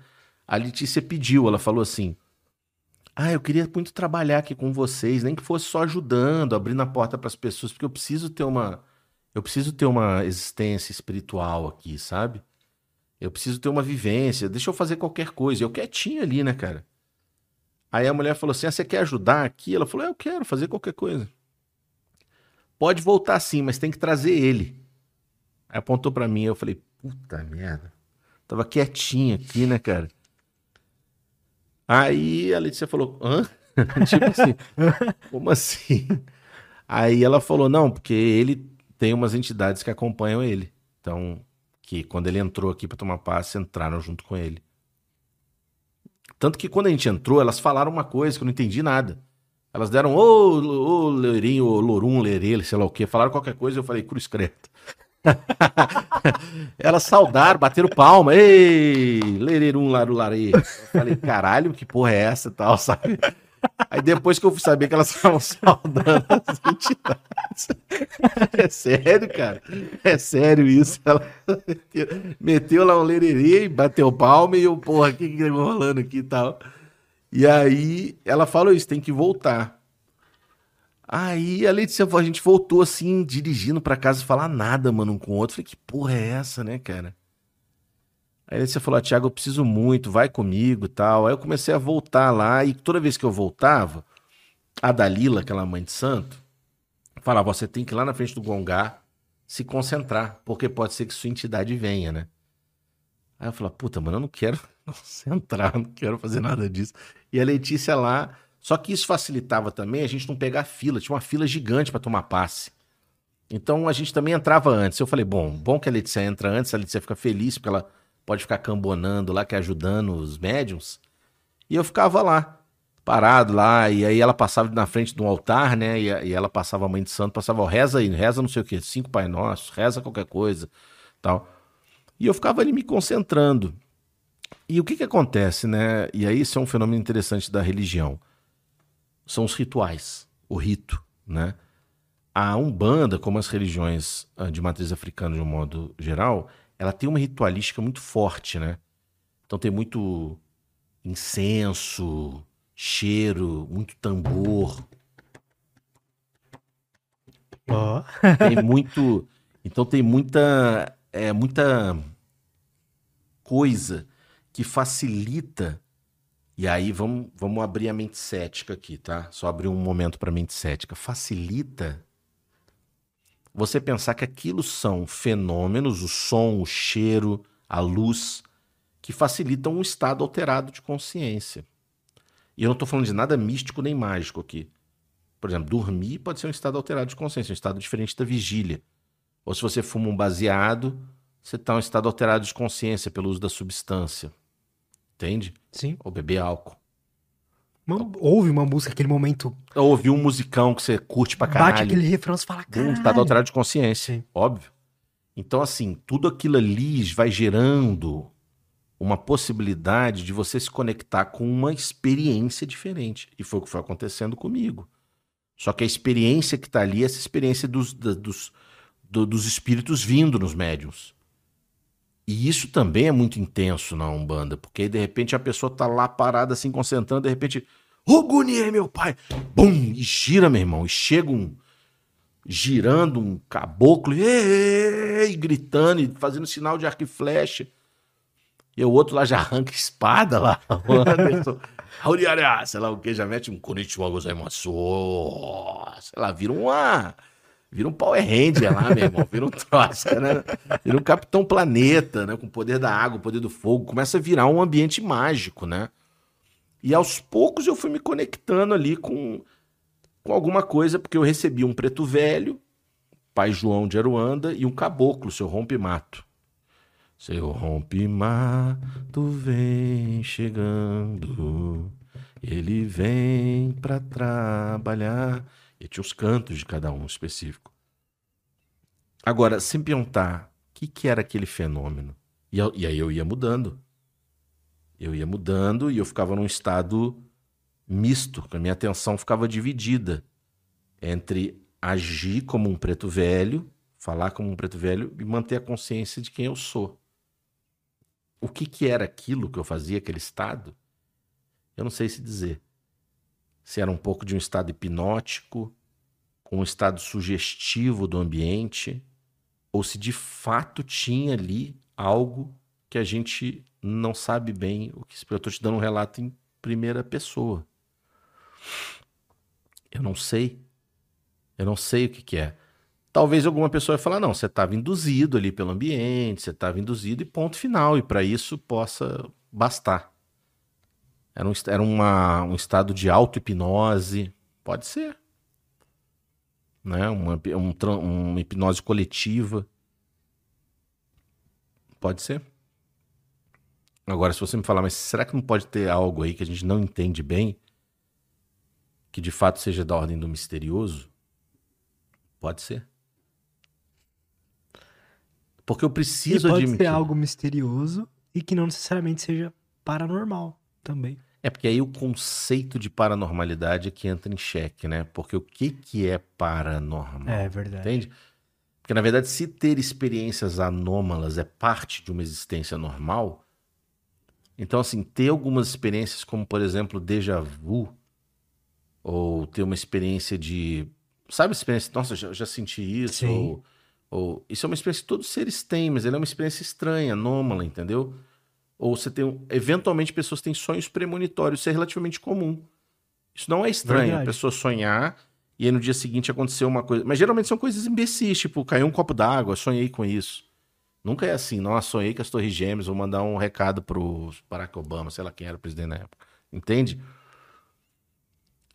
a Letícia pediu, ela falou assim, ah, eu queria muito trabalhar aqui com vocês, nem que fosse só ajudando, abrindo a porta para as pessoas, porque eu preciso ter uma, eu preciso ter uma existência espiritual aqui, sabe? Eu preciso ter uma vivência, deixa eu fazer qualquer coisa. Eu quietinho ali, né, cara? Aí a mulher falou assim: ah, você quer ajudar aqui? Ela falou: é, eu quero fazer qualquer coisa. Pode voltar sim, mas tem que trazer ele. Aí apontou para mim, eu falei: puta merda. Tava quietinho aqui, né, cara? Aí a Letícia falou: hã? tipo assim, como assim? Aí ela falou: não, porque ele tem umas entidades que acompanham ele. Então, que quando ele entrou aqui para tomar passe, entraram junto com ele. Tanto que quando a gente entrou, elas falaram uma coisa que eu não entendi nada. Elas deram ô, ô, Leirinho, ô, Lorum, Lerele, sei lá o quê. Falaram qualquer coisa eu falei, cruz creta. elas saudaram, bateram palma. Ei, Lererum, Larulare. Eu falei, caralho, que porra é essa tal, sabe? Aí depois que eu fui saber que elas estavam saudando as entidades. É sério, cara. É sério isso. Ela meteu lá um lererê bateu palma e eu, porra, o que que tá rolando aqui e tal. E aí ela falou isso, tem que voltar. Aí a Letícia, a gente voltou assim, dirigindo para casa, falar nada, mano, um com o outro. Falei, que porra é essa, né, cara? Aí você falou, ah, Tiago, eu preciso muito, vai comigo tal. Aí eu comecei a voltar lá e toda vez que eu voltava, a Dalila, aquela mãe de santo, falava, você tem que ir lá na frente do Gongá se concentrar, porque pode ser que sua entidade venha, né? Aí eu falei, puta, mano, eu não quero concentrar, não quero fazer nada disso. E a Letícia lá, só que isso facilitava também a gente não pegar fila, tinha uma fila gigante para tomar passe. Então a gente também entrava antes. Eu falei, bom, bom que a Letícia entra antes, a Letícia fica feliz porque ela pode ficar cambonando lá, que é ajudando os médiums. E eu ficava lá, parado lá, e aí ela passava na frente de um altar, né? E, e ela passava a mãe de santo, passava, reza aí, reza não sei o que, cinco Pai Nossos, reza qualquer coisa, tal. E eu ficava ali me concentrando. E o que que acontece, né? E aí isso é um fenômeno interessante da religião. São os rituais, o rito, né? A Umbanda, como as religiões ah, de matriz africana de um modo geral, ela tem uma ritualística muito forte, né? Então tem muito incenso, cheiro, muito tambor. Oh. tem muito. Então tem muita. É, muita coisa que facilita. E aí vamos, vamos abrir a mente cética aqui, tá? Só abrir um momento para a mente cética. Facilita você pensar que aquilo são fenômenos, o som, o cheiro, a luz, que facilitam um estado alterado de consciência. E eu não estou falando de nada místico nem mágico aqui. Por exemplo, dormir pode ser um estado alterado de consciência, um estado diferente da vigília. Ou se você fuma um baseado, você está em um estado alterado de consciência pelo uso da substância. Entende? Sim. Ou beber álcool. Uma, ouve uma música, aquele momento. Ou ouvir um musicão que você curte pra caralho. Bate aquele refrão, você fala, Um caralho. estado alterado de consciência, Sim. óbvio. Então, assim, tudo aquilo ali vai gerando uma possibilidade de você se conectar com uma experiência diferente. E foi o que foi acontecendo comigo. Só que a experiência que tá ali é essa experiência dos, dos, do- dos espíritos vindo nos médiums. E isso também é muito intenso na Umbanda, porque de repente a pessoa tá lá parada, assim, concentrando, de repente, Gunier, meu pai! Bum! E gira, meu irmão, e chega um, girando um caboclo e, e gritando e fazendo sinal de arco e flecha. E o outro lá já arranca espada lá. O Anderson. Sei lá o que, já mete um Konnichiwa gozaimasu. Sei lá, vira uma. Vira um Power Ranger lá, meu irmão. Vira um troço, né? Vira um Capitão Planeta, né? Com o poder da água, o poder do fogo. Começa a virar um ambiente mágico, né? E aos poucos eu fui me conectando ali com, com alguma coisa, porque eu recebi um preto velho, pai João de Aruanda, e um caboclo, seu rompe-mato. Seu rompe-mato vem chegando, ele vem pra trabalhar. E tinha os cantos de cada um específico. Agora, se me perguntar o que, que era aquele fenômeno, e, eu- e aí eu ia mudando. Eu ia mudando e eu ficava num estado misto, que a minha atenção ficava dividida entre agir como um preto velho, falar como um preto velho e manter a consciência de quem eu sou. O que, que era aquilo que eu fazia, aquele estado? Eu não sei se dizer. Se era um pouco de um estado hipnótico, com um estado sugestivo do ambiente, ou se de fato tinha ali algo que a gente não sabe bem o que. Eu estou te dando um relato em primeira pessoa. Eu não sei. Eu não sei o que, que é. Talvez alguma pessoa vai falar: não, você estava induzido ali pelo ambiente, você estava induzido e ponto final. E para isso possa bastar. Era, um, era uma, um estado de auto-hipnose. Pode ser. Né? Uma, um, uma hipnose coletiva. Pode ser. Agora, se você me falar, mas será que não pode ter algo aí que a gente não entende bem? Que de fato seja da ordem do misterioso? Pode ser. Porque eu E preciso pode admitir. ser algo misterioso e que não necessariamente seja paranormal também. É porque aí o conceito de paranormalidade é que entra em xeque, né? Porque o que, que é paranormal? É verdade. Entende? Porque, na verdade, se ter experiências anômalas é parte de uma existência normal, então, assim, ter algumas experiências, como, por exemplo, déjà vu, ou ter uma experiência de. Sabe, experiência? Nossa, já, já senti isso. Sim. Ou, ou- Isso é uma experiência que todos os seres têm, mas ela é uma experiência estranha, anômala, entendeu? Ou você tem. Eventualmente, pessoas têm sonhos premonitórios, isso é relativamente comum. Isso não é estranho, a Verdade. pessoa sonhar e aí no dia seguinte aconteceu uma coisa. Mas geralmente são coisas imbecis, tipo, caiu um copo d'água, sonhei com isso. Nunca é assim, nossa, sonhei com as Torres Gêmeas, vou mandar um recado pro Barack Obama, sei lá quem era o presidente na época. Entende?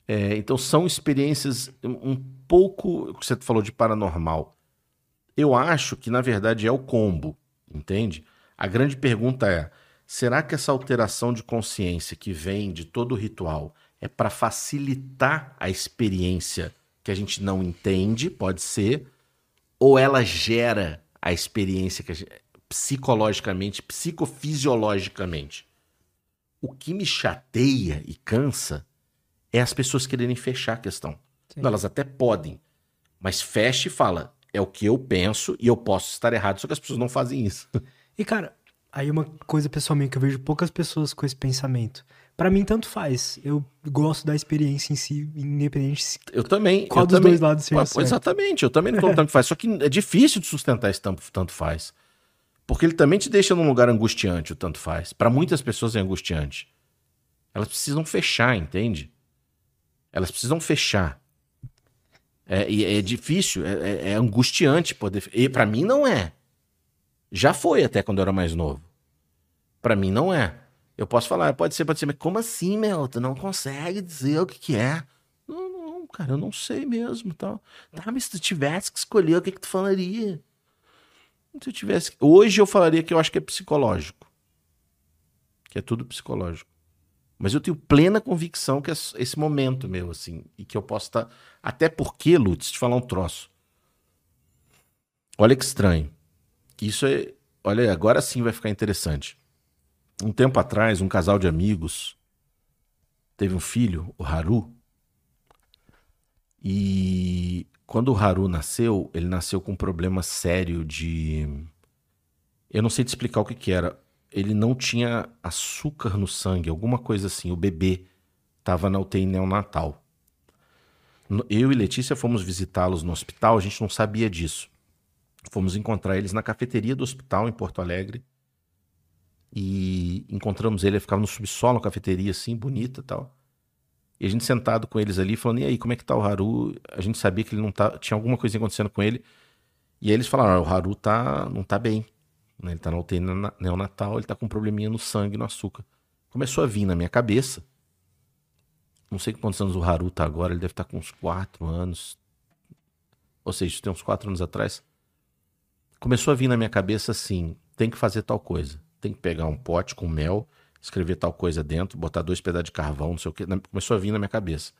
É, então são experiências um pouco. Você falou de paranormal. Eu acho que, na verdade, é o combo, entende? A grande pergunta é: será que essa alteração de consciência que vem de todo o ritual é para facilitar a experiência que a gente não entende? Pode ser. Ou ela gera a experiência que a gente, psicologicamente, psicofisiologicamente? O que me chateia e cansa é as pessoas quererem fechar a questão. Não, elas até podem, mas fecha e fala: é o que eu penso e eu posso estar errado, só que as pessoas não fazem isso. E, cara, aí uma coisa pessoalmente que eu vejo poucas pessoas com esse pensamento. Pra mim, tanto faz. Eu gosto da experiência em si, independente se Eu também. Qual eu dos também, dois lados seja Pô? Exatamente, eu também não tô tanto faz. Só que é difícil de sustentar esse tanto, tanto faz. Porque ele também te deixa num lugar angustiante, o tanto faz. Para muitas pessoas é angustiante. Elas precisam fechar, entende? Elas precisam fechar. É, e é difícil, é, é, é angustiante poder. E para mim não é. Já foi até quando eu era mais novo. Para mim não é. Eu posso falar, pode ser, pode ser, mas como assim, meu? Tu não consegue dizer o que, que é? Não, não, cara, eu não sei mesmo. Tal. Tá, mas se tu tivesse que escolher, o que, que tu falaria? Se eu tivesse. Hoje eu falaria que eu acho que é psicológico. Que é tudo psicológico. Mas eu tenho plena convicção que é esse momento meu, assim, e que eu posso estar. Tá... Até porque, Lutz, te falar um troço. Olha que estranho. Isso é. Olha, agora sim vai ficar interessante. Um tempo atrás, um casal de amigos teve um filho, o Haru. E quando o Haru nasceu, ele nasceu com um problema sério de. Eu não sei te explicar o que, que era. Ele não tinha açúcar no sangue, alguma coisa assim. O bebê estava na UTI neonatal. Eu e Letícia fomos visitá-los no hospital, a gente não sabia disso. Fomos encontrar eles na cafeteria do hospital em Porto Alegre. E encontramos ele, ele ficava no subsolo, na cafeteria assim, bonita e tal. E a gente sentado com eles ali, falando, e aí, como é que tá o Haru? A gente sabia que ele não tá. Tinha alguma coisa acontecendo com ele. E aí eles falaram, ah, o Haru tá, não tá bem. Né? Ele tá na UTI neonatal, ele tá com um probleminha no sangue, no açúcar. Começou a vir na minha cabeça. Não sei quantos anos o Haru tá agora, ele deve estar tá com uns quatro anos. Ou seja, tem uns quatro anos atrás. Começou a vir na minha cabeça assim: tem que fazer tal coisa. Tem que pegar um pote com mel escrever tal coisa dentro, botar dois pedaços de carvão, não sei o que. Começou a vir na minha cabeça.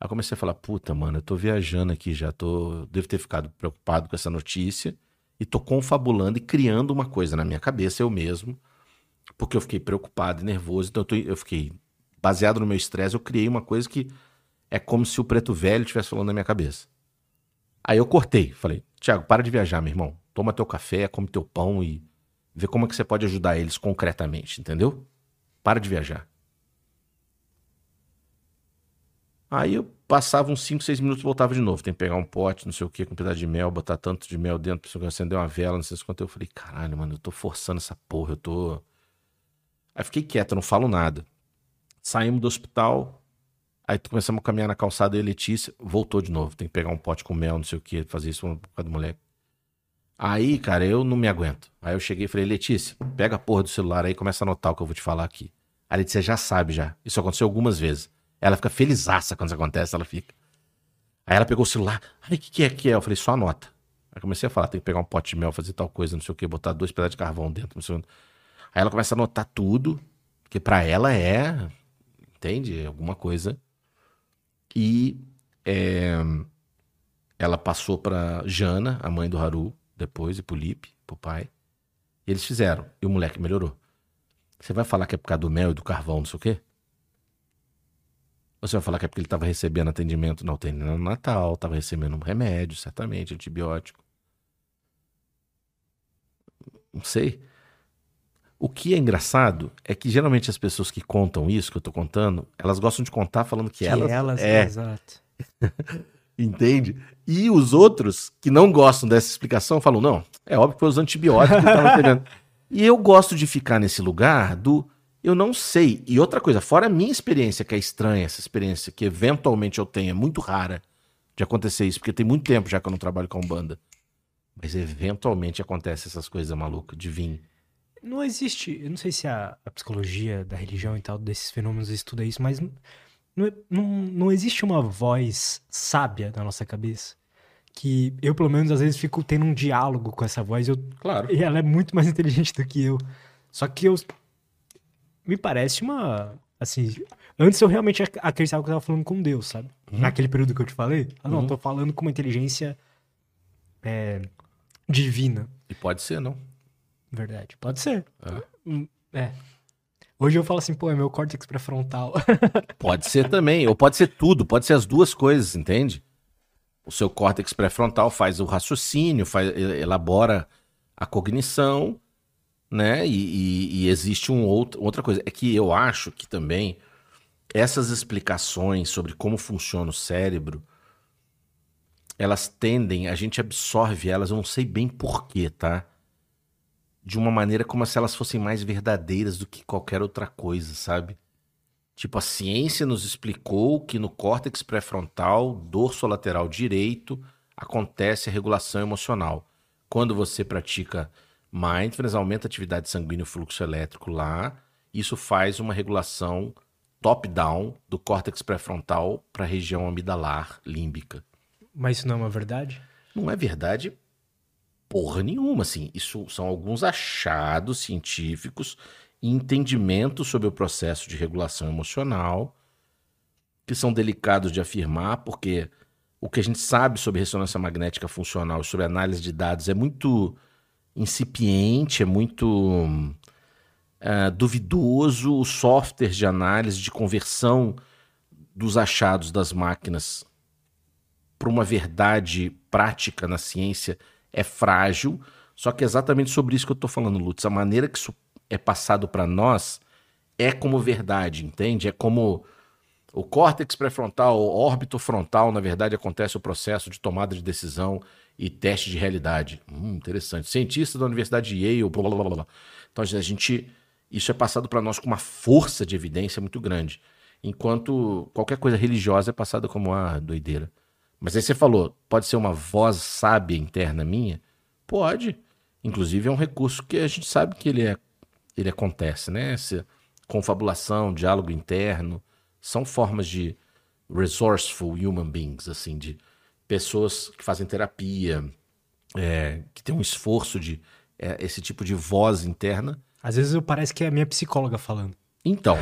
Aí comecei a falar, puta, mano, eu tô viajando aqui já, tô. Devo ter ficado preocupado com essa notícia. E tô confabulando e criando uma coisa na minha cabeça, eu mesmo. Porque eu fiquei preocupado e nervoso. Então eu, tô... eu fiquei. Baseado no meu estresse, eu criei uma coisa que é como se o preto velho estivesse falando na minha cabeça. Aí eu cortei. Falei, Tiago, para de viajar, meu irmão. Toma teu café, come teu pão e vê como é que você pode ajudar eles concretamente, entendeu? Para de viajar. Aí eu passava uns 5, 6 minutos voltava de novo. Tem que pegar um pote, não sei o que, com um pedaço de mel, botar tanto de mel dentro, pra acender uma vela, não sei quanto. Eu falei, caralho, mano, eu tô forçando essa porra, eu tô. Aí fiquei quieto, não falo nada. Saímos do hospital, aí começamos a caminhar na calçada e a Letícia voltou de novo. Tem que pegar um pote com mel, não sei o que, fazer isso por causa do moleque. Aí, cara, eu não me aguento. Aí eu cheguei e falei, Letícia, pega a porra do celular aí e começa a anotar o que eu vou te falar aqui. A Letícia já sabe já. Isso aconteceu algumas vezes. Ela fica felizaça quando isso acontece, ela fica. Aí ela pegou o celular. Ai, o que, que é que é? Eu falei, só anota. Aí comecei a falar, tem que pegar um pote de mel, fazer tal coisa, não sei o que, botar dois pedaços de carvão dentro, não sei o. Aí ela começa a anotar tudo, que para ela é, entende? Alguma coisa. E é, ela passou para Jana, a mãe do Haru, depois, e pro Lipe, pro pai. E eles fizeram. E o moleque melhorou. Você vai falar que é por causa do mel e do carvão, não sei o quê? Ou você vai falar que é porque ele estava recebendo atendimento na UTI no Natal, estava recebendo um remédio, certamente, antibiótico. Não sei. O que é engraçado é que geralmente as pessoas que contam isso que eu tô contando, elas gostam de contar falando que, que elas. elas é. Exato. Entende? E os outros que não gostam dessa explicação falam: não, é óbvio que foi os antibióticos que estavam pegando. E eu gosto de ficar nesse lugar do eu não sei. E outra coisa, fora a minha experiência, que é estranha, essa experiência que eventualmente eu tenho, é muito rara de acontecer isso, porque tem muito tempo já que eu não trabalho com banda. Mas eventualmente acontece essas coisas malucas de vir. Não existe, eu não sei se a, a psicologia da religião e tal, desses fenômenos estuda isso, mas não, não, não existe uma voz sábia na nossa cabeça que eu, pelo menos, às vezes fico tendo um diálogo com essa voz. Eu, claro. E ela é muito mais inteligente do que eu. Só que eu. Me parece uma. Assim. Antes eu realmente acreditava que eu tava falando com Deus, sabe? Uhum. Naquele período que eu te falei. Ah, não, uhum. tô falando com uma inteligência. É, divina. E pode ser, não? Verdade. Pode ser. É. Hum, é. Hoje eu falo assim, pô, é meu córtex pré-frontal. pode ser também. Ou pode ser tudo. Pode ser as duas coisas, entende? O seu córtex pré-frontal faz o raciocínio, faz, elabora a cognição, né? E, e, e existe um outro, outra coisa. É que eu acho que também essas explicações sobre como funciona o cérebro, elas tendem, a gente absorve elas, eu não sei bem porquê, tá? De uma maneira como se elas fossem mais verdadeiras do que qualquer outra coisa, sabe? Tipo, a ciência nos explicou que no córtex pré-frontal, dorso lateral direito, acontece a regulação emocional. Quando você pratica mindfulness, aumenta a atividade sanguínea e o fluxo elétrico lá, isso faz uma regulação top-down do córtex pré-frontal para a região amidalar límbica. Mas isso não é uma verdade? Não é verdade porra nenhuma, assim. Isso são alguns achados científicos e entendimentos sobre o processo de regulação emocional que são delicados de afirmar, porque o que a gente sabe sobre ressonância magnética funcional, sobre análise de dados, é muito incipiente, é muito uh, duvidoso. Os softwares de análise, de conversão dos achados das máquinas para uma verdade prática na ciência é frágil. Só que é exatamente sobre isso que eu estou falando, Lutz. A maneira que isso é passado para nós é como verdade, entende? É como o córtex pré-frontal, o órbito frontal, na verdade, acontece o processo de tomada de decisão e teste de realidade. Hum, interessante. Cientista da Universidade de Yale, blá, blá, blá, blá. Então a gente, isso é passado para nós com uma força de evidência muito grande. Enquanto qualquer coisa religiosa é passada como uma ah, doideira. Mas aí você falou, pode ser uma voz sábia interna minha? Pode. Inclusive é um recurso que a gente sabe que ele, é, ele acontece, né? Essa confabulação, diálogo interno, são formas de resourceful human beings, assim, de pessoas que fazem terapia, é, que tem um esforço de é, esse tipo de voz interna. Às vezes parece que é a minha psicóloga falando. Então,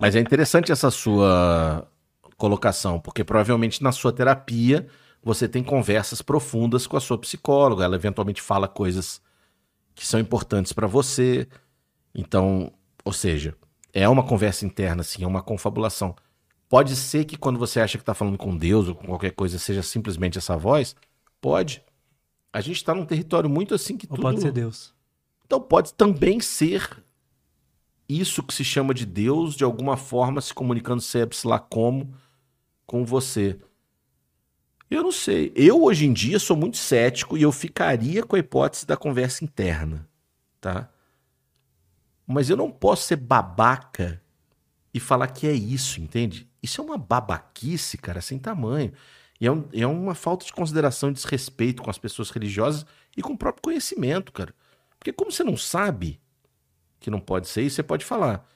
mas é interessante essa sua colocação, porque provavelmente na sua terapia você tem conversas profundas com a sua psicóloga, ela eventualmente fala coisas que são importantes para você. Então, ou seja, é uma conversa interna, assim, é uma confabulação. Pode ser que quando você acha que está falando com Deus ou com qualquer coisa seja simplesmente essa voz? Pode. A gente está num território muito assim que ou tudo... pode ser Deus. Então pode também ser isso que se chama de Deus, de alguma forma se comunicando, sei lá como, com você. Eu não sei. Eu, hoje em dia, sou muito cético e eu ficaria com a hipótese da conversa interna, tá? Mas eu não posso ser babaca e falar que é isso, entende? Isso é uma babaquice, cara, sem tamanho. E é, um, é uma falta de consideração e desrespeito com as pessoas religiosas e com o próprio conhecimento, cara. Porque como você não sabe que não pode ser isso, você pode falar.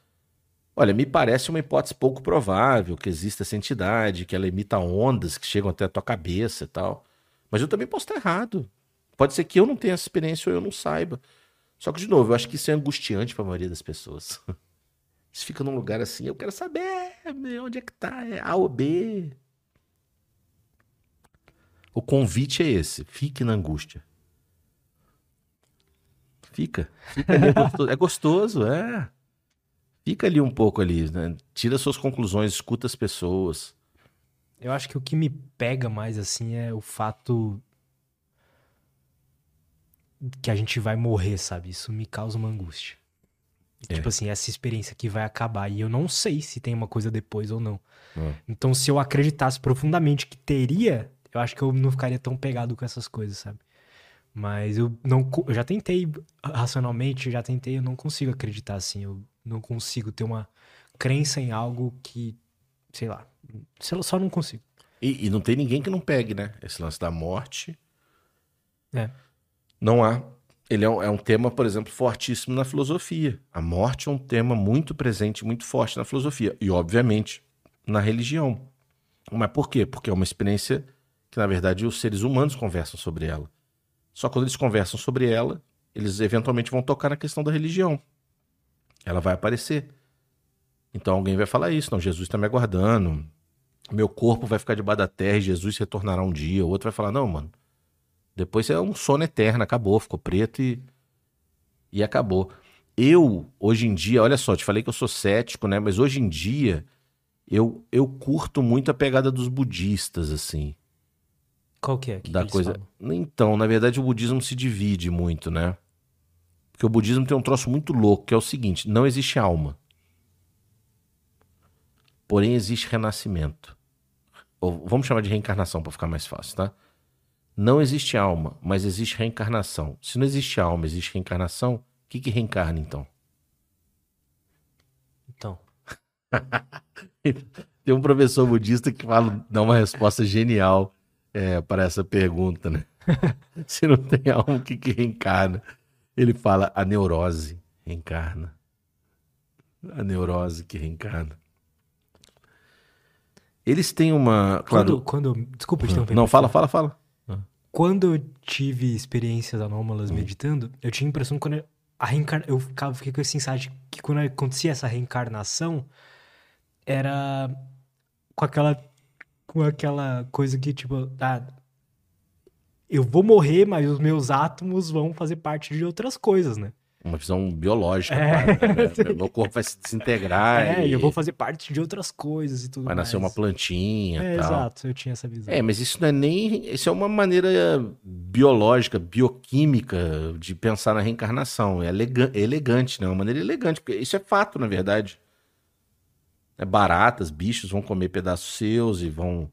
Olha, me parece uma hipótese pouco provável que exista essa entidade, que ela emita ondas que chegam até a tua cabeça e tal. Mas eu também posso estar errado. Pode ser que eu não tenha essa experiência ou eu não saiba. Só que, de novo, eu acho que isso é angustiante para a maioria das pessoas. Isso fica num lugar assim, eu quero saber onde é que tá, é A ou B. O convite é esse, fique na angústia. Fica. Fica ali, é gostoso, é gostoso, é. Fica ali um pouco ali, né? Tira suas conclusões, escuta as pessoas. Eu acho que o que me pega mais assim é o fato que a gente vai morrer, sabe? Isso me causa uma angústia. É. Tipo assim, essa experiência que vai acabar e eu não sei se tem uma coisa depois ou não. É. Então, se eu acreditasse profundamente que teria, eu acho que eu não ficaria tão pegado com essas coisas, sabe? Mas eu não eu já tentei racionalmente, já tentei, eu não consigo acreditar assim. Eu não consigo ter uma crença em algo que, sei lá, só não consigo. E, e não tem ninguém que não pegue, né? Esse lance da morte. É. Não há. Ele é um, é um tema, por exemplo, fortíssimo na filosofia. A morte é um tema muito presente, muito forte na filosofia. E, obviamente, na religião. Mas por quê? Porque é uma experiência que, na verdade, os seres humanos conversam sobre ela. Só quando eles conversam sobre ela, eles eventualmente vão tocar na questão da religião ela vai aparecer. Então alguém vai falar isso, não, Jesus está me aguardando, meu corpo vai ficar debaixo da terra e Jesus retornará um dia. O outro vai falar, não, mano, depois é um sono eterno, acabou, ficou preto e, e acabou. Eu, hoje em dia, olha só, te falei que eu sou cético, né? Mas hoje em dia, eu, eu curto muito a pegada dos budistas, assim. Qual que é? Que da que coisa. Falam? Então, na verdade, o budismo se divide muito, né? Porque o budismo tem um troço muito louco, que é o seguinte: não existe alma. Porém, existe renascimento. Ou vamos chamar de reencarnação para ficar mais fácil, tá? Não existe alma, mas existe reencarnação. Se não existe alma, existe reencarnação, que, que reencarna, então? Então. Tem um professor budista que fala, dá uma resposta genial é, para essa pergunta, né? Se não tem alma, o que, que reencarna? Ele fala a neurose reencarna. A neurose que reencarna. Eles têm uma. Claro... Quando, quando. Desculpa, te Não, fala, fala, fala. Quando eu tive experiências anômalas hum. meditando, eu tinha a impressão que quando a reencarna... eu ficava, fiquei com esse insight que quando acontecia essa reencarnação, era com aquela com aquela coisa que tipo, ah, eu vou morrer, mas os meus átomos vão fazer parte de outras coisas, né? Uma visão biológica, é. né? Meu corpo vai se desintegrar. É, e eu vou fazer parte de outras coisas e tudo Vai mais. nascer uma plantinha é, tal. Exato, eu tinha essa visão. É, mas isso não é nem... Isso é uma maneira biológica, bioquímica de pensar na reencarnação. É elegante, né? Uma maneira elegante, porque isso é fato, na verdade. É, baratas, bichos vão comer pedaços seus e vão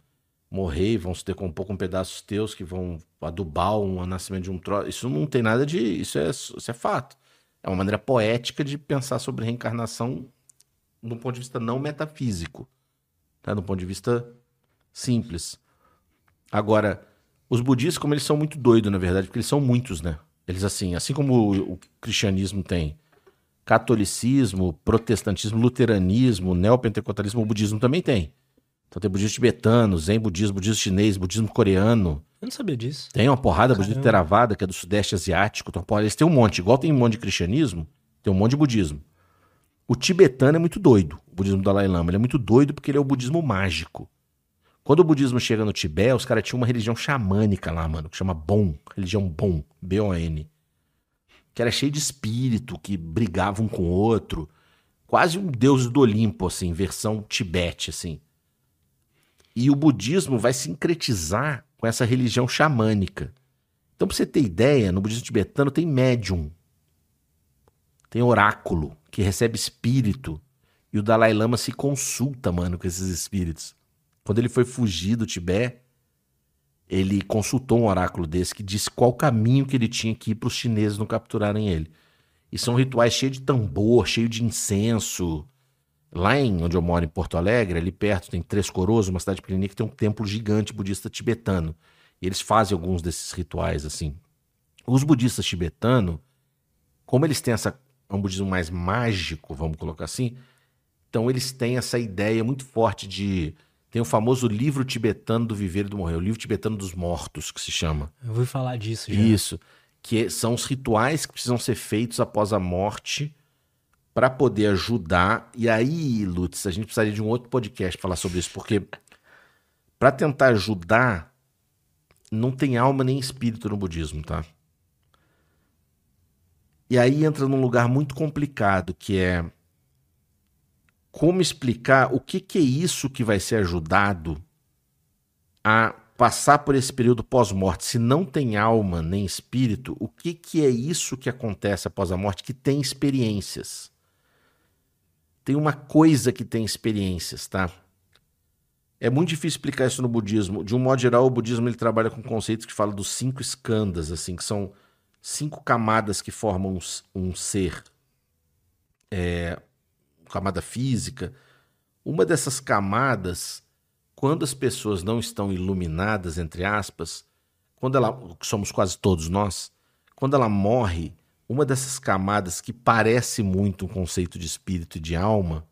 morrer e vão se decompor com pedaços teus que vão adubar um, nascimento de um troço. Isso não tem nada de. Isso é, isso é fato. É uma maneira poética de pensar sobre reencarnação do ponto de vista não metafísico, tá? do ponto de vista simples. Agora, os budistas, como eles são muito doidos, na verdade, porque eles são muitos, né? Eles, assim, assim como o, o cristianismo tem catolicismo, protestantismo, luteranismo, neopentecostalismo, o budismo também tem. Então tem budismo tibetano, zen budismo, budismo chinês, budismo coreano. Eu não sabia disso. Tem uma porrada, Caramba. budismo Theravada, que é do sudeste asiático. Tem uma Eles têm um monte. Igual tem um monte de cristianismo, tem um monte de budismo. O tibetano é muito doido, o budismo do Dalai Lama. Ele é muito doido porque ele é o budismo mágico. Quando o budismo chega no Tibete, os caras tinham uma religião xamânica lá, mano, que chama Bon, religião Bon, B-O-N. Que era cheio de espírito, que brigava um com o outro. Quase um deus do Olimpo, assim, versão Tibete, assim. E o budismo vai sincretizar com essa religião xamânica. Então, para você ter ideia, no budismo tibetano tem médium, tem oráculo, que recebe espírito. E o Dalai Lama se consulta, mano, com esses espíritos. Quando ele foi fugir do Tibete, ele consultou um oráculo desse que disse qual caminho que ele tinha que ir para os chineses não capturarem ele. E são rituais cheios de tambor, cheio de incenso, Lá em onde eu moro, em Porto Alegre, ali perto, tem Três Coroas, uma cidade pequenininha que tem um templo gigante budista tibetano. E eles fazem alguns desses rituais assim. Os budistas tibetanos, como eles têm essa, um budismo mais mágico, vamos colocar assim, então eles têm essa ideia muito forte de. Tem o famoso livro tibetano do viver e do morrer, o livro tibetano dos mortos, que se chama. Eu ouvi falar disso já. Isso. Que são os rituais que precisam ser feitos após a morte para poder ajudar. E aí, Lutz, a gente precisaria de um outro podcast falar sobre isso, porque para tentar ajudar, não tem alma nem espírito no budismo, tá? E aí entra num lugar muito complicado, que é como explicar o que, que é isso que vai ser ajudado a passar por esse período pós-morte. Se não tem alma nem espírito, o que, que é isso que acontece após a morte que tem experiências? Tem uma coisa que tem experiências, tá? É muito difícil explicar isso no budismo. De um modo geral, o budismo ele trabalha com conceitos que falam dos cinco escandas, assim, que são cinco camadas que formam um, um ser. É, camada física. Uma dessas camadas, quando as pessoas não estão iluminadas, entre aspas, quando ela, somos quase todos nós, quando ela morre, uma dessas camadas que parece muito um conceito de espírito e de alma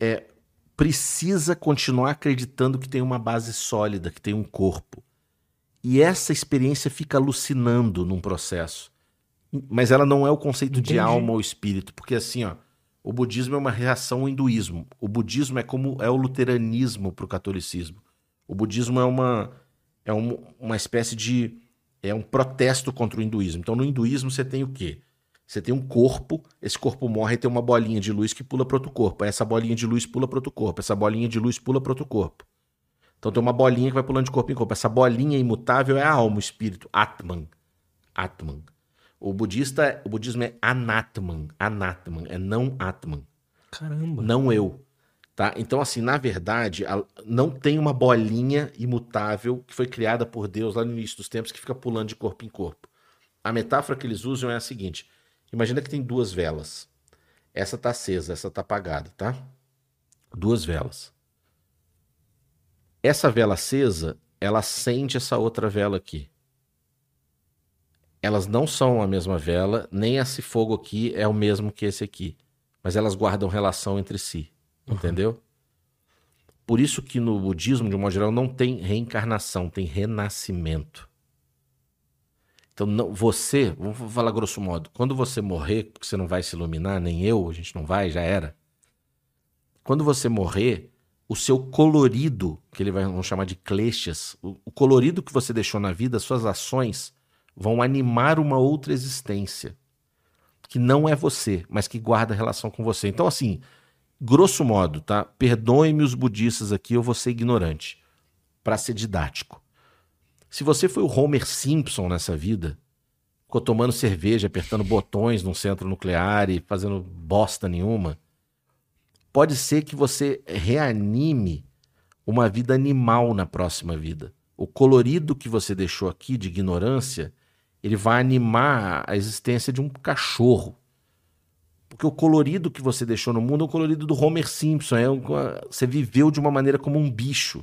é precisa continuar acreditando que tem uma base sólida, que tem um corpo. E essa experiência fica alucinando num processo. Mas ela não é o conceito Entendi. de alma ou espírito, porque assim, ó, o budismo é uma reação ao hinduísmo. O budismo é como é o luteranismo para o catolicismo. O budismo é uma é um, uma espécie de é um protesto contra o hinduísmo. Então, no hinduísmo, você tem o quê? Você tem um corpo, esse corpo morre e tem uma bolinha de luz que pula para outro corpo. Essa bolinha de luz pula para outro corpo. Essa bolinha de luz pula para outro corpo. Então tem uma bolinha que vai pulando de corpo em corpo. Essa bolinha imutável é a alma, o espírito, Atman. Atman. O budista, o budismo é Anatman, Anatman, é não Atman. Caramba. Não eu. Tá? Então, assim, na verdade, não tem uma bolinha imutável que foi criada por Deus lá no início dos tempos que fica pulando de corpo em corpo. A metáfora que eles usam é a seguinte: Imagina que tem duas velas. Essa tá acesa, essa tá apagada, tá? Duas velas. Essa vela acesa, ela acende essa outra vela aqui. Elas não são a mesma vela, nem esse fogo aqui é o mesmo que esse aqui. Mas elas guardam relação entre si. Uhum. Entendeu? Por isso que no budismo, de um modo geral, não tem reencarnação, tem renascimento. Então, não, você, vamos falar grosso modo, quando você morrer, porque você não vai se iluminar, nem eu, a gente não vai, já era. Quando você morrer, o seu colorido, que ele vai vamos chamar de kleshas, o, o colorido que você deixou na vida, suas ações, vão animar uma outra existência que não é você, mas que guarda relação com você. Então, assim, grosso modo, tá? Perdoem-me os budistas aqui, eu vou ser ignorante, para ser didático. Se você foi o Homer Simpson nessa vida, ficou tomando cerveja, apertando botões num centro nuclear e fazendo bosta nenhuma, pode ser que você reanime uma vida animal na próxima vida. O colorido que você deixou aqui de ignorância, ele vai animar a existência de um cachorro. Porque o colorido que você deixou no mundo é o colorido do Homer Simpson. É um, você viveu de uma maneira como um bicho.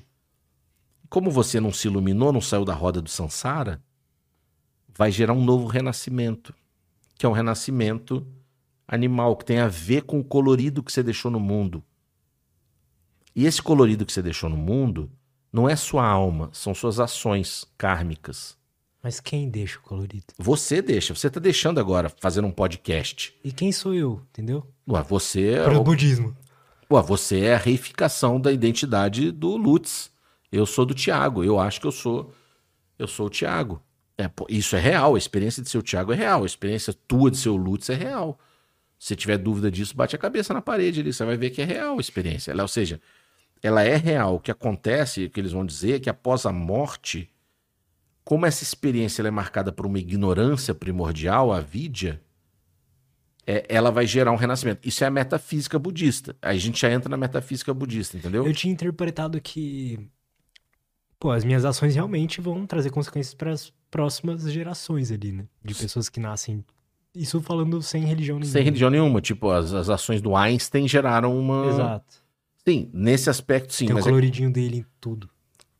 Como você não se iluminou, não saiu da roda do Sansara, vai gerar um novo renascimento, que é um renascimento animal, que tem a ver com o colorido que você deixou no mundo. E esse colorido que você deixou no mundo não é sua alma, são suas ações kármicas. Mas quem deixa o colorido? Você deixa. Você está deixando agora, fazendo um podcast. E quem sou eu, entendeu? Ué, você é. Para o budismo. Ué, você é a reificação da identidade do Lutz. Eu sou do Tiago, eu acho que eu sou eu sou o Tiago. É, isso é real, a experiência de ser o Tiago é real, a experiência tua de ser o Lutz é real. Se tiver dúvida disso, bate a cabeça na parede ali, você vai ver que é real a experiência. Ela, ou seja, ela é real. O que acontece, o que eles vão dizer, é que após a morte, como essa experiência é marcada por uma ignorância primordial, a vidya, é, ela vai gerar um renascimento. Isso é a metafísica budista. Aí a gente já entra na metafísica budista, entendeu? Eu tinha interpretado que pô, as minhas ações realmente vão trazer consequências para as próximas gerações ali, né? De pessoas que nascem. Isso falando sem religião nenhuma. Sem religião nenhuma. Tipo, as, as ações do Einstein geraram uma. Exato. Sim, nesse aspecto sim. Tem o é coloridinho é... dele em tudo.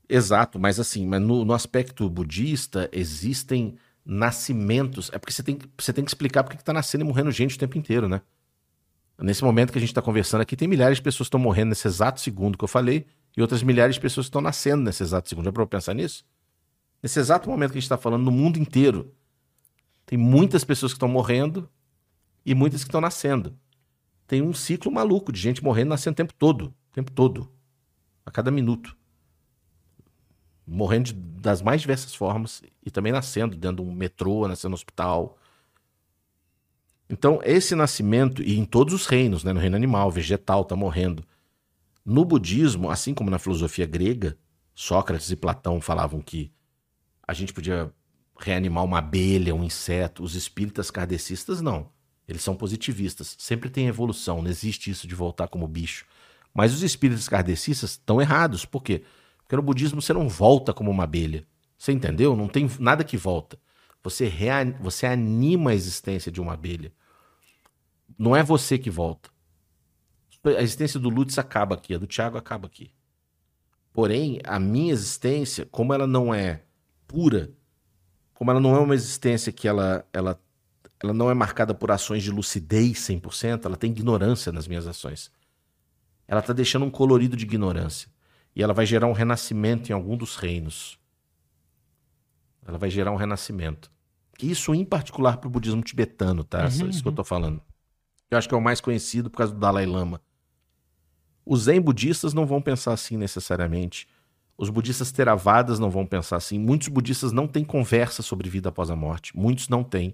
Exato, mas assim, mas no, no, aspecto budista existem nascimentos. É porque você tem, você tem que explicar porque que tá nascendo e morrendo gente o tempo inteiro, né? Nesse momento que a gente está conversando aqui, tem milhares de pessoas que estão morrendo nesse exato segundo que eu falei, e outras milhares de pessoas que estão nascendo nesse exato segundo. Já para pensar nisso? Nesse exato momento que a gente está falando, no mundo inteiro, tem muitas pessoas que estão morrendo e muitas que estão nascendo. Tem um ciclo maluco de gente morrendo e nascendo o tempo todo. O tempo todo. A cada minuto. Morrendo de, das mais diversas formas e também nascendo dentro de um metrô, nascendo no hospital. Então, esse nascimento, e em todos os reinos, né, no reino animal, vegetal, está morrendo. No budismo, assim como na filosofia grega, Sócrates e Platão falavam que a gente podia reanimar uma abelha, um inseto. Os espíritas kardecistas não. Eles são positivistas. Sempre tem evolução, não existe isso de voltar como bicho. Mas os espíritas kardecistas estão errados. Por quê? No budismo você não volta como uma abelha. Você entendeu? Não tem nada que volta. Você, você anima a existência de uma abelha. Não é você que volta a existência do Lutz acaba aqui, a do Thiago acaba aqui. Porém, a minha existência, como ela não é pura, como ela não é uma existência que ela, ela, ela não é marcada por ações de lucidez 100%, ela tem ignorância nas minhas ações. Ela está deixando um colorido de ignorância. E ela vai gerar um renascimento em algum dos reinos. Ela vai gerar um renascimento. Isso em particular para o budismo tibetano, tá? Uhum, Isso uhum. que eu estou falando. Eu acho que é o mais conhecido por causa do Dalai Lama. Os zen budistas não vão pensar assim necessariamente. Os budistas teravadas não vão pensar assim. Muitos budistas não têm conversa sobre vida após a morte. Muitos não têm.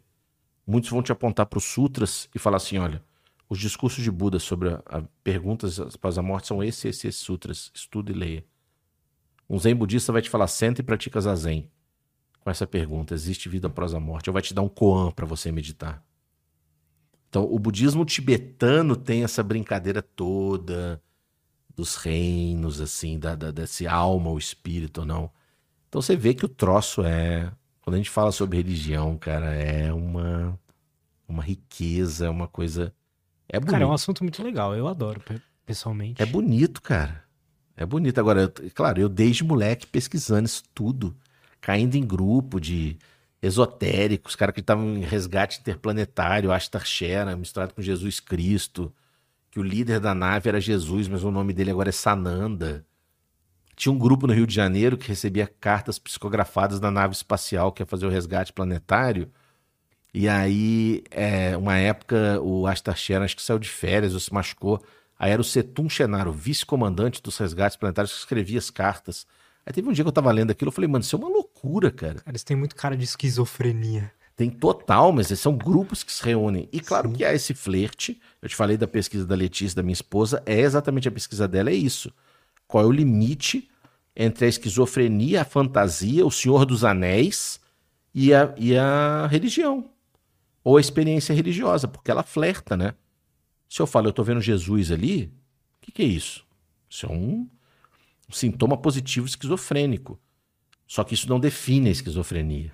Muitos vão te apontar para os sutras e falar assim: olha, os discursos de Buda sobre a, a perguntas após a morte são esses, esses, esses sutras. Estuda e leia. Um zen budista vai te falar: senta e pratica zazen. Com essa pergunta: existe vida após a morte? Ou vai te dar um koan para você meditar. Então, o budismo tibetano tem essa brincadeira toda dos reinos, assim, da, da, desse alma, o espírito ou não. Então você vê que o troço é. Quando a gente fala sobre religião, cara, é uma. uma riqueza, uma coisa. É bonito. Cara, é um assunto muito legal. Eu adoro, pe- pessoalmente. É bonito, cara. É bonito. Agora, eu- claro, eu desde moleque pesquisando isso tudo, caindo em grupo de esotéricos, cara que estavam em resgate interplanetário, Astar Shera, misturado com Jesus Cristo, que o líder da nave era Jesus, mas o nome dele agora é Sananda. Tinha um grupo no Rio de Janeiro que recebia cartas psicografadas da nave espacial que ia fazer o resgate planetário. E aí, é, uma época, o Astar acho que saiu de férias ou se machucou. Aí era o Setum Chenaro, vice-comandante dos resgates planetários, que escrevia as cartas. Aí teve um dia que eu tava lendo aquilo, eu falei, mano, isso é uma loucura, cara. Cara, isso tem muito cara de esquizofrenia. Tem total, mas são grupos que se reúnem. E claro Sim. que há esse flerte. Eu te falei da pesquisa da Letícia, da minha esposa, é exatamente a pesquisa dela, é isso. Qual é o limite entre a esquizofrenia, a fantasia, o Senhor dos Anéis e a, e a religião? Ou a experiência religiosa, porque ela flerta, né? Se eu falo, eu tô vendo Jesus ali, o que, que é isso? Isso é um, um sintoma positivo esquizofrênico. Só que isso não define a esquizofrenia.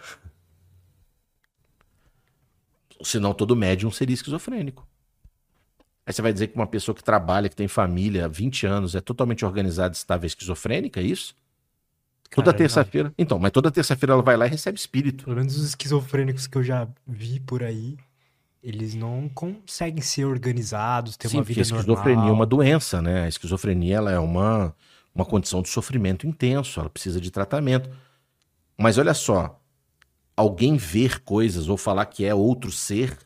Senão todo médium seria esquizofrênico. Aí você vai dizer que uma pessoa que trabalha, que tem família há 20 anos, é totalmente organizada, estável, esquizofrênica, é isso? Toda terça-feira. Então, mas toda terça-feira ela vai lá e recebe espírito. Pelo menos os esquizofrênicos que eu já vi por aí, eles não conseguem ser organizados, ter Sim, uma porque vida a esquizofrenia normal. é uma doença, né? A esquizofrenia ela é uma, uma condição de sofrimento intenso, ela precisa de tratamento. Mas olha só, alguém ver coisas ou falar que é outro ser,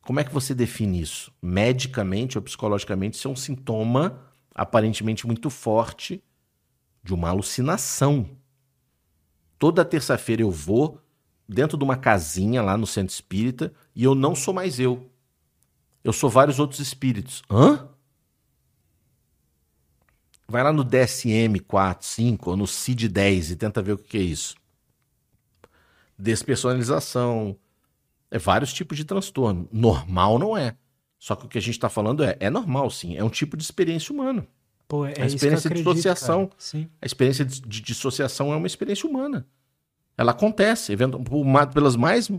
como é que você define isso? Medicamente ou psicologicamente, isso é um sintoma aparentemente muito forte de uma alucinação. Toda terça-feira eu vou dentro de uma casinha lá no centro espírita e eu não sou mais eu. Eu sou vários outros espíritos. Hã? Vai lá no DSM 4, 5 ou no CID 10 e tenta ver o que é isso. Despersonalização. É vários tipos de transtorno. Normal não é. Só que o que a gente está falando é, é normal sim. É um tipo de experiência humana. Pô, é A experiência de acredito, dissociação. cara. Sim. A experiência de, de dissociação é uma experiência humana. Ela acontece, evento- por pelos mais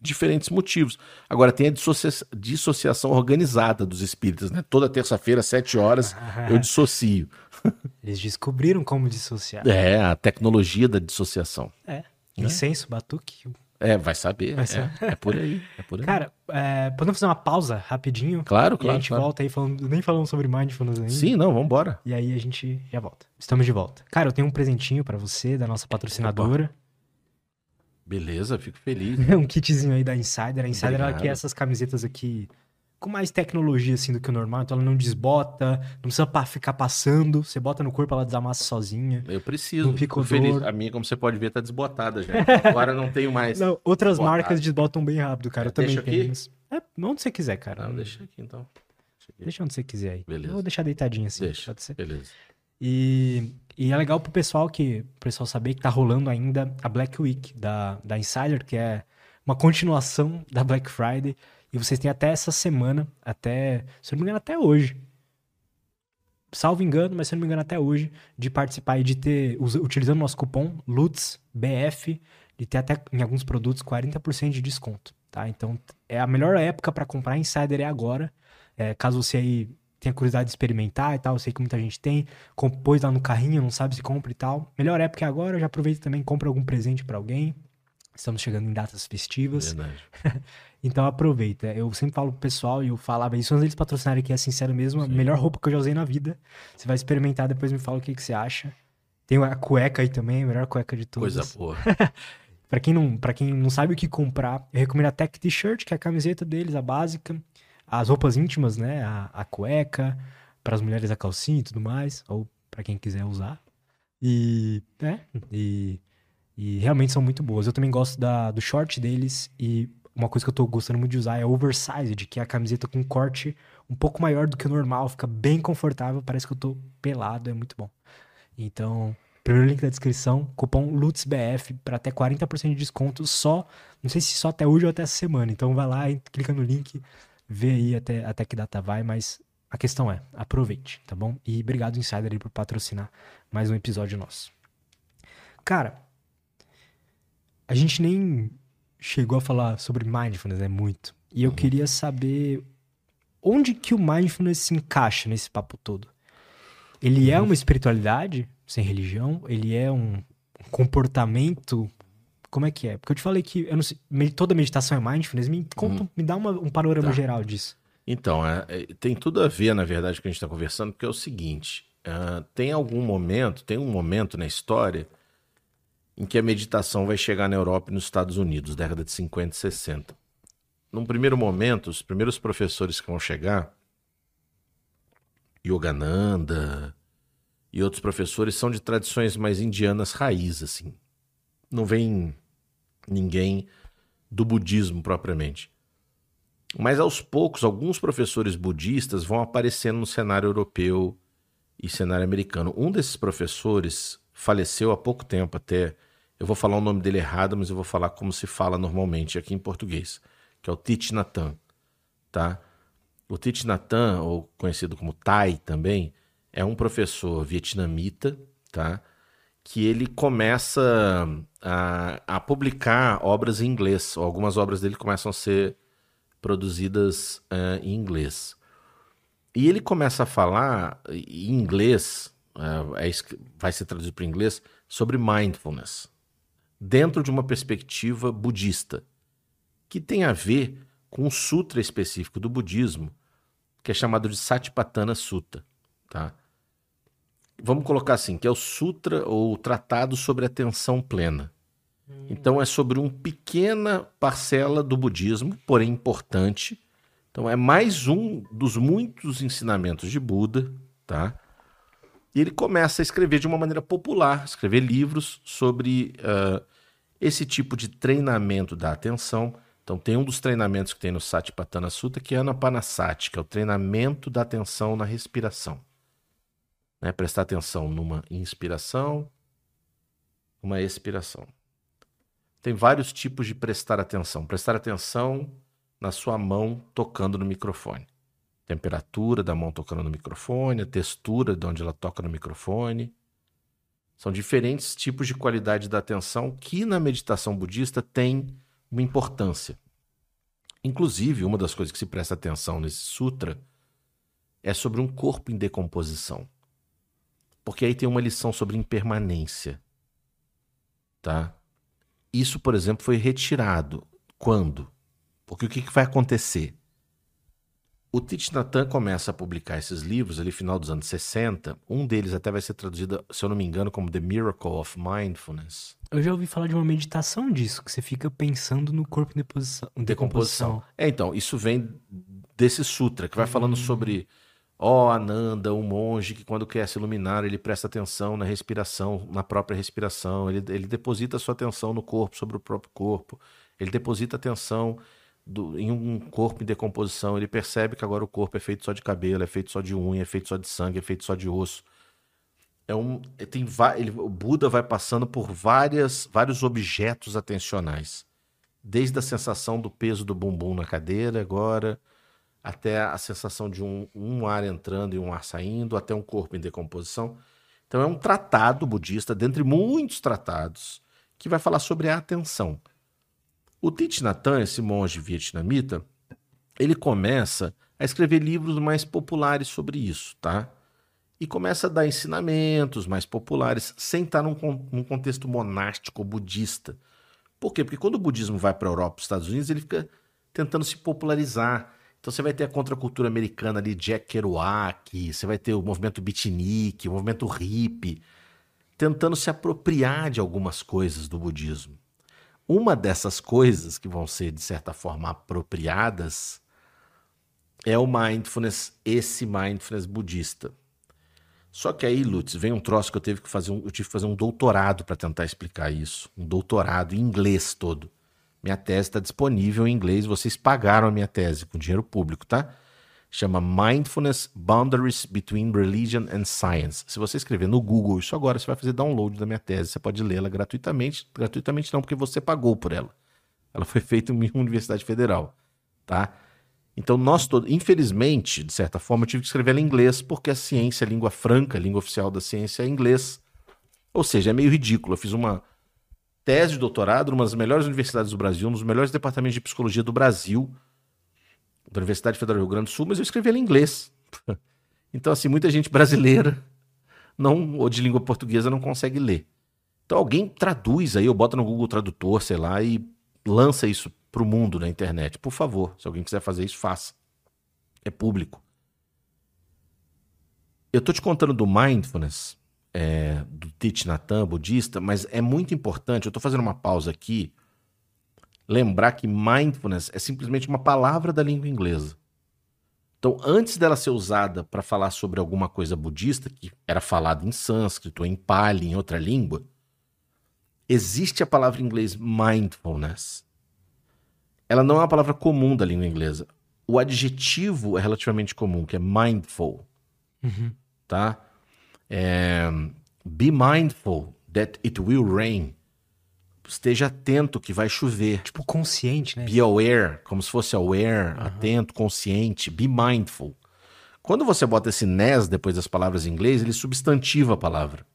diferentes motivos. Agora, tem a dissocia- dissociação organizada dos espíritos, né? Toda terça-feira, às sete horas, eu dissocio. Eles descobriram como dissociar. É, a tecnologia da dissociação. É. Incenso, batuque. É, vai saber. Vai é, saber. é por aí. É por aí. Cara, é, podemos fazer uma pausa rapidinho? claro, e a claro. gente claro. volta aí falando. Nem falamos sobre mindfulness ainda. Sim, não, vambora. E aí a gente já volta. Estamos de volta. Cara, eu tenho um presentinho pra você, da nossa patrocinadora. Beleza, fico feliz. um kitzinho aí da Insider. A Insider ela Obrigado. quer essas camisetas aqui com mais tecnologia assim do que o normal, então ela não desbota, não precisa pa- ficar passando, você bota no corpo, ela desamassa sozinha. Eu preciso. Não fico feliz. A minha, como você pode ver, tá desbotada já. Agora não tenho mais. Não, outras marcas desbotam bem rápido, cara. Eu também Deixa aqui? tenho. É, onde você quiser, cara. Não, deixa aqui então. Deixa aqui. Deixa onde você quiser aí. Beleza. Eu vou deixar deitadinho assim. Deixa. pode ser? Beleza. E, e é legal pro pessoal que o pessoal saber que tá rolando ainda a Black Week da, da Insider, que é uma continuação da Black Friday. E vocês têm até essa semana, até, se eu não me engano, até hoje. Salvo engano, mas se eu não me engano, até hoje, de participar e de ter, utilizando o nosso cupom LUTSBF, de ter até em alguns produtos 40% de desconto, tá? Então, é a melhor época para comprar Insider é agora. É, caso você aí tenha curiosidade de experimentar e tal, eu sei que muita gente tem, compôs lá no carrinho, não sabe se compra e tal. Melhor época é agora, já aproveita também, compra algum presente para alguém. Estamos chegando em datas festivas. Verdade. Então aproveita. Eu sempre falo pro pessoal e eu falava isso antes deles patrocinarem aqui, é sincero mesmo, a Sim. melhor roupa que eu já usei na vida. Você vai experimentar, depois me fala o que, que você acha. Tem a cueca aí também, a melhor cueca de todas. Coisa boa. Pra quem não, para quem não sabe o que comprar, eu recomendo a Tech T-shirt, que é a camiseta deles, a básica, as roupas íntimas, né, a, a cueca, para as mulheres a calcinha e tudo mais, ou pra quem quiser usar. E, né, e, e realmente são muito boas. Eu também gosto da, do short deles e uma coisa que eu tô gostando muito de usar é oversized, que é a camiseta com corte um pouco maior do que o normal, fica bem confortável, parece que eu tô pelado, é muito bom. Então, primeiro link da descrição, cupom LUTSBF para até 40% de desconto só, não sei se só até hoje ou até essa semana. Então vai lá clica no link, vê aí até, até que data vai, mas a questão é, aproveite, tá bom? E obrigado Insider aí por patrocinar mais um episódio nosso. Cara, a gente nem chegou a falar sobre mindfulness, é muito. E eu uhum. queria saber onde que o mindfulness se encaixa nesse papo todo. Ele é uhum. uma espiritualidade sem religião? Ele é um comportamento? Como é que é? Porque eu te falei que eu não sei, toda meditação é mindfulness. Me, conta, uhum. me dá uma, um panorama tá. geral disso. Então, é, é, tem tudo a ver, na verdade, com o que a gente está conversando, porque é o seguinte: uh, tem algum momento, tem um momento na história em que a meditação vai chegar na Europa e nos Estados Unidos, década de 50 e 60. Num primeiro momento, os primeiros professores que vão chegar, Yogananda e outros professores, são de tradições mais indianas raiz, assim. Não vem ninguém do budismo propriamente. Mas aos poucos, alguns professores budistas vão aparecendo no cenário europeu e cenário americano. Um desses professores faleceu há pouco tempo até. Eu vou falar o nome dele errado, mas eu vou falar como se fala normalmente aqui em português, que é o Thich Nhat Hanh, tá? O Thich Nhat Hanh, ou conhecido como Thai também, é um professor vietnamita, tá? Que ele começa a, a publicar obras em inglês, ou algumas obras dele começam a ser produzidas uh, em inglês. E ele começa a falar em inglês, uh, é, vai ser traduzido para inglês, sobre mindfulness, dentro de uma perspectiva budista, que tem a ver com um sutra específico do budismo, que é chamado de Satipatthana Sutta. Tá? Vamos colocar assim, que é o sutra ou o tratado sobre atenção plena. Então é sobre uma pequena parcela do budismo, porém importante. Então é mais um dos muitos ensinamentos de Buda, tá? E ele começa a escrever de uma maneira popular, escrever livros sobre uh, esse tipo de treinamento da atenção. Então tem um dos treinamentos que tem no Satipatthana Sutta que é Anapanasati, que é o treinamento da atenção na respiração. Né? Prestar atenção numa inspiração, uma expiração tem vários tipos de prestar atenção. Prestar atenção na sua mão tocando no microfone. Temperatura da mão tocando no microfone, a textura de onde ela toca no microfone. São diferentes tipos de qualidade da atenção que na meditação budista tem uma importância. Inclusive, uma das coisas que se presta atenção nesse sutra é sobre um corpo em decomposição. Porque aí tem uma lição sobre impermanência. Tá? Isso, por exemplo, foi retirado. Quando? Porque o que, vai acontecer? O Thich Nhat Hanh começa a publicar esses livros ali no final dos anos 60. Um deles até vai ser traduzido, se eu não me engano, como The Miracle of Mindfulness. Eu já ouvi falar de uma meditação disso, que você fica pensando no corpo em decomposição. decomposição. É, então, isso vem desse sutra, que vai falando hum. sobre Ó oh, Ananda, um monge que quando quer se iluminar, ele presta atenção na respiração, na própria respiração, ele, ele deposita sua atenção no corpo, sobre o próprio corpo, ele deposita atenção do, em um corpo em decomposição, ele percebe que agora o corpo é feito só de cabelo, é feito só de unha, é feito só de sangue, é feito só de osso. É um, tem, ele, o Buda vai passando por várias, vários objetos atencionais, desde a sensação do peso do bumbum na cadeira agora até a sensação de um, um ar entrando e um ar saindo, até um corpo em decomposição. Então é um tratado budista, dentre muitos tratados, que vai falar sobre a atenção. O Thich Nhat Hanh, esse monge vietnamita, ele começa a escrever livros mais populares sobre isso, tá? E começa a dar ensinamentos mais populares, sem estar num, num contexto monástico budista. Por quê? Porque quando o budismo vai para a Europa e os Estados Unidos, ele fica tentando se popularizar. Então você vai ter a contracultura americana ali, Jack Kerouac, você vai ter o movimento beatnik, o movimento hippie, tentando se apropriar de algumas coisas do budismo. Uma dessas coisas que vão ser, de certa forma, apropriadas é o mindfulness, esse mindfulness budista. Só que aí, Lutz, vem um troço que eu tive que fazer um, eu tive que fazer um doutorado para tentar explicar isso. Um doutorado em inglês todo. Minha tese está disponível em inglês, vocês pagaram a minha tese com dinheiro público, tá? Chama Mindfulness Boundaries Between Religion and Science. Se você escrever no Google isso agora, você vai fazer download da minha tese. Você pode lê-la gratuitamente. Gratuitamente não, porque você pagou por ela. Ela foi feita em uma universidade federal, tá? Então, nós todos, infelizmente, de certa forma, eu tive que escrever ela em inglês, porque a ciência, a língua franca, a língua oficial da ciência é inglês. Ou seja, é meio ridículo. Eu fiz uma, tese de doutorado numa das melhores universidades do Brasil, um dos melhores departamentos de psicologia do Brasil, da Universidade Federal do Rio Grande do Sul, mas eu escrevi ela em inglês. Então, assim, muita gente brasileira não ou de língua portuguesa não consegue ler. Então alguém traduz aí, ou bota no Google Tradutor, sei lá, e lança isso pro mundo na internet. Por favor, se alguém quiser fazer isso, faça. É público. Eu tô te contando do mindfulness, é, do Thich Nhat budista, mas é muito importante, eu tô fazendo uma pausa aqui, lembrar que mindfulness é simplesmente uma palavra da língua inglesa. Então, antes dela ser usada para falar sobre alguma coisa budista, que era falada em sânscrito, em pali, em outra língua, existe a palavra em inglês mindfulness. Ela não é uma palavra comum da língua inglesa. O adjetivo é relativamente comum, que é mindful. Uhum. Tá? É, be mindful that it will rain esteja atento que vai chover. Tipo, consciente, né? Be aware, como se fosse aware, uhum. atento, consciente, be mindful. Quando você bota esse nes depois das palavras em inglês, ele substantiva a palavra,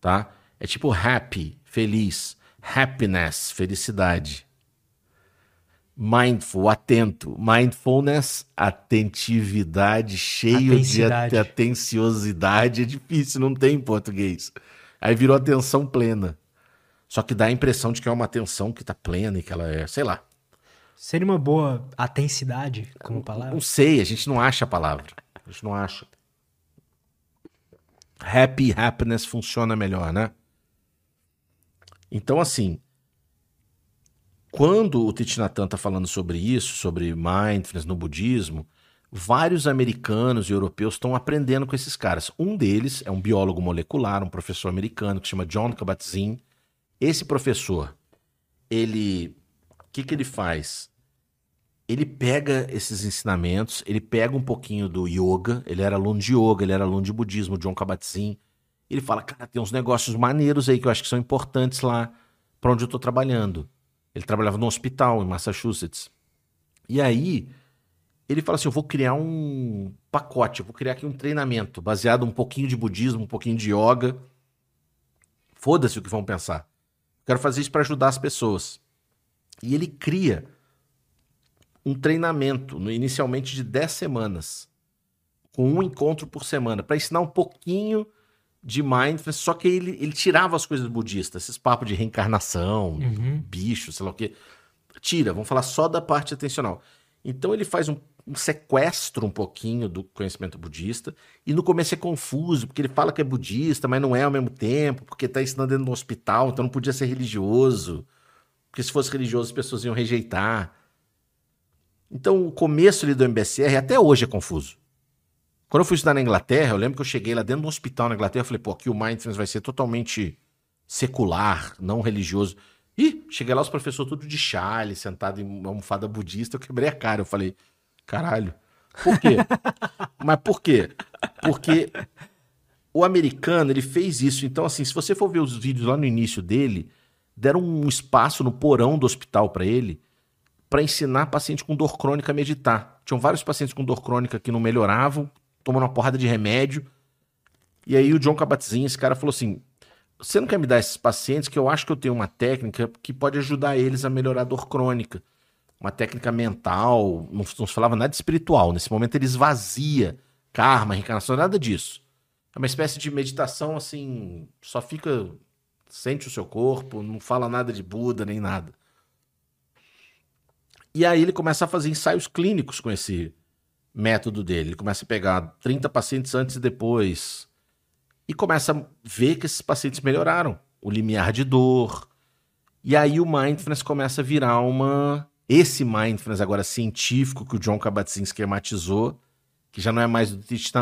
tá? É tipo happy, feliz, happiness, felicidade. Mindful, atento. Mindfulness, atentividade, cheio de atenciosidade. É difícil, não tem em português. Aí virou atenção plena. Só que dá a impressão de que é uma atenção que tá plena e que ela é, sei lá. Seria uma boa atensidade como palavra? Não sei, a gente não acha a palavra. A gente não acha. Happy, happiness funciona melhor, né? Então, assim, quando o Thich Nhat Hanh tá falando sobre isso, sobre mindfulness no budismo, vários americanos e europeus estão aprendendo com esses caras. Um deles é um biólogo molecular, um professor americano que se chama John Kabat-Zinn, esse professor, ele. O que, que ele faz? Ele pega esses ensinamentos, ele pega um pouquinho do yoga, ele era aluno de yoga, ele era aluno de budismo, John Kabat-Zinn. Ele fala, cara, tem uns negócios maneiros aí que eu acho que são importantes lá para onde eu estou trabalhando. Ele trabalhava no hospital em Massachusetts. E aí, ele fala assim: eu vou criar um pacote, eu vou criar aqui um treinamento baseado um pouquinho de budismo, um pouquinho de yoga. Foda-se o que vão pensar. Quero fazer isso para ajudar as pessoas. E ele cria um treinamento, inicialmente de 10 semanas, com um encontro por semana, para ensinar um pouquinho de mindfulness, só que ele, ele tirava as coisas budistas, esses papos de reencarnação, uhum. bicho, sei lá o quê. Tira, vamos falar só da parte atencional. Então ele faz um um sequestro um pouquinho do conhecimento budista. E no começo é confuso, porque ele fala que é budista, mas não é ao mesmo tempo, porque está ensinando dentro do hospital, então não podia ser religioso. Porque se fosse religioso as pessoas iam rejeitar. Então o começo ali do MBSR até hoje é confuso. Quando eu fui estudar na Inglaterra, eu lembro que eu cheguei lá dentro do hospital na Inglaterra, eu falei, pô, aqui o Mindfulness vai ser totalmente secular, não religioso. Ih, cheguei lá, os professores tudo de chale, sentado em uma almofada budista, eu quebrei a cara. Eu falei, Caralho. Por quê? Mas por quê? Porque o americano, ele fez isso. Então, assim, se você for ver os vídeos lá no início dele, deram um espaço no porão do hospital para ele para ensinar paciente com dor crônica a meditar. Tinham vários pacientes com dor crônica que não melhoravam, tomando uma porrada de remédio. E aí o John Kabat-Zinn, esse cara falou assim: "Você não quer me dar esses pacientes que eu acho que eu tenho uma técnica que pode ajudar eles a melhorar a dor crônica?" Uma técnica mental, não, não se falava nada de espiritual. Nesse momento ele esvazia karma, reencarnação, nada disso. É uma espécie de meditação assim, só fica, sente o seu corpo, não fala nada de Buda nem nada. E aí ele começa a fazer ensaios clínicos com esse método dele. Ele começa a pegar 30 pacientes antes e depois. E começa a ver que esses pacientes melhoraram. O limiar de dor. E aí o mindfulness começa a virar uma esse mindfulness agora científico que o John Kabat-Zinn esquematizou, que já não é mais do Thich.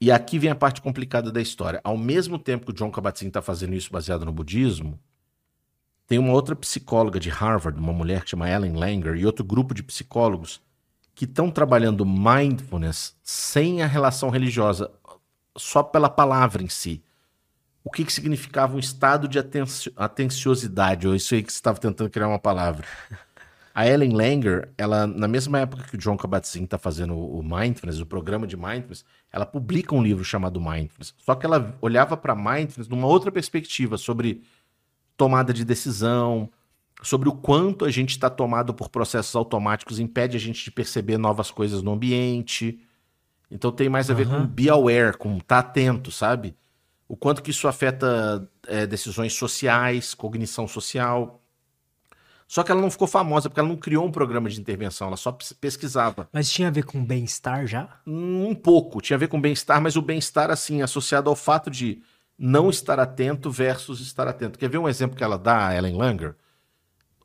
E aqui vem a parte complicada da história. Ao mesmo tempo que o John Kabat-Zinn está fazendo isso baseado no budismo, tem uma outra psicóloga de Harvard, uma mulher que chama Ellen Langer, e outro grupo de psicólogos que estão trabalhando mindfulness sem a relação religiosa, só pela palavra em si o que, que significava um estado de atencio atenciosidade, ou isso aí que você estava tentando criar uma palavra. A Ellen Langer, ela, na mesma época que o John Kabat-Zinn está fazendo o Mindfulness, o programa de Mindfulness, ela publica um livro chamado Mindfulness. Só que ela olhava para Mindfulness numa outra perspectiva, sobre tomada de decisão, sobre o quanto a gente está tomado por processos automáticos, impede a gente de perceber novas coisas no ambiente. Então tem mais a ver uhum. com be aware, com estar tá atento, sabe? O quanto que isso afeta é, decisões sociais, cognição social. Só que ela não ficou famosa porque ela não criou um programa de intervenção, ela só pesquisava. Mas tinha a ver com bem-estar já? Um pouco, tinha a ver com bem-estar, mas o bem-estar, assim, associado ao fato de não estar atento versus estar atento. Quer ver um exemplo que ela dá, a Ellen Langer,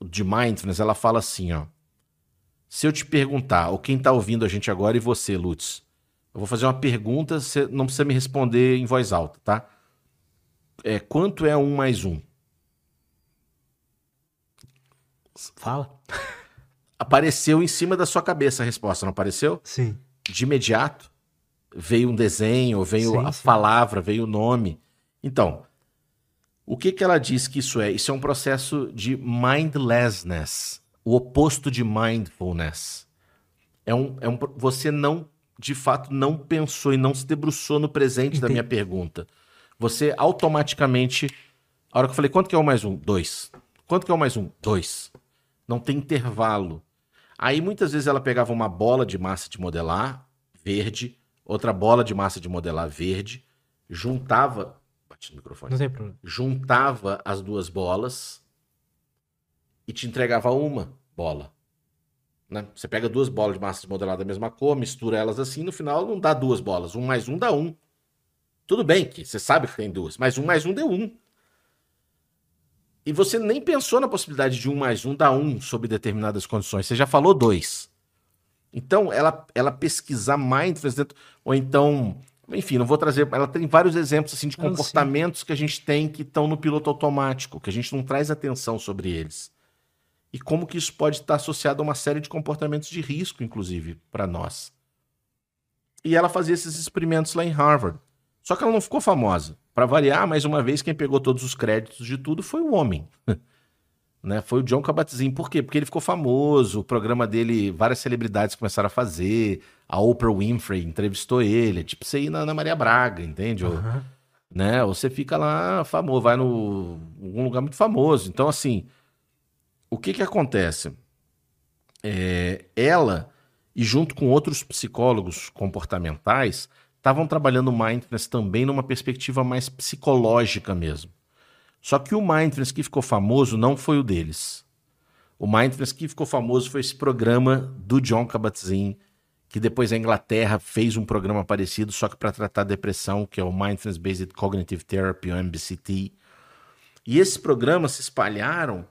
de mindfulness? Ela fala assim, ó. Se eu te perguntar, ou quem está ouvindo a gente agora e você, Lutz, eu vou fazer uma pergunta, você não precisa me responder em voz alta, tá? É, quanto é um mais um? Fala. Apareceu em cima da sua cabeça a resposta, não apareceu? Sim. De imediato veio um desenho, veio sim, a sim. palavra, veio o nome. Então, o que, que ela diz que isso é? Isso é um processo de mindlessness, o oposto de mindfulness. É um, é um, você não, de fato, não pensou e não se debruçou no presente Entendi. da minha pergunta. Você automaticamente, a hora que eu falei, quanto que é o mais um? Dois. Quanto que é o mais um? Dois. Não tem intervalo. Aí muitas vezes ela pegava uma bola de massa de modelar verde, outra bola de massa de modelar verde, juntava. Bate no microfone. Não tem problema. Juntava as duas bolas e te entregava uma bola. Né? Você pega duas bolas de massa de modelar da mesma cor, mistura elas assim, no final não dá duas bolas. Um mais um dá um. Tudo bem que você sabe que tem duas, mas um mais um deu um. E você nem pensou na possibilidade de um mais um dar um sob determinadas condições. Você já falou dois. Então, ela, ela pesquisar mindfulness dentro, ou então, enfim, não vou trazer. Ela tem vários exemplos assim de comportamentos que a gente tem que estão no piloto automático, que a gente não traz atenção sobre eles. E como que isso pode estar associado a uma série de comportamentos de risco, inclusive, para nós. E ela fazia esses experimentos lá em Harvard. Só que ela não ficou famosa. Para variar, mais uma vez, quem pegou todos os créditos de tudo foi o homem. né? Foi o John Kabat-Zinn. Por quê? Porque ele ficou famoso, o programa dele, várias celebridades começaram a fazer, a Oprah Winfrey entrevistou ele, tipo você ir na, na Maria Braga, entende? Uhum. Ou, né? Ou você fica lá famoso, vai no um lugar muito famoso. Então, assim, o que que acontece? É, ela, e junto com outros psicólogos comportamentais, estavam trabalhando mindfulness também numa perspectiva mais psicológica mesmo. Só que o mindfulness que ficou famoso não foi o deles. O mindfulness que ficou famoso foi esse programa do John Kabat-Zinn, que depois a Inglaterra fez um programa parecido, só que para tratar depressão, que é o Mindfulness Based Cognitive Therapy, o MBCT. E esses programas se espalharam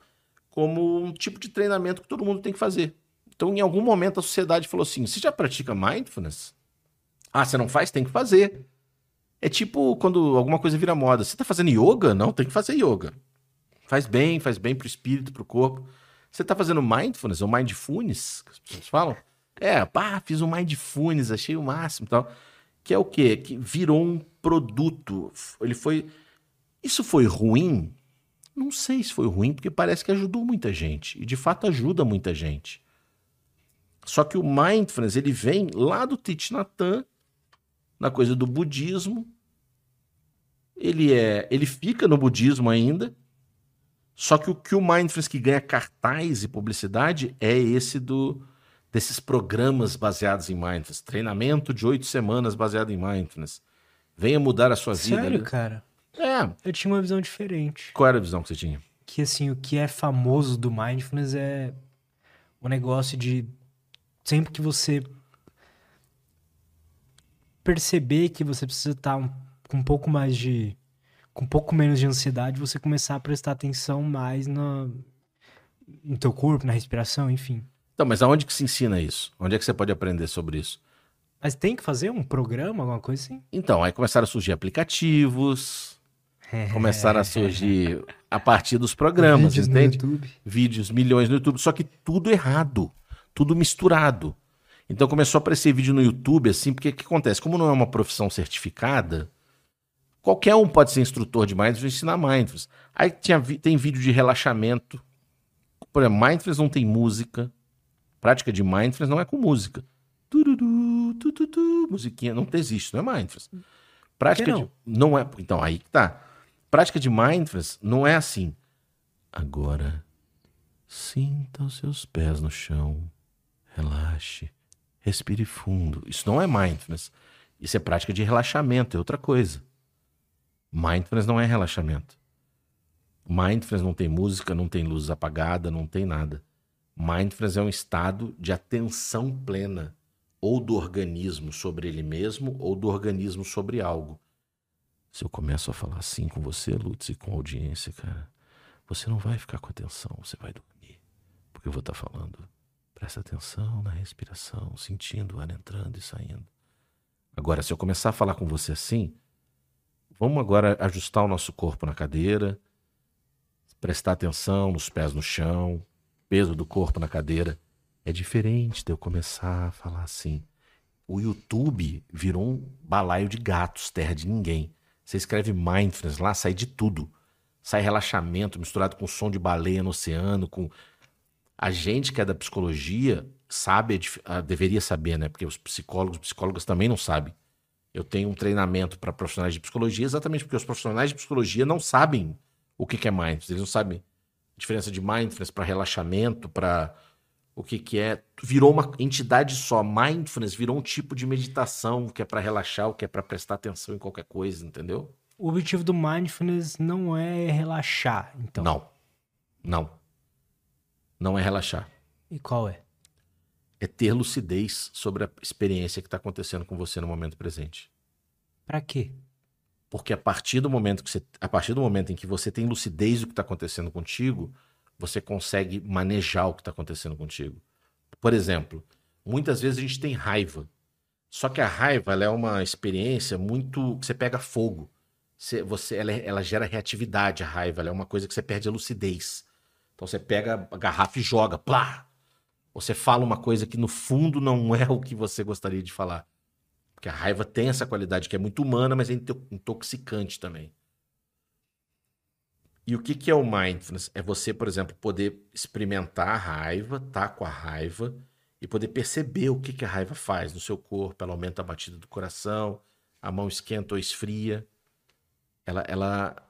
como um tipo de treinamento que todo mundo tem que fazer. Então, em algum momento, a sociedade falou assim: você já pratica mindfulness? Ah, você não faz? Tem que fazer. É tipo quando alguma coisa vira moda. Você tá fazendo yoga? Não, tem que fazer yoga. Faz bem, faz bem pro espírito, pro corpo. Você tá fazendo mindfulness ou mindfulness, que as pessoas falam? É, pá, fiz um mindfulness, achei o máximo e tal. Que é o quê? Que virou um produto. Ele foi. Isso foi ruim? Não sei se foi ruim, porque parece que ajudou muita gente. E de fato ajuda muita gente. Só que o mindfulness, ele vem lá do Thich na coisa do budismo. Ele é, ele fica no budismo ainda. Só que o que o mindfulness que ganha cartaz e publicidade é esse do desses programas baseados em mindfulness, treinamento de oito semanas baseado em mindfulness. Venha mudar a sua Sério, vida. Sério, cara? É. Eu tinha uma visão diferente. Qual era a visão que você tinha? Que assim, o que é famoso do mindfulness é o negócio de sempre que você perceber que você precisa estar um, com um pouco mais de. com um pouco menos de ansiedade, você começar a prestar atenção mais no, no teu corpo, na respiração, enfim. Então, mas aonde que se ensina isso? Onde é que você pode aprender sobre isso? Mas tem que fazer um programa, alguma coisa assim? Então, aí começaram a surgir aplicativos, começaram a surgir a partir dos programas, Vídeos entende? no YouTube. Vídeos, milhões no YouTube, só que tudo errado, tudo misturado. Então começou a aparecer vídeo no YouTube, assim, porque o que acontece? Como não é uma profissão certificada, qualquer um pode ser instrutor de mindfulness e ensinar mindfulness. Aí tinha, tem vídeo de relaxamento Por exemplo, mindfulness não tem música. Prática de mindfulness não é com música. Tururu, tututu, musiquinha, não existe, não é mindfulness. Prática não? de. Não é. Então, aí que tá. Prática de mindfulness não é assim. Agora, sinta os seus pés no chão. Relaxe. Respire fundo. Isso não é mindfulness. Isso é prática de relaxamento, é outra coisa. Mindfulness não é relaxamento. Mindfulness não tem música, não tem luz apagada, não tem nada. Mindfulness é um estado de atenção plena, ou do organismo sobre ele mesmo, ou do organismo sobre algo. Se eu começo a falar assim com você, Lutz, e com a audiência, cara, você não vai ficar com atenção, você vai dormir. Porque eu vou estar falando. Presta atenção na respiração, sentindo o ar entrando e saindo. Agora, se eu começar a falar com você assim, vamos agora ajustar o nosso corpo na cadeira, prestar atenção nos pés no chão, peso do corpo na cadeira. É diferente de eu começar a falar assim. O YouTube virou um balaio de gatos, terra de ninguém. Você escreve mindfulness lá, sai de tudo. Sai relaxamento misturado com som de baleia no oceano, com a gente que é da psicologia sabe, ah, deveria saber, né? Porque os psicólogos, psicólogas também não sabem. Eu tenho um treinamento para profissionais de psicologia exatamente porque os profissionais de psicologia não sabem o que, que é mindfulness. Eles não sabem a diferença de mindfulness para relaxamento, para o que, que é. Virou uma entidade só. Mindfulness virou um tipo de meditação que é para relaxar, o que é para prestar atenção em qualquer coisa, entendeu? O objetivo do mindfulness não é relaxar, então. Não. Não. Não é relaxar. E qual é? É ter lucidez sobre a experiência que está acontecendo com você no momento presente. Para quê? Porque a partir do momento que você, a partir do momento em que você tem lucidez do que está acontecendo contigo, você consegue manejar o que está acontecendo contigo. Por exemplo, muitas vezes a gente tem raiva. Só que a raiva é uma experiência muito. Você pega fogo. Você, você, ela, é, ela gera reatividade, a raiva. Ela é uma coisa que você perde a lucidez. Então você pega a garrafa e joga. Plá! Você fala uma coisa que no fundo não é o que você gostaria de falar. Porque a raiva tem essa qualidade que é muito humana, mas é intoxicante também. E o que, que é o mindfulness? É você, por exemplo, poder experimentar a raiva, tá com a raiva, e poder perceber o que, que a raiva faz no seu corpo. Ela aumenta a batida do coração, a mão esquenta ou esfria. Ela, ela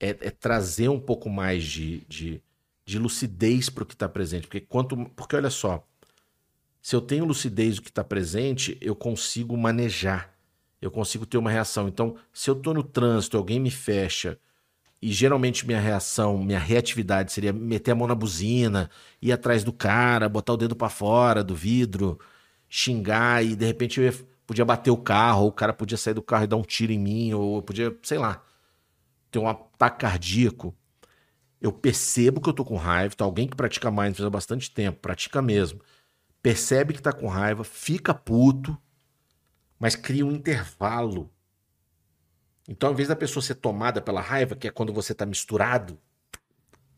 é, é trazer um pouco mais de, de, de lucidez para o que está presente. Porque, quanto, porque olha só, se eu tenho lucidez do que está presente, eu consigo manejar, eu consigo ter uma reação. Então, se eu estou no trânsito, alguém me fecha, e geralmente minha reação, minha reatividade seria meter a mão na buzina, ir atrás do cara, botar o dedo para fora do vidro, xingar, e de repente eu ia, podia bater o carro, ou o cara podia sair do carro e dar um tiro em mim, ou eu podia, sei lá, ter um ataque cardíaco. Eu percebo que eu tô com raiva, então alguém que pratica mindfulness há bastante tempo, pratica mesmo percebe que tá com raiva, fica puto, mas cria um intervalo. Então, ao invés da pessoa ser tomada pela raiva, que é quando você tá misturado,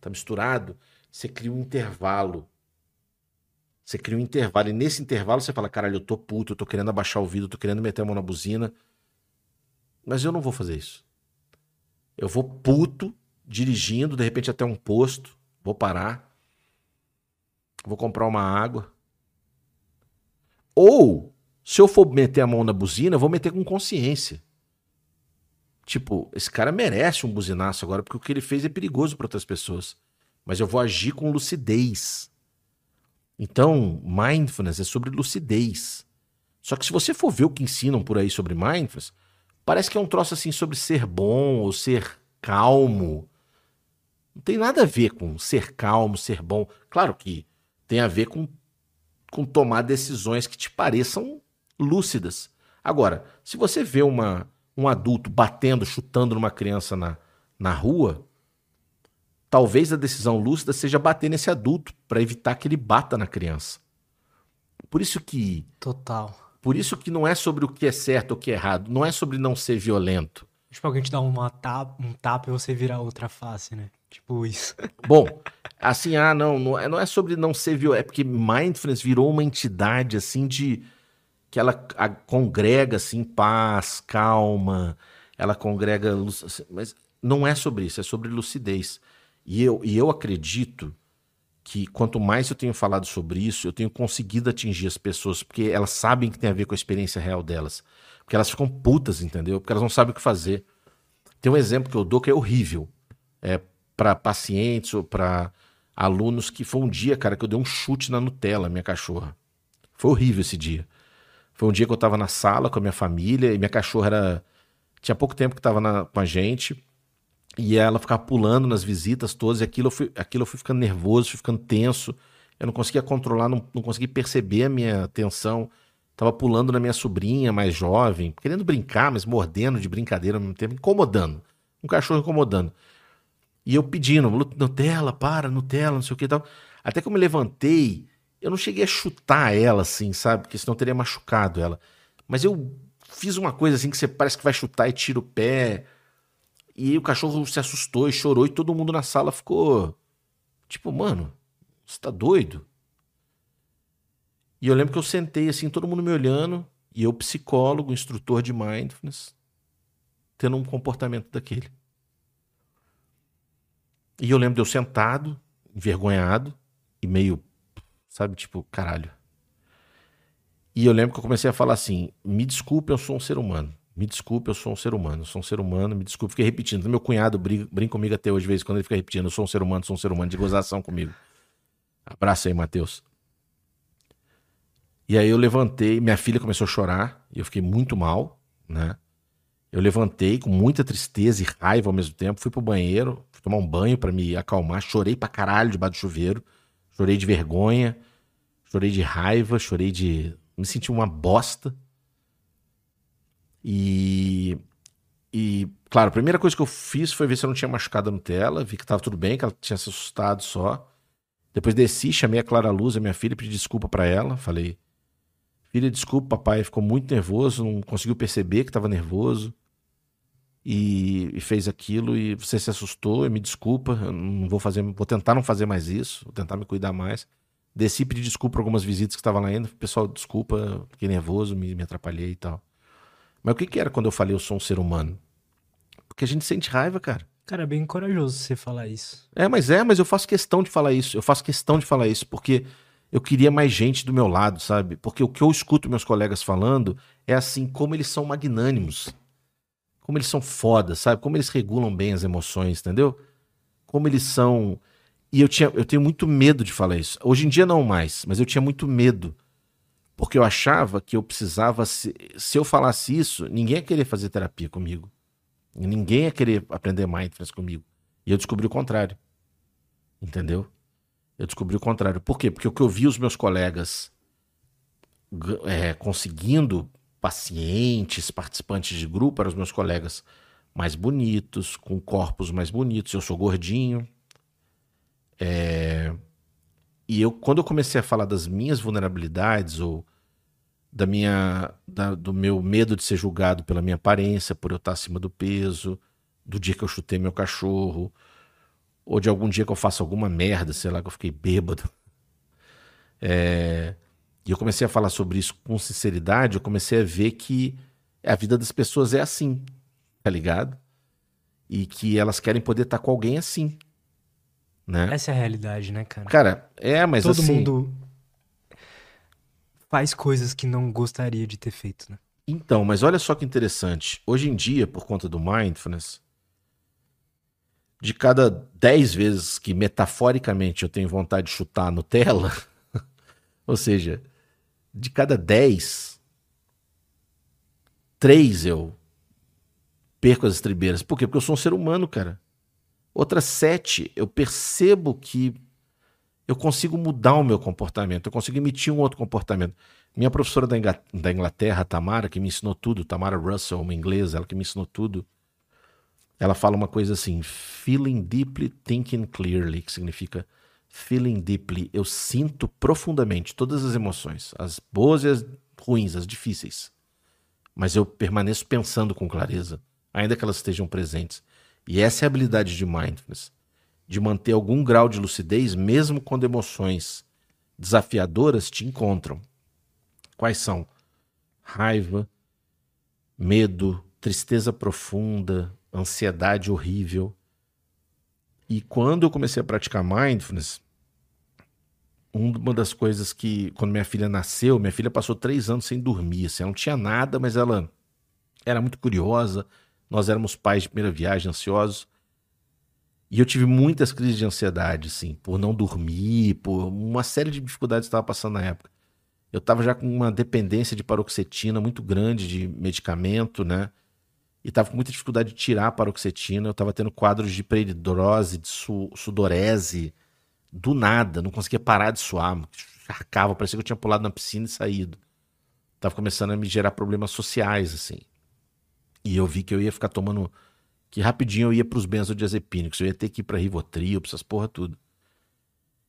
tá misturado, você cria um intervalo. Você cria um intervalo. E nesse intervalo você fala: caralho, eu tô puto, eu tô querendo abaixar o vidro, eu tô querendo meter a mão na buzina. Mas eu não vou fazer isso. Eu vou puto, dirigindo, de repente até um posto, vou parar, vou comprar uma água, ou, se eu for meter a mão na buzina, eu vou meter com consciência. Tipo, esse cara merece um buzinaço agora, porque o que ele fez é perigoso para outras pessoas. Mas eu vou agir com lucidez. Então, mindfulness é sobre lucidez. Só que se você for ver o que ensinam por aí sobre mindfulness, parece que é um troço assim sobre ser bom ou ser calmo. Não tem nada a ver com ser calmo, ser bom. Claro que tem a ver com com tomar decisões que te pareçam lúcidas. Agora, se você vê uma, um adulto batendo, chutando numa criança na, na rua, talvez a decisão lúcida seja bater nesse adulto para evitar que ele bata na criança. Por isso que. Total. Por isso que não é sobre o que é certo ou o que é errado. Não é sobre não ser violento. Tipo, alguém te dá uma tapa, um tapa e você virar outra face, né? Tipo isso. Bom, assim, ah, não, não é, não é sobre não ser violento, é porque mindfulness virou uma entidade, assim, de. que ela a, congrega, assim, paz, calma, ela congrega. Assim, mas não é sobre isso, é sobre lucidez. E eu, e eu acredito que quanto mais eu tenho falado sobre isso, eu tenho conseguido atingir as pessoas, porque elas sabem que tem a ver com a experiência real delas. Porque elas ficam putas, entendeu? Porque elas não sabem o que fazer. Tem um exemplo que eu dou que é horrível. É para pacientes ou para alunos que foi um dia, cara, que eu dei um chute na Nutella, minha cachorra. Foi horrível esse dia. Foi um dia que eu tava na sala com a minha família e minha cachorra era. Tinha pouco tempo que tava na... com a gente. E ela ficava pulando nas visitas todas, e aquilo eu fui, aquilo eu fui ficando nervoso, fui ficando tenso. Eu não conseguia controlar, não, não conseguia perceber a minha atenção. Tava pulando na minha sobrinha mais jovem, querendo brincar, mas mordendo de brincadeira ao mesmo tempo, incomodando. Um cachorro incomodando. E eu pedindo, Nutella, para, Nutella, não sei o que e tal. Até que eu me levantei, eu não cheguei a chutar ela assim, sabe? Porque senão eu teria machucado ela. Mas eu fiz uma coisa assim que você parece que vai chutar e tira o pé. E o cachorro se assustou e chorou e todo mundo na sala ficou tipo, mano, você tá doido? E eu lembro que eu sentei assim, todo mundo me olhando, e eu, psicólogo, instrutor de mindfulness, tendo um comportamento daquele. E eu lembro de eu sentado, envergonhado e meio, sabe, tipo, caralho. E eu lembro que eu comecei a falar assim: me desculpe, eu sou um ser humano. Me desculpe, eu sou um ser humano, sou um ser humano, me desculpe. Fiquei repetindo. Meu cunhado brinca, brinca comigo até hoje, vezes quando ele fica repetindo, eu sou um ser humano, sou um ser humano, de gozação comigo. Abraço aí, Matheus. E aí eu levantei, minha filha começou a chorar, e eu fiquei muito mal, né? Eu levantei com muita tristeza e raiva ao mesmo tempo, fui pro banheiro, fui tomar um banho para me acalmar, chorei pra caralho debaixo do chuveiro, chorei de vergonha, chorei de raiva, chorei de. me senti uma bosta. E, e, claro, a primeira coisa que eu fiz foi ver se eu não tinha machucado a Nutella, vi que tava tudo bem, que ela tinha se assustado só. Depois desci, chamei a Clara Luz, a minha filha, pedi desculpa para ela. Falei, filha, desculpa, papai ficou muito nervoso, não conseguiu perceber que estava nervoso. E, e, fez aquilo e você se assustou, e me desculpa, não vou fazer, vou tentar não fazer mais isso, vou tentar me cuidar mais. Desci pedir desculpa por algumas visitas que estavam lá ainda. Pessoal, desculpa, fiquei nervoso, me, me atrapalhei e tal. Mas o que, que era quando eu falei eu sou um ser humano? Porque a gente sente raiva, cara. Cara, é bem corajoso você falar isso. É, mas é, mas eu faço questão de falar isso. Eu faço questão de falar isso, porque eu queria mais gente do meu lado, sabe? Porque o que eu escuto meus colegas falando é assim, como eles são magnânimos. Como eles são foda, sabe? Como eles regulam bem as emoções, entendeu? Como eles são. E eu, tinha, eu tenho muito medo de falar isso. Hoje em dia não mais, mas eu tinha muito medo porque eu achava que eu precisava. Se, se eu falasse isso, ninguém ia querer fazer terapia comigo. Ninguém ia querer aprender mindfulness comigo. E eu descobri o contrário. Entendeu? Eu descobri o contrário. Por quê? Porque o que eu vi os meus colegas é, conseguindo pacientes, participantes de grupo, eram os meus colegas mais bonitos, com corpos mais bonitos. Eu sou gordinho. É, e eu, quando eu comecei a falar das minhas vulnerabilidades ou da minha, da, do meu medo de ser julgado pela minha aparência, por eu estar acima do peso, do dia que eu chutei meu cachorro, ou de algum dia que eu faço alguma merda, sei lá, que eu fiquei bêbado. É, e eu comecei a falar sobre isso com sinceridade, eu comecei a ver que a vida das pessoas é assim, tá ligado? E que elas querem poder estar com alguém assim. Né? Essa é a realidade, né, cara? Cara, é, mas Todo assim... mundo faz coisas que não gostaria de ter feito, né? Então, mas olha só que interessante. Hoje em dia, por conta do mindfulness, de cada 10 vezes que metaforicamente eu tenho vontade de chutar a Nutella, ou seja, de cada 10, 3 eu perco as estribeiras. Por quê? Porque eu sou um ser humano, cara. Outras sete, eu percebo que eu consigo mudar o meu comportamento, eu consigo emitir um outro comportamento. Minha professora da Inglaterra, Tamara, que me ensinou tudo, Tamara Russell, uma inglesa, ela que me ensinou tudo, ela fala uma coisa assim: feeling deeply, thinking clearly, que significa feeling deeply. Eu sinto profundamente todas as emoções, as boas e as ruins, as difíceis. Mas eu permaneço pensando com clareza, ainda que elas estejam presentes. E essa é a habilidade de mindfulness, de manter algum grau de lucidez mesmo quando emoções desafiadoras te encontram. Quais são? Raiva, medo, tristeza profunda, ansiedade horrível. E quando eu comecei a praticar mindfulness, uma das coisas que, quando minha filha nasceu, minha filha passou três anos sem dormir. Assim, ela não tinha nada, mas ela era muito curiosa. Nós éramos pais de primeira viagem, ansiosos. E eu tive muitas crises de ansiedade, assim, por não dormir, por uma série de dificuldades que estava passando na época. Eu estava já com uma dependência de paroxetina muito grande de medicamento, né? E estava com muita dificuldade de tirar a paroxetina. Eu estava tendo quadros de peridrose, de su sudorese, do nada. Não conseguia parar de suar. Arcava, parecia que eu tinha pulado na piscina e saído. Tava começando a me gerar problemas sociais, assim. E eu vi que eu ia ficar tomando. Que rapidinho eu ia para os benzodiazepínicos. Eu ia ter que ir para Rivotril, para essas porra tudo.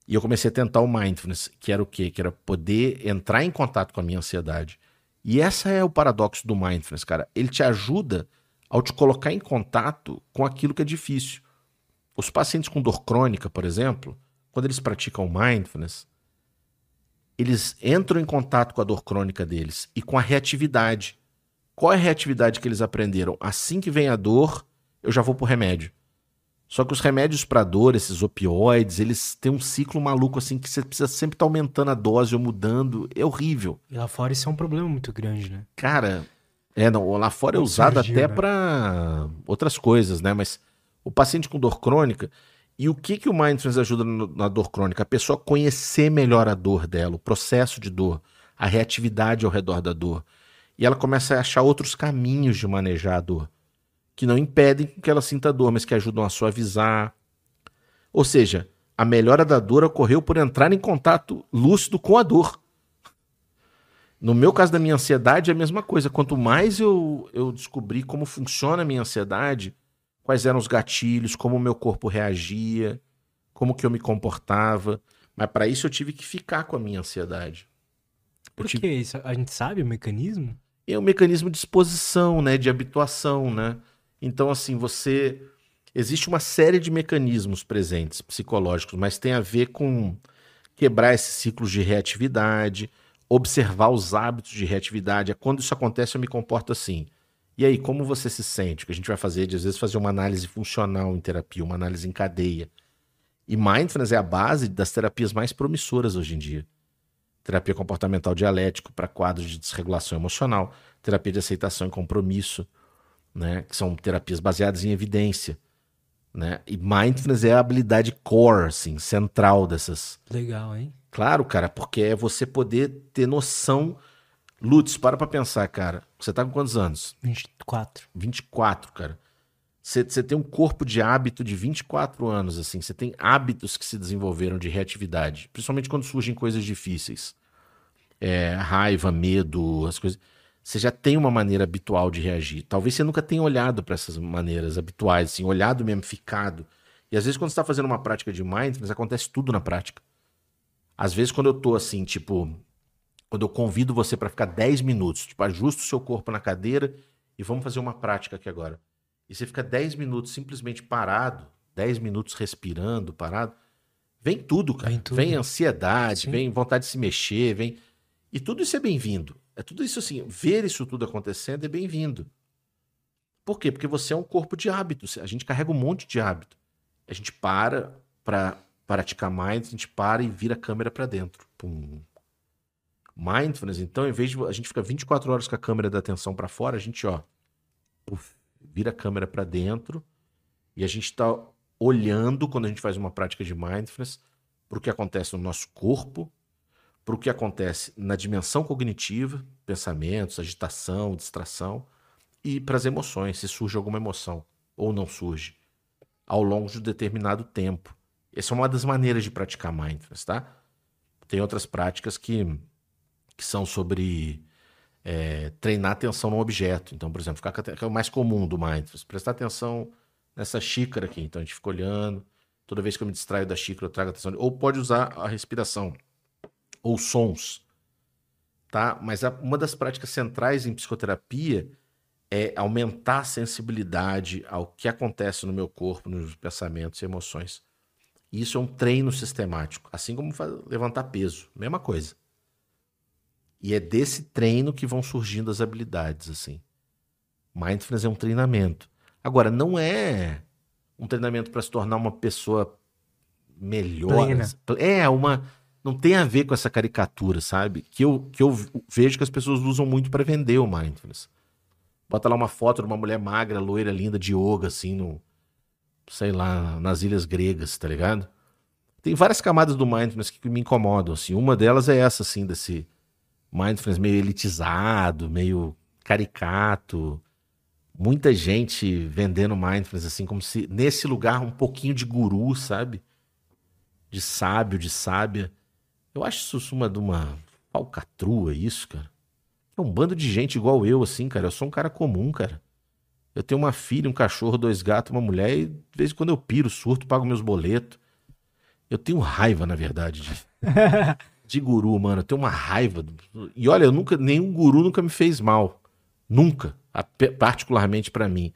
E eu comecei a tentar o mindfulness, que era o quê? Que era poder entrar em contato com a minha ansiedade. E essa é o paradoxo do mindfulness, cara. Ele te ajuda ao te colocar em contato com aquilo que é difícil. Os pacientes com dor crônica, por exemplo, quando eles praticam mindfulness, eles entram em contato com a dor crônica deles e com a reatividade. Qual é a reatividade que eles aprenderam? Assim que vem a dor, eu já vou pro remédio. Só que os remédios para dor, esses opioides, eles têm um ciclo maluco assim que você precisa sempre estar tá aumentando a dose ou mudando. É horrível. E lá fora isso é um problema muito grande, né? Cara, é, não, lá fora é usado até né? para outras coisas, né? Mas o paciente com dor crônica, e o que, que o Mindfulness ajuda na dor crônica? A pessoa conhecer melhor a dor dela, o processo de dor, a reatividade ao redor da dor. E ela começa a achar outros caminhos de manejar a dor que não impedem que ela sinta dor, mas que ajudam a suavizar. Ou seja, a melhora da dor ocorreu por entrar em contato lúcido com a dor. No meu caso da minha ansiedade é a mesma coisa. Quanto mais eu, eu descobri como funciona a minha ansiedade, quais eram os gatilhos, como o meu corpo reagia, como que eu me comportava. Mas para isso eu tive que ficar com a minha ansiedade. Por tive... que isso? A gente sabe o mecanismo? É um mecanismo de exposição, né? De habituação, né? Então, assim, você. Existe uma série de mecanismos presentes psicológicos, mas tem a ver com quebrar esses ciclos de reatividade, observar os hábitos de reatividade. É quando isso acontece, eu me comporto assim. E aí, como você se sente? O que a gente vai fazer de, às vezes, fazer uma análise funcional em terapia, uma análise em cadeia. E mindfulness é a base das terapias mais promissoras hoje em dia. Terapia comportamental dialético para quadros de desregulação emocional, terapia de aceitação e compromisso, né? Que são terapias baseadas em evidência. Né? E mindfulness é a habilidade core, assim, central dessas. Legal, hein? Claro, cara, porque é você poder ter noção. Lutz, para pra pensar, cara. Você tá com quantos anos? 24. 24, cara. Você, você tem um corpo de hábito de 24 anos, assim. Você tem hábitos que se desenvolveram de reatividade. Principalmente quando surgem coisas difíceis. É, raiva, medo, as coisas você já tem uma maneira habitual de reagir. Talvez você nunca tenha olhado para essas maneiras habituais, assim, olhado mesmo, ficado. E às vezes quando você está fazendo uma prática de mindfulness, acontece tudo na prática. Às vezes quando eu tô assim, tipo, quando eu convido você para ficar 10 minutos, tipo, ajusta o seu corpo na cadeira e vamos fazer uma prática aqui agora. E você fica 10 minutos simplesmente parado, 10 minutos respirando, parado, vem tudo, cara. Vem, tudo. vem ansiedade, Sim. vem vontade de se mexer, vem. E tudo isso é bem-vindo. É tudo isso assim, ver isso tudo acontecendo é bem-vindo. Por quê? Porque você é um corpo de hábitos. A gente carrega um monte de hábito. A gente para para praticar mais, a gente para e vira a câmera para dentro. Pum. Mindfulness, então, em vez de a gente ficar 24 horas com a câmera da atenção para fora, a gente, ó, vira a câmera para dentro e a gente está olhando quando a gente faz uma prática de mindfulness para o que acontece no nosso corpo, para o que acontece na dimensão cognitiva, pensamentos, agitação, distração, e para as emoções, se surge alguma emoção ou não surge, ao longo de um determinado tempo. Essa é uma das maneiras de praticar mindfulness, tá? Tem outras práticas que, que são sobre é, treinar atenção no objeto. Então, por exemplo, ficar que é o mais comum do mindfulness, prestar atenção nessa xícara aqui. Então, a gente fica olhando. Toda vez que eu me distraio da xícara, eu trago atenção. Ou pode usar a respiração ou sons, tá? Mas a, uma das práticas centrais em psicoterapia é aumentar a sensibilidade ao que acontece no meu corpo, nos pensamentos e emoções. Isso é um treino sistemático, assim como levantar peso, mesma coisa. E é desse treino que vão surgindo as habilidades, assim. Mindfulness é um treinamento. Agora, não é um treinamento para se tornar uma pessoa melhor. Plena. É, uma. Não tem a ver com essa caricatura, sabe? Que eu, que eu vejo que as pessoas usam muito para vender o mindfulness. Bota lá uma foto de uma mulher magra, loira, linda, de yoga, assim, no. Sei lá, nas ilhas gregas, tá ligado? Tem várias camadas do mindfulness que me incomodam, assim. Uma delas é essa, assim, desse mindfulness meio elitizado, meio caricato. Muita gente vendendo mindfulness, assim, como se nesse lugar um pouquinho de guru, sabe? De sábio, de sábia. Eu acho isso uma de uma falcatrua, isso, cara. É um bando de gente igual eu, assim, cara. Eu sou um cara comum, cara. Eu tenho uma filha, um cachorro, dois gatos, uma mulher, e de vez em quando eu piro, surto, pago meus boletos. Eu tenho raiva, na verdade, de, de guru, mano. Eu tenho uma raiva. E olha, eu nunca, nenhum guru nunca me fez mal. Nunca. Particularmente para mim.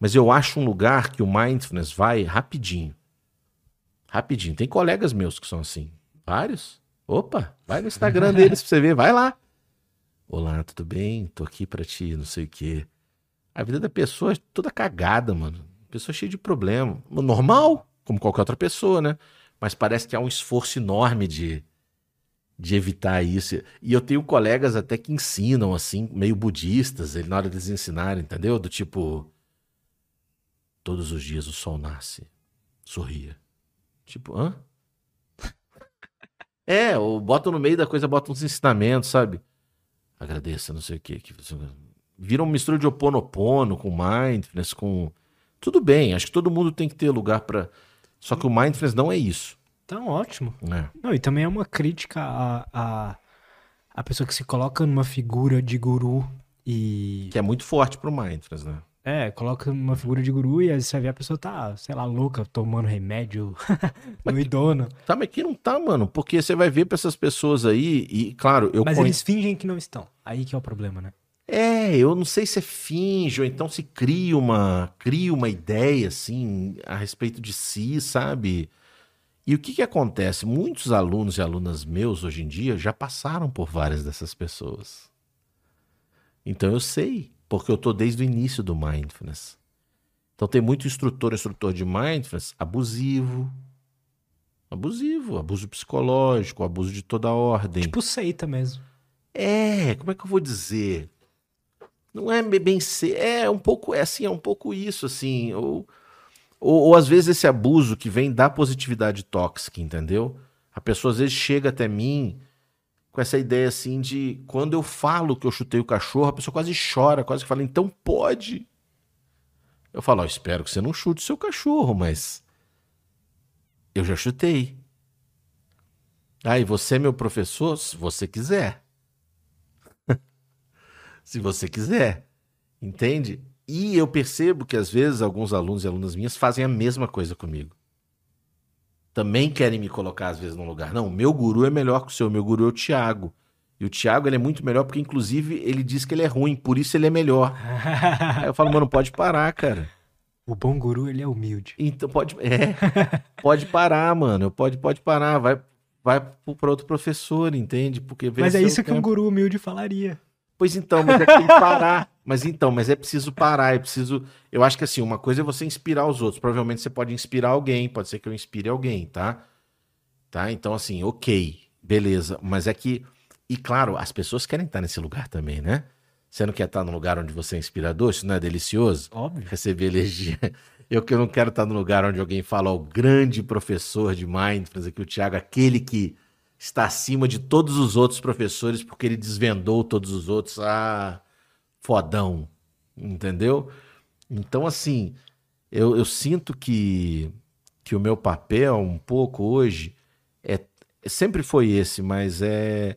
Mas eu acho um lugar que o mindfulness vai rapidinho. Rapidinho. Tem colegas meus que são assim. Vários. Opa, vai no Instagram deles pra você ver. Vai lá. Olá, tudo bem? Tô aqui para ti, não sei o quê. A vida da pessoa é toda cagada, mano. Pessoa cheia de problema. Normal, como qualquer outra pessoa, né? Mas parece que há um esforço enorme de, de evitar isso. E eu tenho colegas até que ensinam, assim, meio budistas, na hora de eles ensinarem, entendeu? Do tipo. Todos os dias o sol nasce. Sorria. Tipo, hã? É, ou bota no meio da coisa, bota uns ensinamentos, sabe? agradeça, não sei o quê. Que vira uma mistura de oponopono com mindfulness, com. Tudo bem, acho que todo mundo tem que ter lugar para. Só que o mindfulness não é isso. Então, ótimo. É. Não, e também é uma crítica a, a, a pessoa que se coloca numa figura de guru e. Que é muito forte pro mindfulness, né? É, coloca uma figura de guru e aí você vê a pessoa tá, sei lá, louca, tomando remédio doidona. Tá, mas que não tá, mano, porque você vai ver pra essas pessoas aí e, claro, eu... Mas eles fingem que não estão, aí que é o problema, né? É, eu não sei se é finge ou então se cria uma, cria uma ideia, assim, a respeito de si, sabe? E o que que acontece? Muitos alunos e alunas meus hoje em dia já passaram por várias dessas pessoas. Então eu sei porque eu tô desde o início do mindfulness. Então tem muito instrutor, instrutor de mindfulness abusivo. Abusivo, abuso psicológico, abuso de toda ordem. Tipo seita mesmo. É, como é que eu vou dizer? Não é bem ser, é um pouco, é assim, é um pouco isso, assim, ou, ou, ou às vezes esse abuso que vem da positividade tóxica, entendeu? A pessoa às vezes chega até mim com essa ideia assim de quando eu falo que eu chutei o cachorro, a pessoa quase chora, quase fala, então pode. Eu falo, oh, espero que você não chute seu cachorro, mas eu já chutei. Ah, e você é meu professor? Se você quiser. se você quiser. Entende? E eu percebo que às vezes alguns alunos e alunas minhas fazem a mesma coisa comigo também querem me colocar às vezes num lugar. Não, meu guru é melhor que o seu, meu guru é o Tiago. E o Thiago ele é muito melhor porque, inclusive, ele diz que ele é ruim, por isso ele é melhor. Aí eu falo, mano, pode parar, cara. O bom guru, ele é humilde. Então pode. É. pode parar, mano. Pode, pode parar. Vai, vai para outro professor, entende? Porque Mas é isso que um guru humilde falaria. Pois então, mas é que tem que parar. Mas então, mas é preciso parar, é preciso. Eu acho que assim, uma coisa é você inspirar os outros. Provavelmente você pode inspirar alguém, pode ser que eu inspire alguém, tá? Tá? Então, assim, ok, beleza. Mas é que. E claro, as pessoas querem estar nesse lugar também, né? Você não quer estar num lugar onde você é inspirador? Isso não é delicioso? Óbvio. Receber energia. Eu que não quero estar num lugar onde alguém fala, o grande professor de mindfulness aqui, o Thiago, aquele que está acima de todos os outros professores porque ele desvendou todos os outros. Ah, fodão, entendeu? Então, assim, eu, eu sinto que, que o meu papel um pouco hoje é sempre foi esse, mas é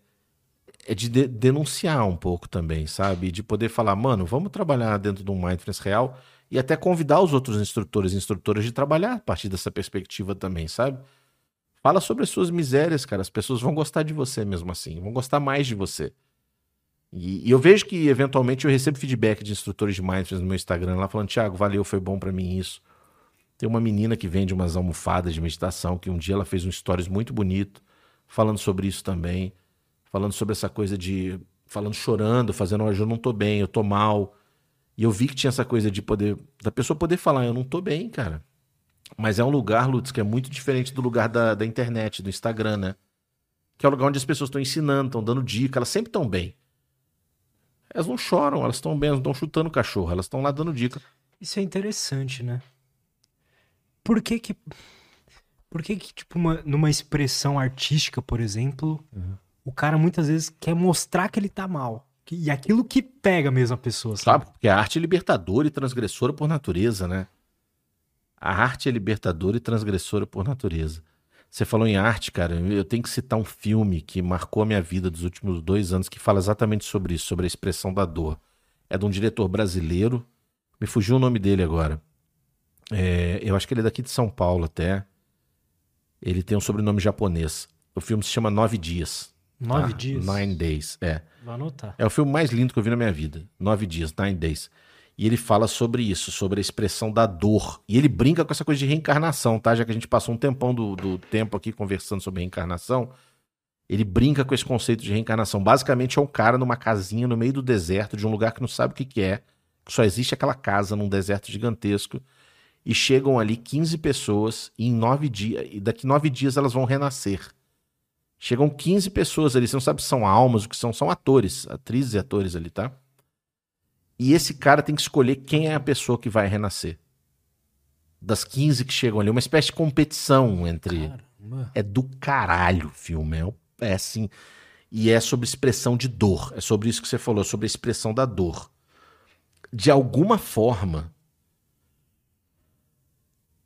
é de, de denunciar um pouco também, sabe? De poder falar, mano, vamos trabalhar dentro de um mindfulness real e até convidar os outros instrutores e instrutoras de trabalhar a partir dessa perspectiva também, sabe? Fala sobre as suas misérias, cara. As pessoas vão gostar de você mesmo assim, vão gostar mais de você. E, e eu vejo que, eventualmente, eu recebo feedback de instrutores de mindfulness no meu Instagram lá falando: Thiago, valeu, foi bom para mim isso. Tem uma menina que vende umas almofadas de meditação que um dia ela fez um stories muito bonito falando sobre isso também. Falando sobre essa coisa de. Falando chorando, fazendo, hoje eu não tô bem, eu tô mal. E eu vi que tinha essa coisa de poder. Da pessoa poder falar, eu não tô bem, cara. Mas é um lugar, Lutz, que é muito diferente do lugar da, da internet, do Instagram, né? Que é o lugar onde as pessoas estão ensinando, estão dando dica, elas sempre estão bem. Elas não choram, elas estão bem, elas não estão chutando o cachorro, elas estão lá dando dica. Isso é interessante, né? Por que que. Por que que, tipo, uma, numa expressão artística, por exemplo, Uhum. o cara muitas vezes quer mostrar que ele tá mal? Que- e aquilo que pega mesmo a pessoa, sabe? Sabe? Porque a arte é libertadora e transgressora por natureza, né? A arte é libertadora e transgressora por natureza. Você falou em arte, cara. Eu tenho que citar um filme que marcou a minha vida dos últimos dois anos que fala exatamente sobre isso, sobre a expressão da dor. É de um diretor brasileiro. Me fugiu o nome dele agora. É, eu acho que ele é daqui de São Paulo até. Ele tem um sobrenome japonês. O filme se chama Nove Dias. Nove tá? dias. Nine Days, é. Vou anotar. É o filme mais lindo que eu vi na minha vida. Nove dias, Nine Days. E ele fala sobre isso, sobre a expressão da dor. E ele brinca com essa coisa de reencarnação, tá? Já que a gente passou um tempão do, do tempo aqui conversando sobre reencarnação. Ele brinca com esse conceito de reencarnação. Basicamente é um cara numa casinha no meio do deserto, de um lugar que não sabe o que, que é. Que só existe aquela casa num deserto gigantesco. E chegam ali 15 pessoas e em nove dias. E daqui nove dias elas vão renascer. Chegam 15 pessoas ali, você não sabe se são almas, o que são, são atores, atrizes e atores ali, tá? E esse cara tem que escolher quem é a pessoa que vai renascer. Das 15 que chegam ali, uma espécie de competição entre. Caramba. É do caralho o filme, é, é assim. E é sobre expressão de dor, é sobre isso que você falou, sobre a expressão da dor. De alguma forma,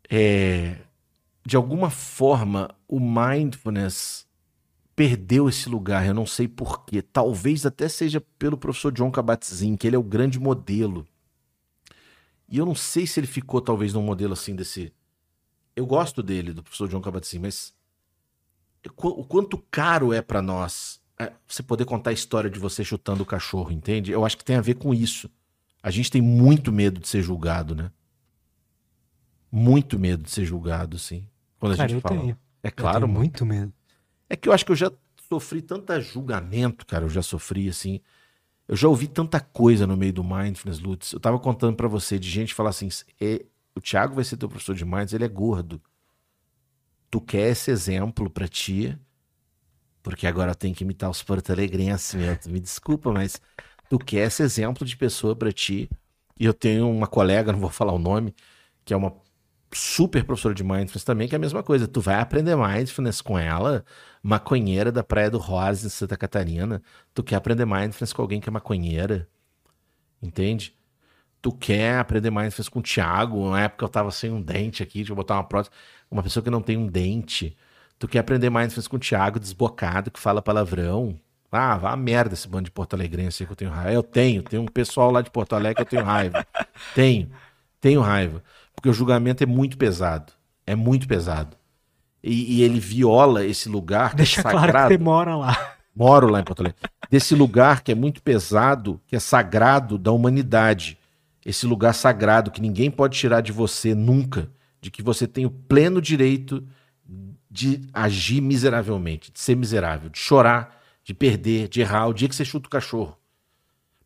é, de alguma forma, o mindfulness perdeu esse lugar. Eu não sei porquê. Talvez até seja pelo professor John Kabat-Zinn, que ele é o grande modelo. E eu não sei se ele ficou talvez num modelo assim desse. Eu gosto dele, do professor John Kabat-Zinn, mas o quanto caro é pra nós é, você poder contar a história de você chutando o cachorro, entende? Eu acho que tem a ver com isso. A gente tem muito medo de ser julgado, né? Muito medo de ser julgado, sim. Quando a Cara, gente eu fala. tenho. É Eu claro, tenho mano. muito medo. É que eu acho que eu já sofri tanta julgamento, cara. Eu já sofri, assim. Eu já ouvi tanta coisa no meio do Mindfulness, Lutz. Eu tava contando pra você de gente falar assim: "É, o Thiago vai ser teu professor de Mindfulness, ele é gordo. Tu quer esse exemplo pra ti? Porque agora tem que imitar os porto-alegrenses. Me desculpa, mas tu quer esse exemplo de pessoa pra ti? E eu tenho uma colega, não vou falar o nome, que é uma super professora de mindfulness também, que é a mesma coisa. Tu vai aprender mindfulness com ela, maconheira da Praia do Rosa, em Santa Catarina. Tu quer aprender mindfulness com alguém que é maconheira. Entende? Tu quer aprender mindfulness com o Thiago. Na época eu tava sem um dente aqui, deixa eu botar uma prótese. Uma pessoa que não tem um dente. Tu quer aprender mindfulness com o Thiago desbocado, que fala palavrão. Ah, vá a merda esse bando de Porto Alegrense que eu tenho raiva. Eu tenho, tem um pessoal lá de Porto Alegre que eu tenho raiva. tenho, tenho raiva. Porque o julgamento é muito pesado. É muito pesado. E, e ele viola esse lugar que Deixa é claro sagrado. que você mora lá. Moro lá em Porto Alegre. Desse lugar que é muito pesado, que é sagrado da humanidade. Esse lugar sagrado que ninguém pode tirar de você nunca. De que você tem o pleno direito de agir miseravelmente, de ser miserável, de chorar, de perder, de errar. O dia que você chuta o cachorro.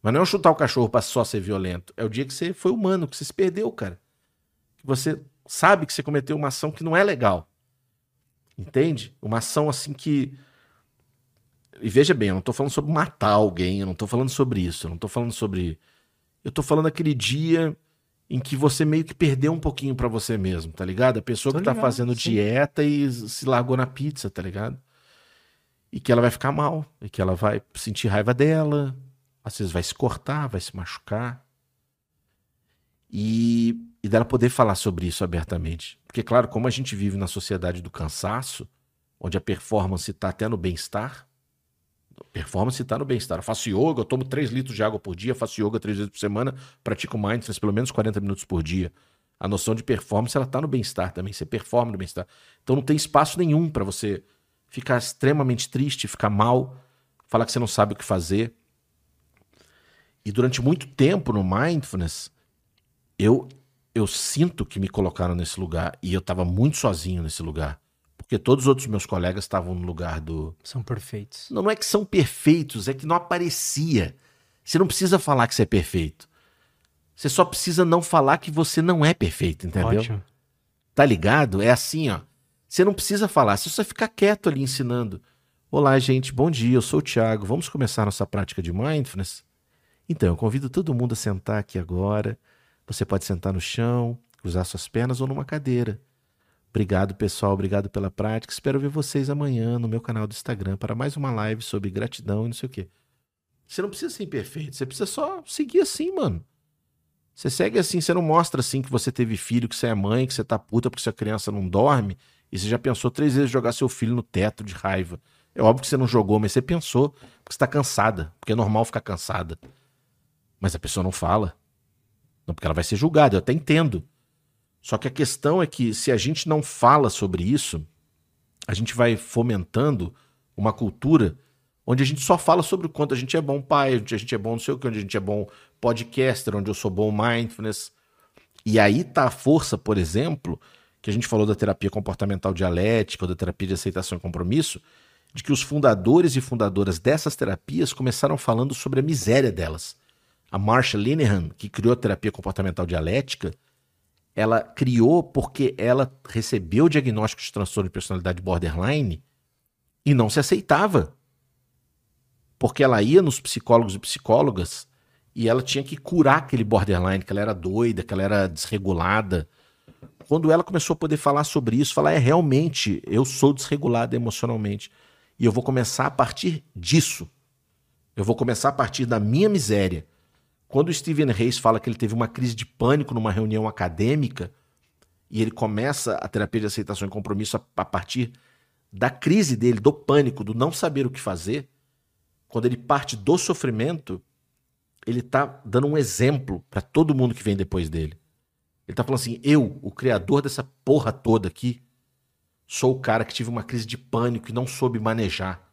Mas não é chutar o cachorro pra só ser violento. É o dia que você foi humano, que você se perdeu, cara. Você sabe que você cometeu uma ação que não é legal. Entende? Uma ação assim que. E veja bem, eu não tô falando sobre matar alguém, eu não tô falando sobre isso, eu não tô falando sobre. Eu tô falando aquele dia em que você meio que perdeu um pouquinho pra você mesmo, tá ligado? A pessoa Tô que tá ligado, fazendo sim. dieta e se largou na pizza, tá ligado? E que ela vai ficar mal, e que ela vai sentir raiva dela, às vezes vai se cortar, vai se machucar. E, e dela poder falar sobre isso abertamente. Porque, claro, como a gente vive na sociedade do cansaço, onde a performance está até no bem-estar, performance está no bem-estar. Eu faço yoga, eu tomo 3 litros de água por dia, faço yoga 3 vezes por semana, pratico mindfulness pelo menos 40 minutos por dia. A noção de performance, ela tá no bem-estar também, você performa no bem-estar. Então não tem espaço nenhum para você ficar extremamente triste, ficar mal, falar que você não sabe o que fazer. E durante muito tempo no mindfulness, eu eu sinto que me colocaram nesse lugar e eu estava muito sozinho nesse lugar, porque todos os outros meus colegas estavam no lugar do São perfeitos. não, não é que são perfeitos, é que não aparecia. Você não precisa falar que você é perfeito. Você só precisa não falar que você não é perfeito, entendeu? Ótimo. Tá ligado? É assim, ó. Você não precisa falar, você só ficar quieto ali ensinando. Olá, gente, bom dia, eu sou o Thiago. Vamos começar nossa prática de mindfulness? Então, eu convido todo mundo a sentar aqui agora. Você pode sentar no chão, cruzar suas pernas ou numa cadeira. Obrigado, pessoal. Obrigado pela prática. Espero ver vocês amanhã no meu canal do Instagram para mais uma live sobre gratidão e não sei o quê. Você não precisa ser imperfeito. Você precisa só seguir assim, mano. Você segue assim, você não mostra assim que você teve filho, que você é mãe, que você tá puta porque sua criança não dorme. E você já pensou três vezes jogar seu filho no teto de raiva. É óbvio que você não jogou, mas você pensou porque você tá cansada. Porque é normal ficar cansada. Mas a pessoa não fala. Não, porque ela vai ser julgada, eu até entendo. Só que a questão é que se a gente não fala sobre isso, a gente vai fomentando uma cultura onde a gente só fala sobre o quanto a gente é bom pai, onde a gente é bom não sei o que, onde a gente é bom podcaster, onde eu sou bom mindfulness. E aí tá a força, por exemplo, que a gente falou da terapia comportamental dialética, ou da terapia de aceitação e compromisso, de que os fundadores e fundadoras dessas terapias começaram falando sobre a miséria delas. A Marsha Linehan, que criou a terapia comportamental dialética, ela criou porque ela recebeu o diagnóstico de transtorno de personalidade borderline e não se aceitava. Porque ela ia nos psicólogos e psicólogas e ela tinha que curar aquele borderline, que ela era doida, que ela era desregulada. Quando ela começou a poder falar sobre isso, falar é realmente, eu sou desregulada emocionalmente e eu vou começar a partir disso. Eu vou começar a partir da minha miséria quando o Stephen Reis fala que ele teve uma crise de pânico numa reunião acadêmica e ele começa a terapia de aceitação e compromisso a, a partir da crise dele, do pânico, do não saber o que fazer, quando ele parte do sofrimento, ele está dando um exemplo para todo mundo que vem depois dele. Ele está falando assim: eu, o criador dessa porra toda aqui, sou o cara que tive uma crise de pânico e não soube manejar.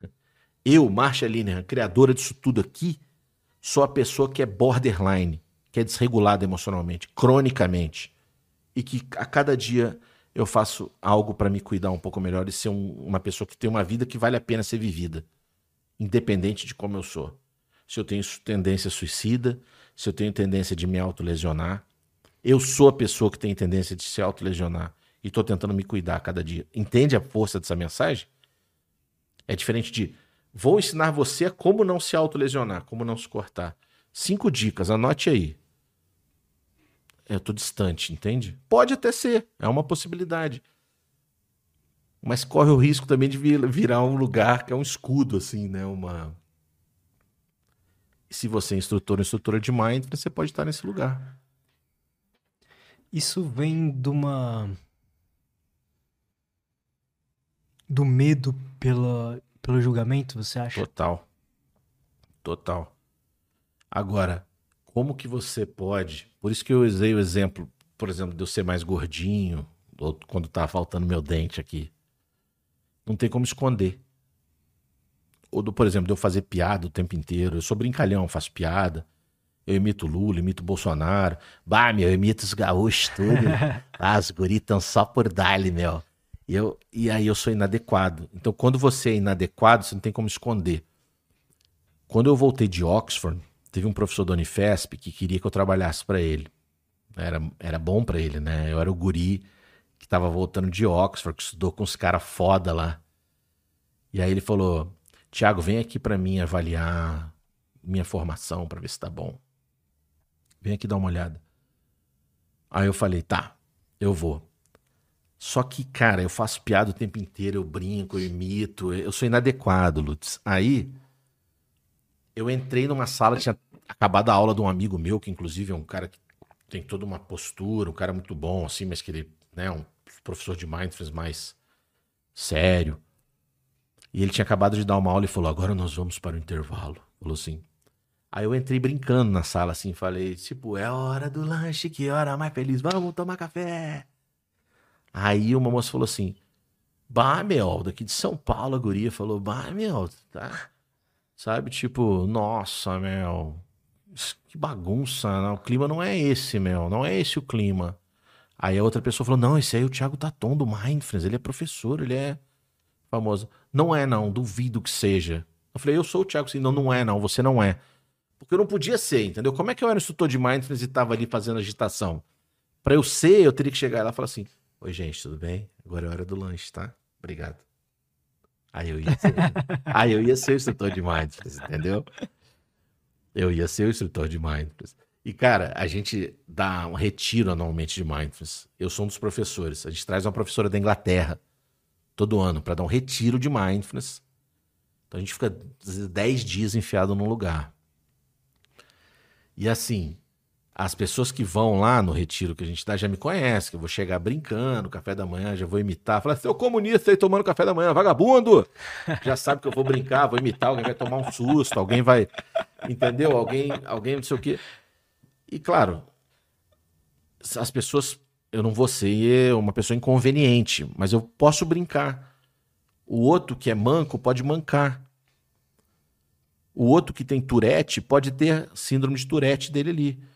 Eu, Marcia Linehan, criadora disso tudo aqui, sou a pessoa que é borderline, que é desregulada emocionalmente, cronicamente. E que a cada dia eu faço algo para me cuidar um pouco melhor e ser um, uma pessoa que tem uma vida que vale a pena ser vivida, independente de como eu sou. Se eu tenho tendência suicida, se eu tenho tendência de me autolesionar, eu sou a pessoa que tem tendência de se autolesionar e estou tentando me cuidar a cada dia. Entende a força dessa mensagem? É diferente de Vou ensinar você como não se autolesionar, como não se cortar. Cinco dicas, anote aí. Eu tô distante, entende? Pode até ser, é uma possibilidade. Mas corre o risco também de virar um lugar que é um escudo, assim, né? Uma. Se você é instrutor ou instrutora de mindfulness, você pode estar nesse lugar. Isso vem de uma. do medo pela pelo julgamento, você acha? Total. Total. Agora, como que você pode. Por isso que eu usei o exemplo, por exemplo, de eu ser mais gordinho, ou quando tá faltando meu dente aqui. Não tem como esconder. Ou, do, por exemplo, de eu fazer piada o tempo inteiro. Eu sou brincalhão, faço piada. Eu imito Lula, imito Bolsonaro. Bah, meu, eu imito os gaúchos tudo. ah, os guris só por dar meu. E, eu, e aí eu sou inadequado. Então, quando você é inadequado, você não tem como esconder. Quando eu voltei de Oxford, teve um professor da Unifesp que queria que eu trabalhasse para ele. Era, era bom para ele, né? Eu era o guri que estava voltando de Oxford, que estudou com os caras foda lá. E aí ele falou: Tiago, vem aqui para mim avaliar minha formação para ver se tá bom. Vem aqui dar uma olhada. Aí eu falei: tá, eu vou. Só que, cara, eu faço piada o tempo inteiro, eu brinco, eu imito, eu sou inadequado, Lutz. Aí, eu entrei numa sala, tinha acabado a aula de um amigo meu, que inclusive é um cara que tem toda uma postura, um cara muito bom, assim, mas que ele, né, um professor de mindfulness mais sério. E ele tinha acabado de dar uma aula e falou: agora nós vamos para o intervalo. Falou assim. Aí eu entrei brincando na sala, assim, falei, tipo, é hora do lanche, que hora mais feliz, vamos tomar café. Aí uma moça falou assim: Bah, meu, daqui de São Paulo a guria falou: Bah, meu, tá. Sabe, tipo, nossa, meu, que bagunça, não, o clima não é esse, meu, não é esse o clima. Aí a outra pessoa falou: Não, esse aí é o Thiago Taton do Mindfulness, ele é professor, ele é famoso. Não é, não, duvido que seja. Eu falei: Eu sou o Thiago, sim, não, não é, não, você não é. Porque eu não podia ser, entendeu? Como é que eu era instrutor de Mindfulness e tava ali fazendo agitação? Pra eu ser, eu teria que chegar lá e falar assim: Oi, gente, tudo bem? Agora é hora do lanche, tá? Obrigado. Aí eu ia ser, aí eu ia ser o instrutor de mindfulness, entendeu? Eu ia ser o instrutor de mindfulness. E, cara, a gente dá um retiro anualmente de mindfulness. Eu sou um dos professores. A gente traz uma professora da Inglaterra todo ano para dar um retiro de mindfulness. Então a gente fica 10 dias enfiado num lugar. E assim, as pessoas que vão lá no retiro que a gente dá já me conhecem, que eu vou chegar brincando, café da manhã, já vou imitar, falar, seu comunista aí tomando café da manhã, vagabundo! Já sabe que eu vou brincar, vou imitar, alguém vai tomar um susto, alguém vai. Entendeu? Alguém, alguém não sei o quê. E claro, as pessoas. Eu não vou ser uma pessoa inconveniente, mas eu posso brincar. O outro que é manco pode mancar. O outro que tem Tourette pode ter síndrome de Tourette dele ali.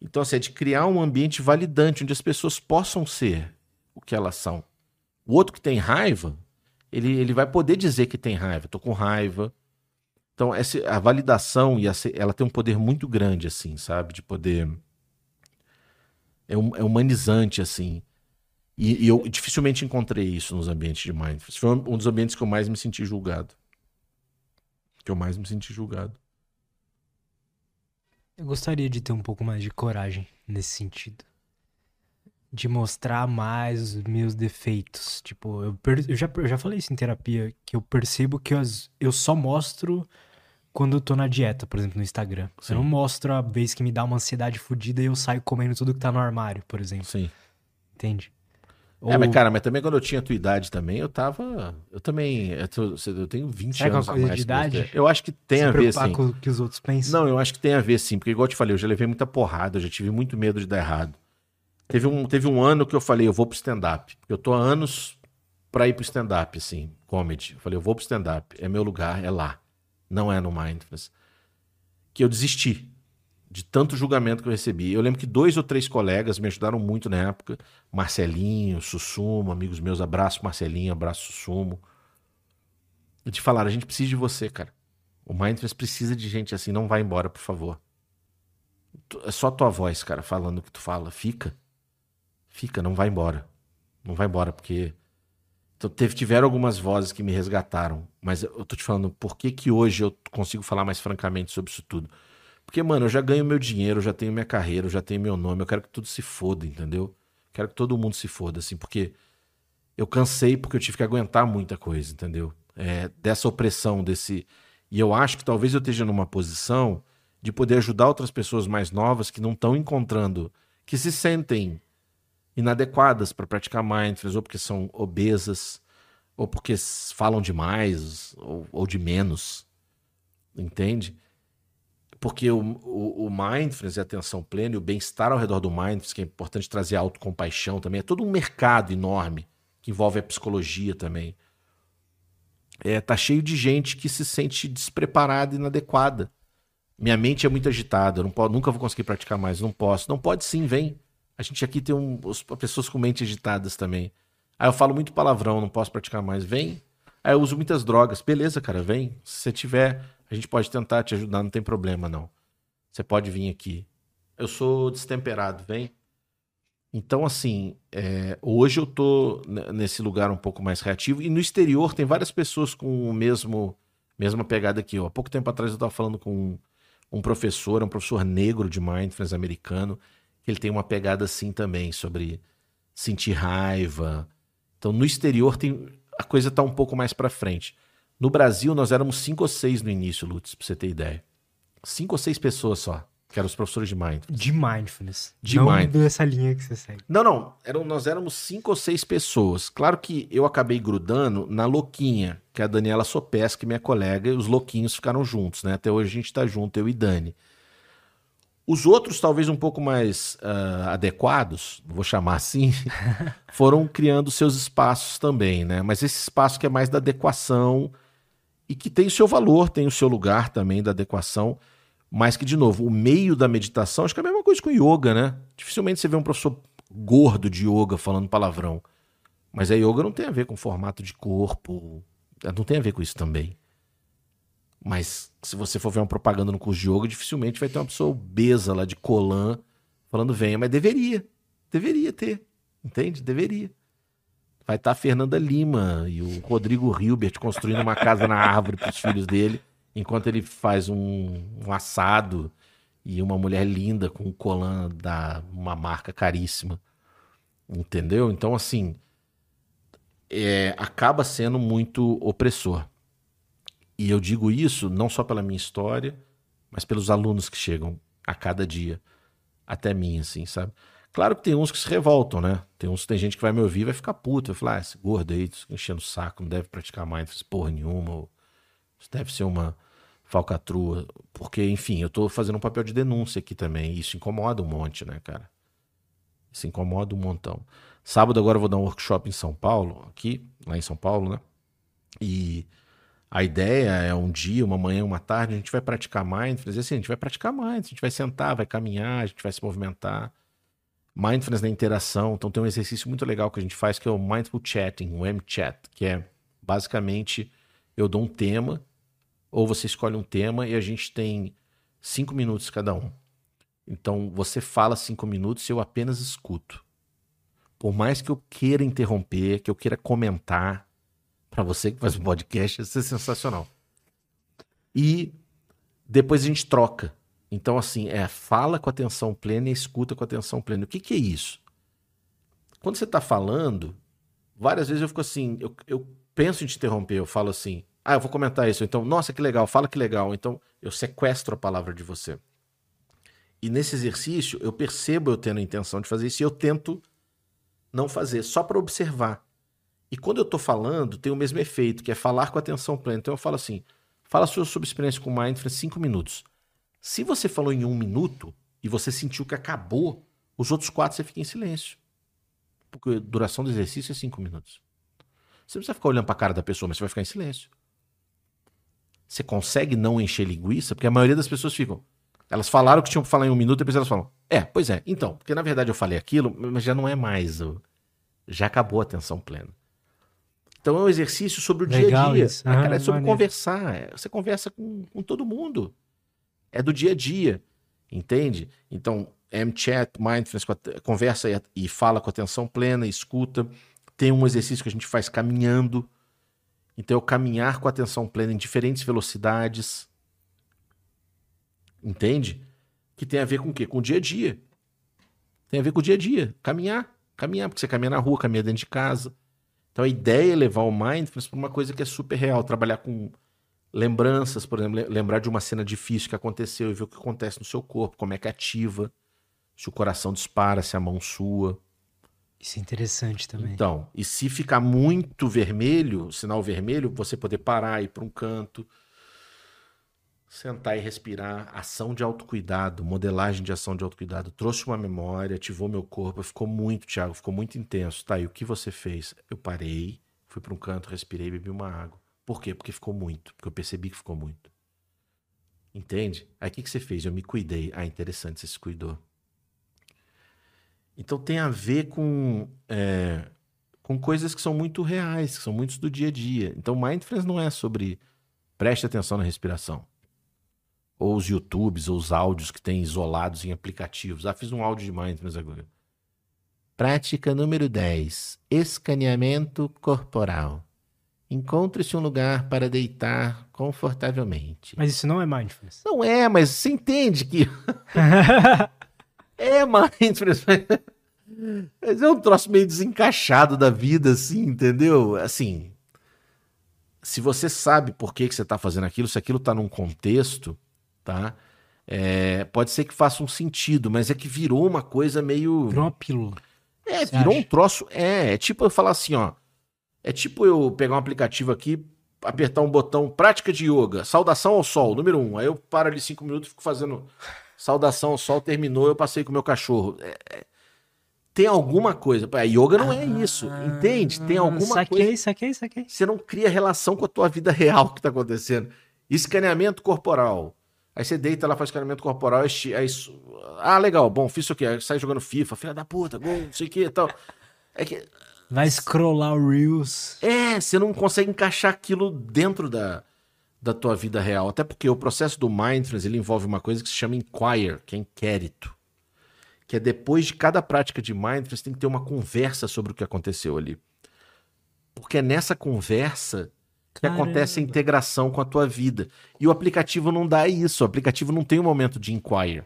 Então, assim, é de criar um ambiente validante onde as pessoas possam ser o que elas são. O outro que tem raiva, ele, ele vai poder dizer que tem raiva. Tô com raiva. Então, essa, a validação, e ela tem um poder muito grande, assim, sabe? De poder. É, é humanizante, assim. E, e, eu dificilmente encontrei isso nos ambientes de mindfulness. Foi um dos ambientes que eu mais me senti julgado. Que eu mais me senti julgado. Eu gostaria de ter um pouco mais de coragem nesse sentido. De mostrar mais os meus defeitos. Tipo, eu, eu, já, eu já falei isso em terapia, que eu percebo que eu, eu só mostro quando eu tô na dieta, por exemplo, no Instagram. Sim. Eu não mostro a vez que me dá uma ansiedade fodida e eu saio comendo tudo que tá no armário, por exemplo. Sim. Entende? Ou... É, mas cara, mas também quando eu tinha a tua idade também, eu tava. Eu também. Eu, tô, eu tenho 20 Será anos. É uma coisa de idade? Eu acho que tem Se a ver, sim. com o que os outros pensam. Não, eu acho que tem a ver, sim. Porque, igual eu te falei, eu já levei muita porrada, eu já tive muito medo de dar errado. Teve um, teve um ano que eu falei, eu vou pro stand-up. Eu tô há anos pra ir pro stand-up, assim, comedy. Eu falei, eu vou pro stand-up. É meu lugar, é lá. Não é no Mindfulness. Que eu desisti de tanto julgamento que eu recebi. Eu lembro que dois ou três colegas me ajudaram muito na época. Marcelinho, Sussumo, amigos meus, abraço Marcelinho, abraço Sussumo. E te falaram, a gente precisa de você, cara. O Mindfulness precisa de gente assim, não vai embora, por favor. É só tua voz, cara, falando o que tu fala. Fica. Fica, não vai embora. Não vai embora, porque então, teve, tiveram algumas vozes que me resgataram. Mas eu tô te falando, por que que hoje eu consigo falar mais francamente sobre isso tudo? Porque, mano, eu já ganho meu dinheiro, eu já tenho minha carreira, eu já tenho meu nome, eu quero que tudo se foda, entendeu? Quero que todo mundo se foda, assim, porque eu cansei porque eu tive que aguentar muita coisa, entendeu? É, dessa opressão, desse. E eu acho que talvez eu esteja numa posição de poder ajudar outras pessoas mais novas que não estão encontrando, que se sentem inadequadas para praticar mindfulness, ou porque são obesas, ou porque falam demais, ou, ou de menos. Entende? Porque o, o, o mindfulness a atenção plena e o bem-estar ao redor do mindfulness, que é importante trazer autocompaixão também, é todo um mercado enorme que envolve a psicologia também. É, tá cheio de gente que se sente despreparada e inadequada. Minha mente é muito agitada, não posso, nunca vou conseguir praticar mais, não posso. Não pode sim, vem. A gente aqui tem um, pessoas com mente agitadas também. Aí eu falo muito palavrão, não posso praticar mais, vem. Aí eu uso muitas drogas, beleza, cara, vem. Se você tiver a gente pode tentar te ajudar, não tem problema, não. Você pode vir aqui. Eu sou destemperado, vem. Então, assim, é, hoje eu tô nesse lugar um pouco mais reativo. E no exterior tem várias pessoas com o mesmo mesma pegada eu. Há pouco tempo atrás eu estava falando com um, um professor, um professor negro de mindfulness americano, que ele tem uma pegada assim também, sobre sentir raiva. Então, no exterior tem a coisa está um pouco mais para frente. No Brasil, nós éramos cinco ou seis no início, Lutz, pra você ter ideia. Cinco ou seis pessoas só, que eram os professores de mindfulness. De mindfulness. De não mindfulness. dessa linha que você segue. Não, não. Eram, nós éramos cinco ou seis pessoas. Claro que eu acabei grudando na Louquinha, que é a Daniela Sopes, minha colega, e os louquinhos ficaram juntos, né? Até hoje a gente tá junto, eu e Dani. Os outros, talvez um pouco mais uh, adequados, vou chamar assim, foram criando seus espaços também, né? Mas esse espaço que é mais da adequação e que tem o seu valor, tem o seu lugar também da adequação, mas que, de novo, o meio da meditação, acho que é a mesma coisa com yoga, né? Dificilmente você vê um professor gordo de yoga falando palavrão. Mas a yoga não tem a ver com formato de corpo, não tem a ver com isso também. Mas se você for ver uma propaganda no curso de yoga, dificilmente vai ter uma pessoa obesa lá de colã falando venha, mas deveria. Deveria ter, entende? Deveria. Vai estar tá a Fernanda Lima e o Rodrigo Hilbert construindo uma casa na árvore para os filhos dele, enquanto ele faz um, um, assado e uma mulher linda com um colã da uma marca caríssima. Entendeu? Então, assim, é, acaba sendo muito opressor. E eu digo isso não só pela minha história, mas pelos alunos que chegam a cada dia até mim, assim, sabe? Claro que tem uns que se revoltam, né? Tem uns tem gente que vai me ouvir e vai ficar puto. Vai falar, ah, esse gordo aí, enchendo o saco, não deve praticar mindfulness porra nenhuma. Isso deve ser uma falcatrua. Porque, enfim, eu tô fazendo um papel de denúncia aqui também. Isso incomoda um monte, né, cara? Isso incomoda um montão. Sábado agora eu vou dar um workshop em São Paulo, aqui, lá em São Paulo, né? E a ideia é um dia, uma manhã, uma tarde, a gente vai praticar mindfulness. Assim, a gente vai praticar mindfulness, a gente vai sentar, vai caminhar, a gente vai se movimentar. Mindfulness na interação. Então tem um exercício muito legal que a gente faz que é o Mindful Chatting, o M-Chat, que é basicamente eu dou um tema, ou você escolhe um tema e a gente tem cinco minutos cada um. Então você fala cinco minutos e eu apenas escuto. Por mais que eu queira interromper, que eu queira comentar, para você que faz um podcast, isso é sensacional. E depois a gente troca. Então, assim, é fala com atenção plena e escuta com atenção plena. O que, que é isso? Quando você está falando, várias vezes eu fico assim, eu, eu penso em te interromper, eu falo assim, ah, eu vou comentar isso. Então, nossa, que legal, fala que legal. Então, eu sequestro a palavra de você. E nesse exercício, eu percebo eu tendo a intenção de fazer isso e eu tento não fazer, só para observar. E quando eu estou falando, tem o mesmo efeito, que é falar com atenção plena. Então eu falo assim: fala sua experiência com Mindfulness cinco minutos. Se você falou em um minuto e você sentiu que acabou, os outros quatro você fica em silêncio. Porque a duração do exercício é cinco minutos. Você não precisa ficar olhando para a cara da pessoa, mas você vai ficar em silêncio. Você consegue não encher linguiça, porque a maioria das pessoas ficam. Elas falaram que tinham que falar em um minuto, e depois elas falam: É, pois é, então, porque na verdade eu falei aquilo, mas já não é mais. Já acabou a atenção plena. Então é um exercício sobre o Legal dia a dia. Isso. Ah, é sobre maneiro. conversar. É, você conversa com, com todo mundo. É do dia a dia. Entende? Então, M-Chat, Mindfulness, conversa e, fala com atenção plena, escuta. Tem um exercício que a gente faz caminhando. Então, é o caminhar com atenção plena em diferentes velocidades. Entende? Que tem a ver com o quê? Com o dia a dia. Tem a ver com o dia a dia. Caminhar. Caminhar, porque você caminha na rua, caminha dentro de casa. Então a ideia é levar o mindfulness para uma coisa que é super real, trabalhar com lembranças, por exemplo, lembrar de uma cena difícil que aconteceu e ver o que acontece no seu corpo, como é que ativa, se o coração dispara, se a mão sua. Isso é interessante também. Então, e se ficar muito vermelho, sinal vermelho, você poder parar e ir para um canto, sentar e respirar, ação de autocuidado, modelagem de ação de autocuidado, trouxe uma memória, ativou meu corpo, ficou muito, Thiago, ficou muito intenso. Tá, e o que você fez? Eu parei, fui para um canto, respirei, bebi uma água. Por quê? Porque ficou muito, porque eu percebi que ficou muito. Entende? Aí o que, que você fez? Eu me cuidei. Ah, interessante, você se cuidou. Então tem a ver com, é, com coisas que são muito reais, que são muitos do dia a dia. Então mindfulness não é sobre preste atenção na respiração ou os YouTubes, ou os áudios que tem isolados em aplicativos. Ah, fiz um áudio de mindfulness agora. Prática número 10. Escaneamento corporal. Encontre-se um lugar para deitar confortavelmente. Mas isso não é mindfulness. Não é, mas você entende que. é mindfulness. Mas é um troço meio desencaixado da vida, assim, entendeu? Assim. Se você sabe por que, que você está fazendo aquilo, se aquilo está num contexto, tá? É, pode ser que faça um sentido, mas é que virou uma coisa meio. Virou uma pílula. É, virou acha? um troço. É, é tipo eu falar assim, ó. É tipo eu pegar um aplicativo aqui, apertar um botão prática de yoga, saudação ao sol, número um. Aí eu paro ali cinco minutos e fico fazendo saudação ao sol, terminou, eu passei com o meu cachorro. É, é, tem alguma coisa. A yoga não é isso, entende? Tem alguma saquei, coisa. Saquei, saquei, saquei. Você não cria relação com a tua vida real que tá acontecendo. Escaneamento corporal. Aí você deita lá, faz escaneamento corporal, aí, aí, ah, legal, bom, fiz isso aqui, aí sai jogando FIFA, filha da puta, gol, não sei o que e tal. É que. Vai scrollar o Reels. É, você não consegue encaixar aquilo dentro da, da tua vida real. Até porque o processo do mindfulness ele envolve uma coisa que se chama inquire, que é inquérito. que é depois de cada prática de mindfulness tem que ter uma conversa sobre o que aconteceu ali. Porque é nessa conversa que Caramba. acontece a integração com a tua vida. E o aplicativo não dá isso, o aplicativo não tem um momento de inquire.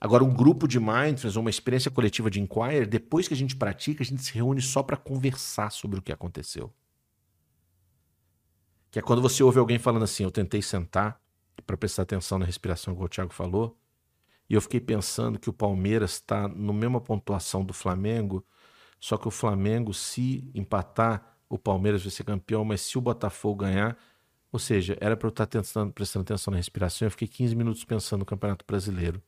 Agora, um grupo de mindfulness, uma experiência coletiva de inquire, depois que a gente pratica, a gente se reúne só para conversar sobre o que aconteceu. Que é quando você ouve alguém falando assim: Eu tentei sentar para prestar atenção na respiração, como o Thiago falou, e eu fiquei pensando que o Palmeiras está na mesma pontuação do Flamengo, só que o Flamengo, se empatar, o Palmeiras vai ser campeão, mas se o Botafogo ganhar. Ou seja, era para eu estar tá tentando, prestando atenção na respiração, eu fiquei 15 minutos pensando no Campeonato Brasileiro.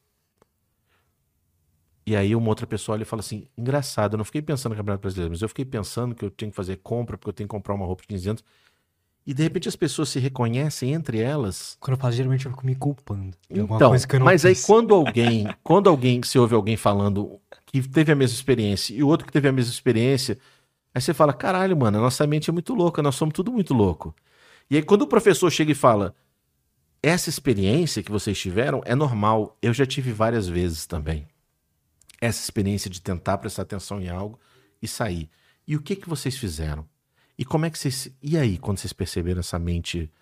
E aí uma outra pessoa olha e fala assim: engraçado, eu não fiquei pensando no Campeonato Brasileiro, mas eu fiquei pensando que eu tenho que fazer compra, porque eu tenho que comprar uma roupa de 15 anos. E de repente as pessoas se reconhecem entre elas. Quando eu faço, geralmente eu fico me culpando. então, mas aí quando alguém, quando alguém, se ouve alguém falando que teve a mesma experiência e o outro que teve a mesma experiência, aí você fala: caralho, mano, a nossa mente é muito louca, nós somos tudo muito louco. E aí quando o professor chega e fala: essa experiência que vocês tiveram é normal, eu já tive várias vezes também essa experiência de tentar prestar atenção em algo e sair. E o que que vocês fizeram? E como é que vocês. E aí, quando vocês perceberam essa mente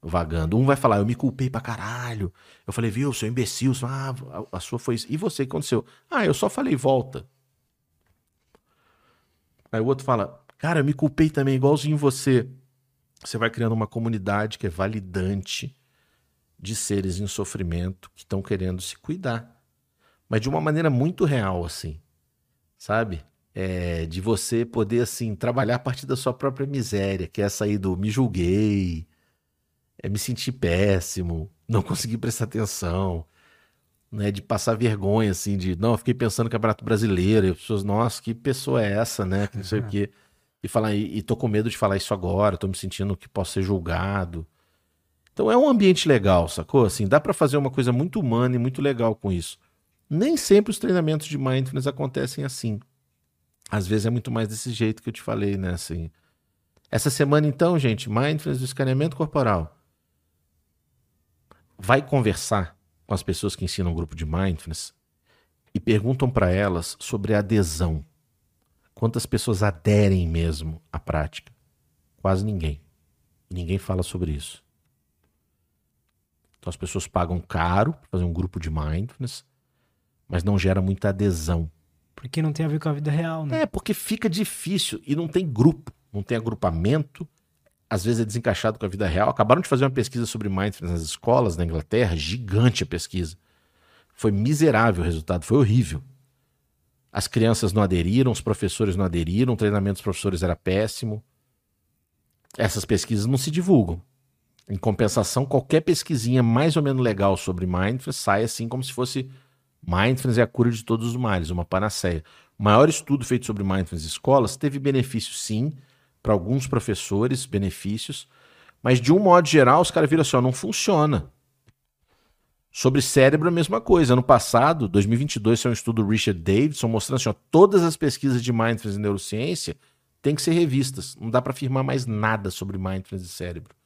vagando? Um vai falar, eu me culpei pra caralho. Eu falei, viu, seu imbecil. Ah, a sua foi isso. E você, o que aconteceu? Ah, eu só falei, volta. Aí o outro fala, cara, eu me culpei também, igualzinho você. Você vai criando uma comunidade que é validante de seres em sofrimento que estão querendo se cuidar mas de uma maneira muito real, assim, sabe? É, de você poder, assim, trabalhar a partir da sua própria miséria, que é sair do me julguei, é me sentir péssimo, não conseguir prestar atenção, né? De passar vergonha, assim, de, não, eu fiquei pensando no Campeonato Brasileiro, e as pessoas, nossa, que pessoa é essa, né? Que não sei o quê. E falar, e, e tô com medo de falar isso agora, tô me sentindo que posso ser julgado. Então é um ambiente legal, sacou? Assim, dá para fazer uma coisa muito humana e muito legal com isso. Nem sempre os treinamentos de mindfulness acontecem assim. Às vezes é muito mais desse jeito que eu te falei, né? Assim, essa semana, então, gente, mindfulness do escaneamento corporal. Vai conversar com as pessoas que ensinam o grupo de mindfulness e perguntam para elas sobre a adesão. Quantas pessoas aderem mesmo à prática? Quase ninguém. Ninguém fala sobre isso. Então as pessoas pagam caro para fazer um grupo de mindfulness mas não gera muita adesão. Porque não tem a ver com a vida real, né? É, porque fica difícil e não tem grupo, não tem agrupamento. Às vezes é desencaixado com a vida real. Acabaram de fazer uma pesquisa sobre mindfulness nas escolas na Inglaterra, gigante a pesquisa. Foi miserável o resultado, foi horrível. As crianças não aderiram, os professores não aderiram, o treinamento dos professores era péssimo. Essas pesquisas não se divulgam. Em compensação, qualquer pesquisinha mais ou menos legal sobre mindfulness sai assim como se fosse Mindfulness é a cura de todos os males, uma panaceia. O maior estudo feito sobre mindfulness em escolas teve benefícios, sim, para alguns professores, benefícios, mas de um modo geral, os caras viram assim: ó, não funciona. Sobre cérebro, a mesma coisa. Ano passado, 2022, saiu um estudo do Richard Davidson mostrando assim: ó, todas as pesquisas de mindfulness e neurociência têm que ser revistas. Não dá para afirmar mais nada sobre mindfulness e cérebro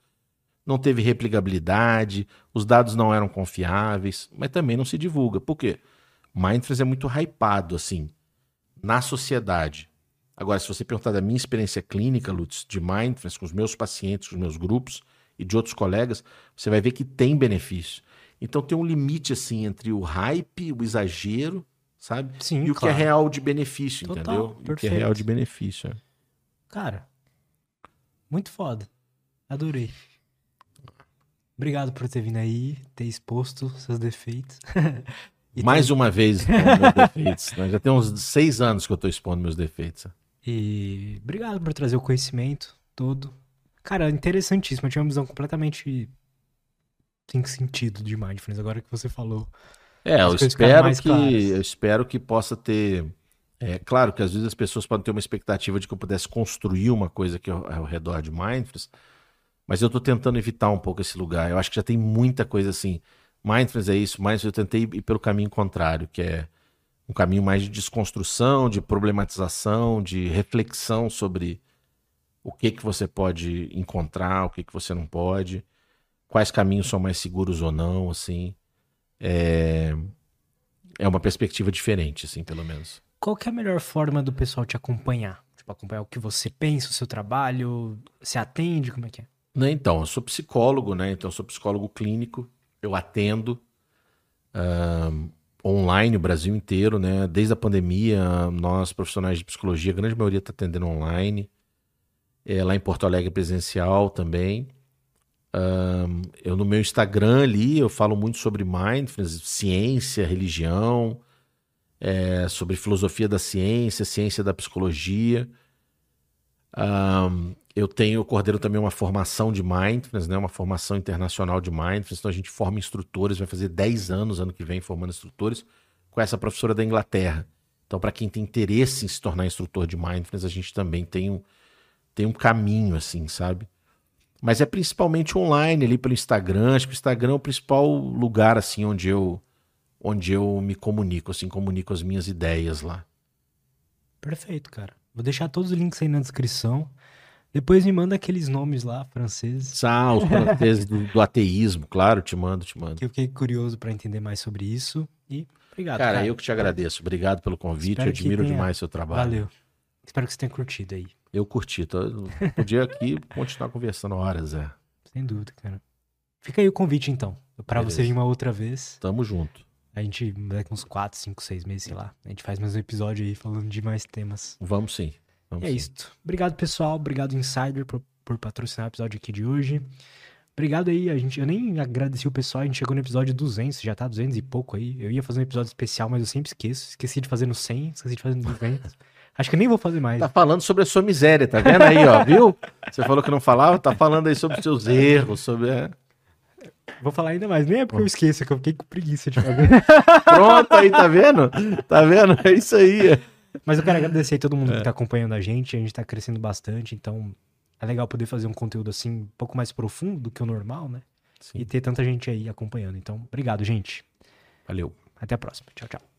não teve replicabilidade, os dados não eram confiáveis, mas também não se divulga. Por quê? Mindfulness é muito hypado, assim, na sociedade. Agora, se você perguntar da minha experiência clínica, Lutz, de Mindfulness, com os meus pacientes, com os meus grupos e de outros colegas, você vai ver que tem benefício. Então tem um limite, assim, entre o hype, o exagero, sabe? Sim, e o claro. que é real de benefício, Total, entendeu? Perfeito. o que é real de benefício. É. Cara, muito foda. Adorei. Obrigado por ter vindo aí, ter exposto seus defeitos. Mais ter... uma vez meus defeitos. Né? Já tem uns seis anos que eu estou expondo meus defeitos. E obrigado por trazer o conhecimento todo. Cara, interessantíssimo. Eu tinha uma visão completamente sem sentido de mindfulness, agora que você falou. É, eu espero que eu espero que possa ter. É claro que às vezes as pessoas podem ter uma expectativa de que eu pudesse construir uma coisa que é ao redor de mindfulness, mas eu tô tentando evitar um pouco esse lugar. Eu acho que já tem muita coisa assim. Mindfulness é isso, mas eu tentei ir pelo caminho contrário, que é um caminho mais de desconstrução, de problematização, de reflexão sobre o que que você pode encontrar, o que que você não pode, quais caminhos são mais seguros ou não, assim. É... é uma perspectiva diferente, assim, pelo menos. Qual que é a melhor forma do pessoal te acompanhar? Tipo, acompanhar o que você pensa, o seu trabalho, se atende, como é que é? Né, então, eu sou psicólogo, né? Então, eu sou psicólogo clínico, eu atendo uh, online o Brasil inteiro, né? Desde a pandemia, nós, profissionais de psicologia, a grande maioria está atendendo online. É, lá em Porto Alegre presencial também. Um, eu no meu Instagram ali eu falo muito sobre mindfulness, ciência, religião, é, sobre filosofia da ciência, ciência da psicologia. Um, eu tenho, eu coordeno também uma formação de mindfulness, né, uma formação internacional de mindfulness. Então a gente forma instrutores, vai fazer 10 anos ano que vem formando instrutores com essa professora da Inglaterra. Então, para quem tem interesse em se tornar instrutor de mindfulness, a gente também tem um, tem um caminho, assim, sabe? Mas é principalmente online, ali pelo Instagram. Acho que o Instagram é o principal lugar, assim, onde eu, onde eu me comunico, assim, comunico as minhas ideias lá. Perfeito, cara. Vou deixar todos os links aí na descrição. Depois me manda aqueles nomes lá, franceses. Ah, os franceses do, do, ateísmo, claro, te mando, te mando. Que eu fiquei curioso para entender mais sobre isso. E obrigado. Cara, cara, eu que te agradeço. Obrigado pelo convite. Espero eu admiro tenha... demais seu trabalho. Valeu. Espero que você tenha curtido aí. Eu curti. Tô, podia aqui continuar conversando horas, é. Sem dúvida, cara. Fica aí o convite, então. para você vir uma outra vez. Tamo junto. A gente, daqui uns 4, 5, 6 meses, sei lá. A gente faz mais um episódio aí falando de mais temas. Vamos sim. Vamos é sim. isso. Obrigado, pessoal. Obrigado, Insider, por, por patrocinar o episódio aqui de hoje. Obrigado aí, a gente, eu nem agradeci o pessoal, a gente chegou no episódio 200, já tá 200 e pouco aí. Eu ia fazer um episódio especial, mas eu sempre esqueço. Esqueci de fazer no 100, esqueci de fazer no 200. Acho que nem vou fazer mais. Tá falando sobre a sua miséria, tá vendo aí, ó, viu? Você falou que não falava, tá falando aí sobre os seus erros, sobre. É... Vou falar ainda mais, nem é porque eu esqueço, é que eu fiquei com preguiça de fazer. Pronto, aí, tá vendo? Tá vendo? É isso aí. Mas eu quero agradecer a todo mundo é. que tá acompanhando a gente, a gente tá crescendo bastante, então é legal poder fazer um conteúdo assim, um pouco mais profundo do que o normal, né? Sim. E ter tanta gente aí acompanhando. Então, obrigado, gente. Valeu. Até a próxima. Tchau, tchau.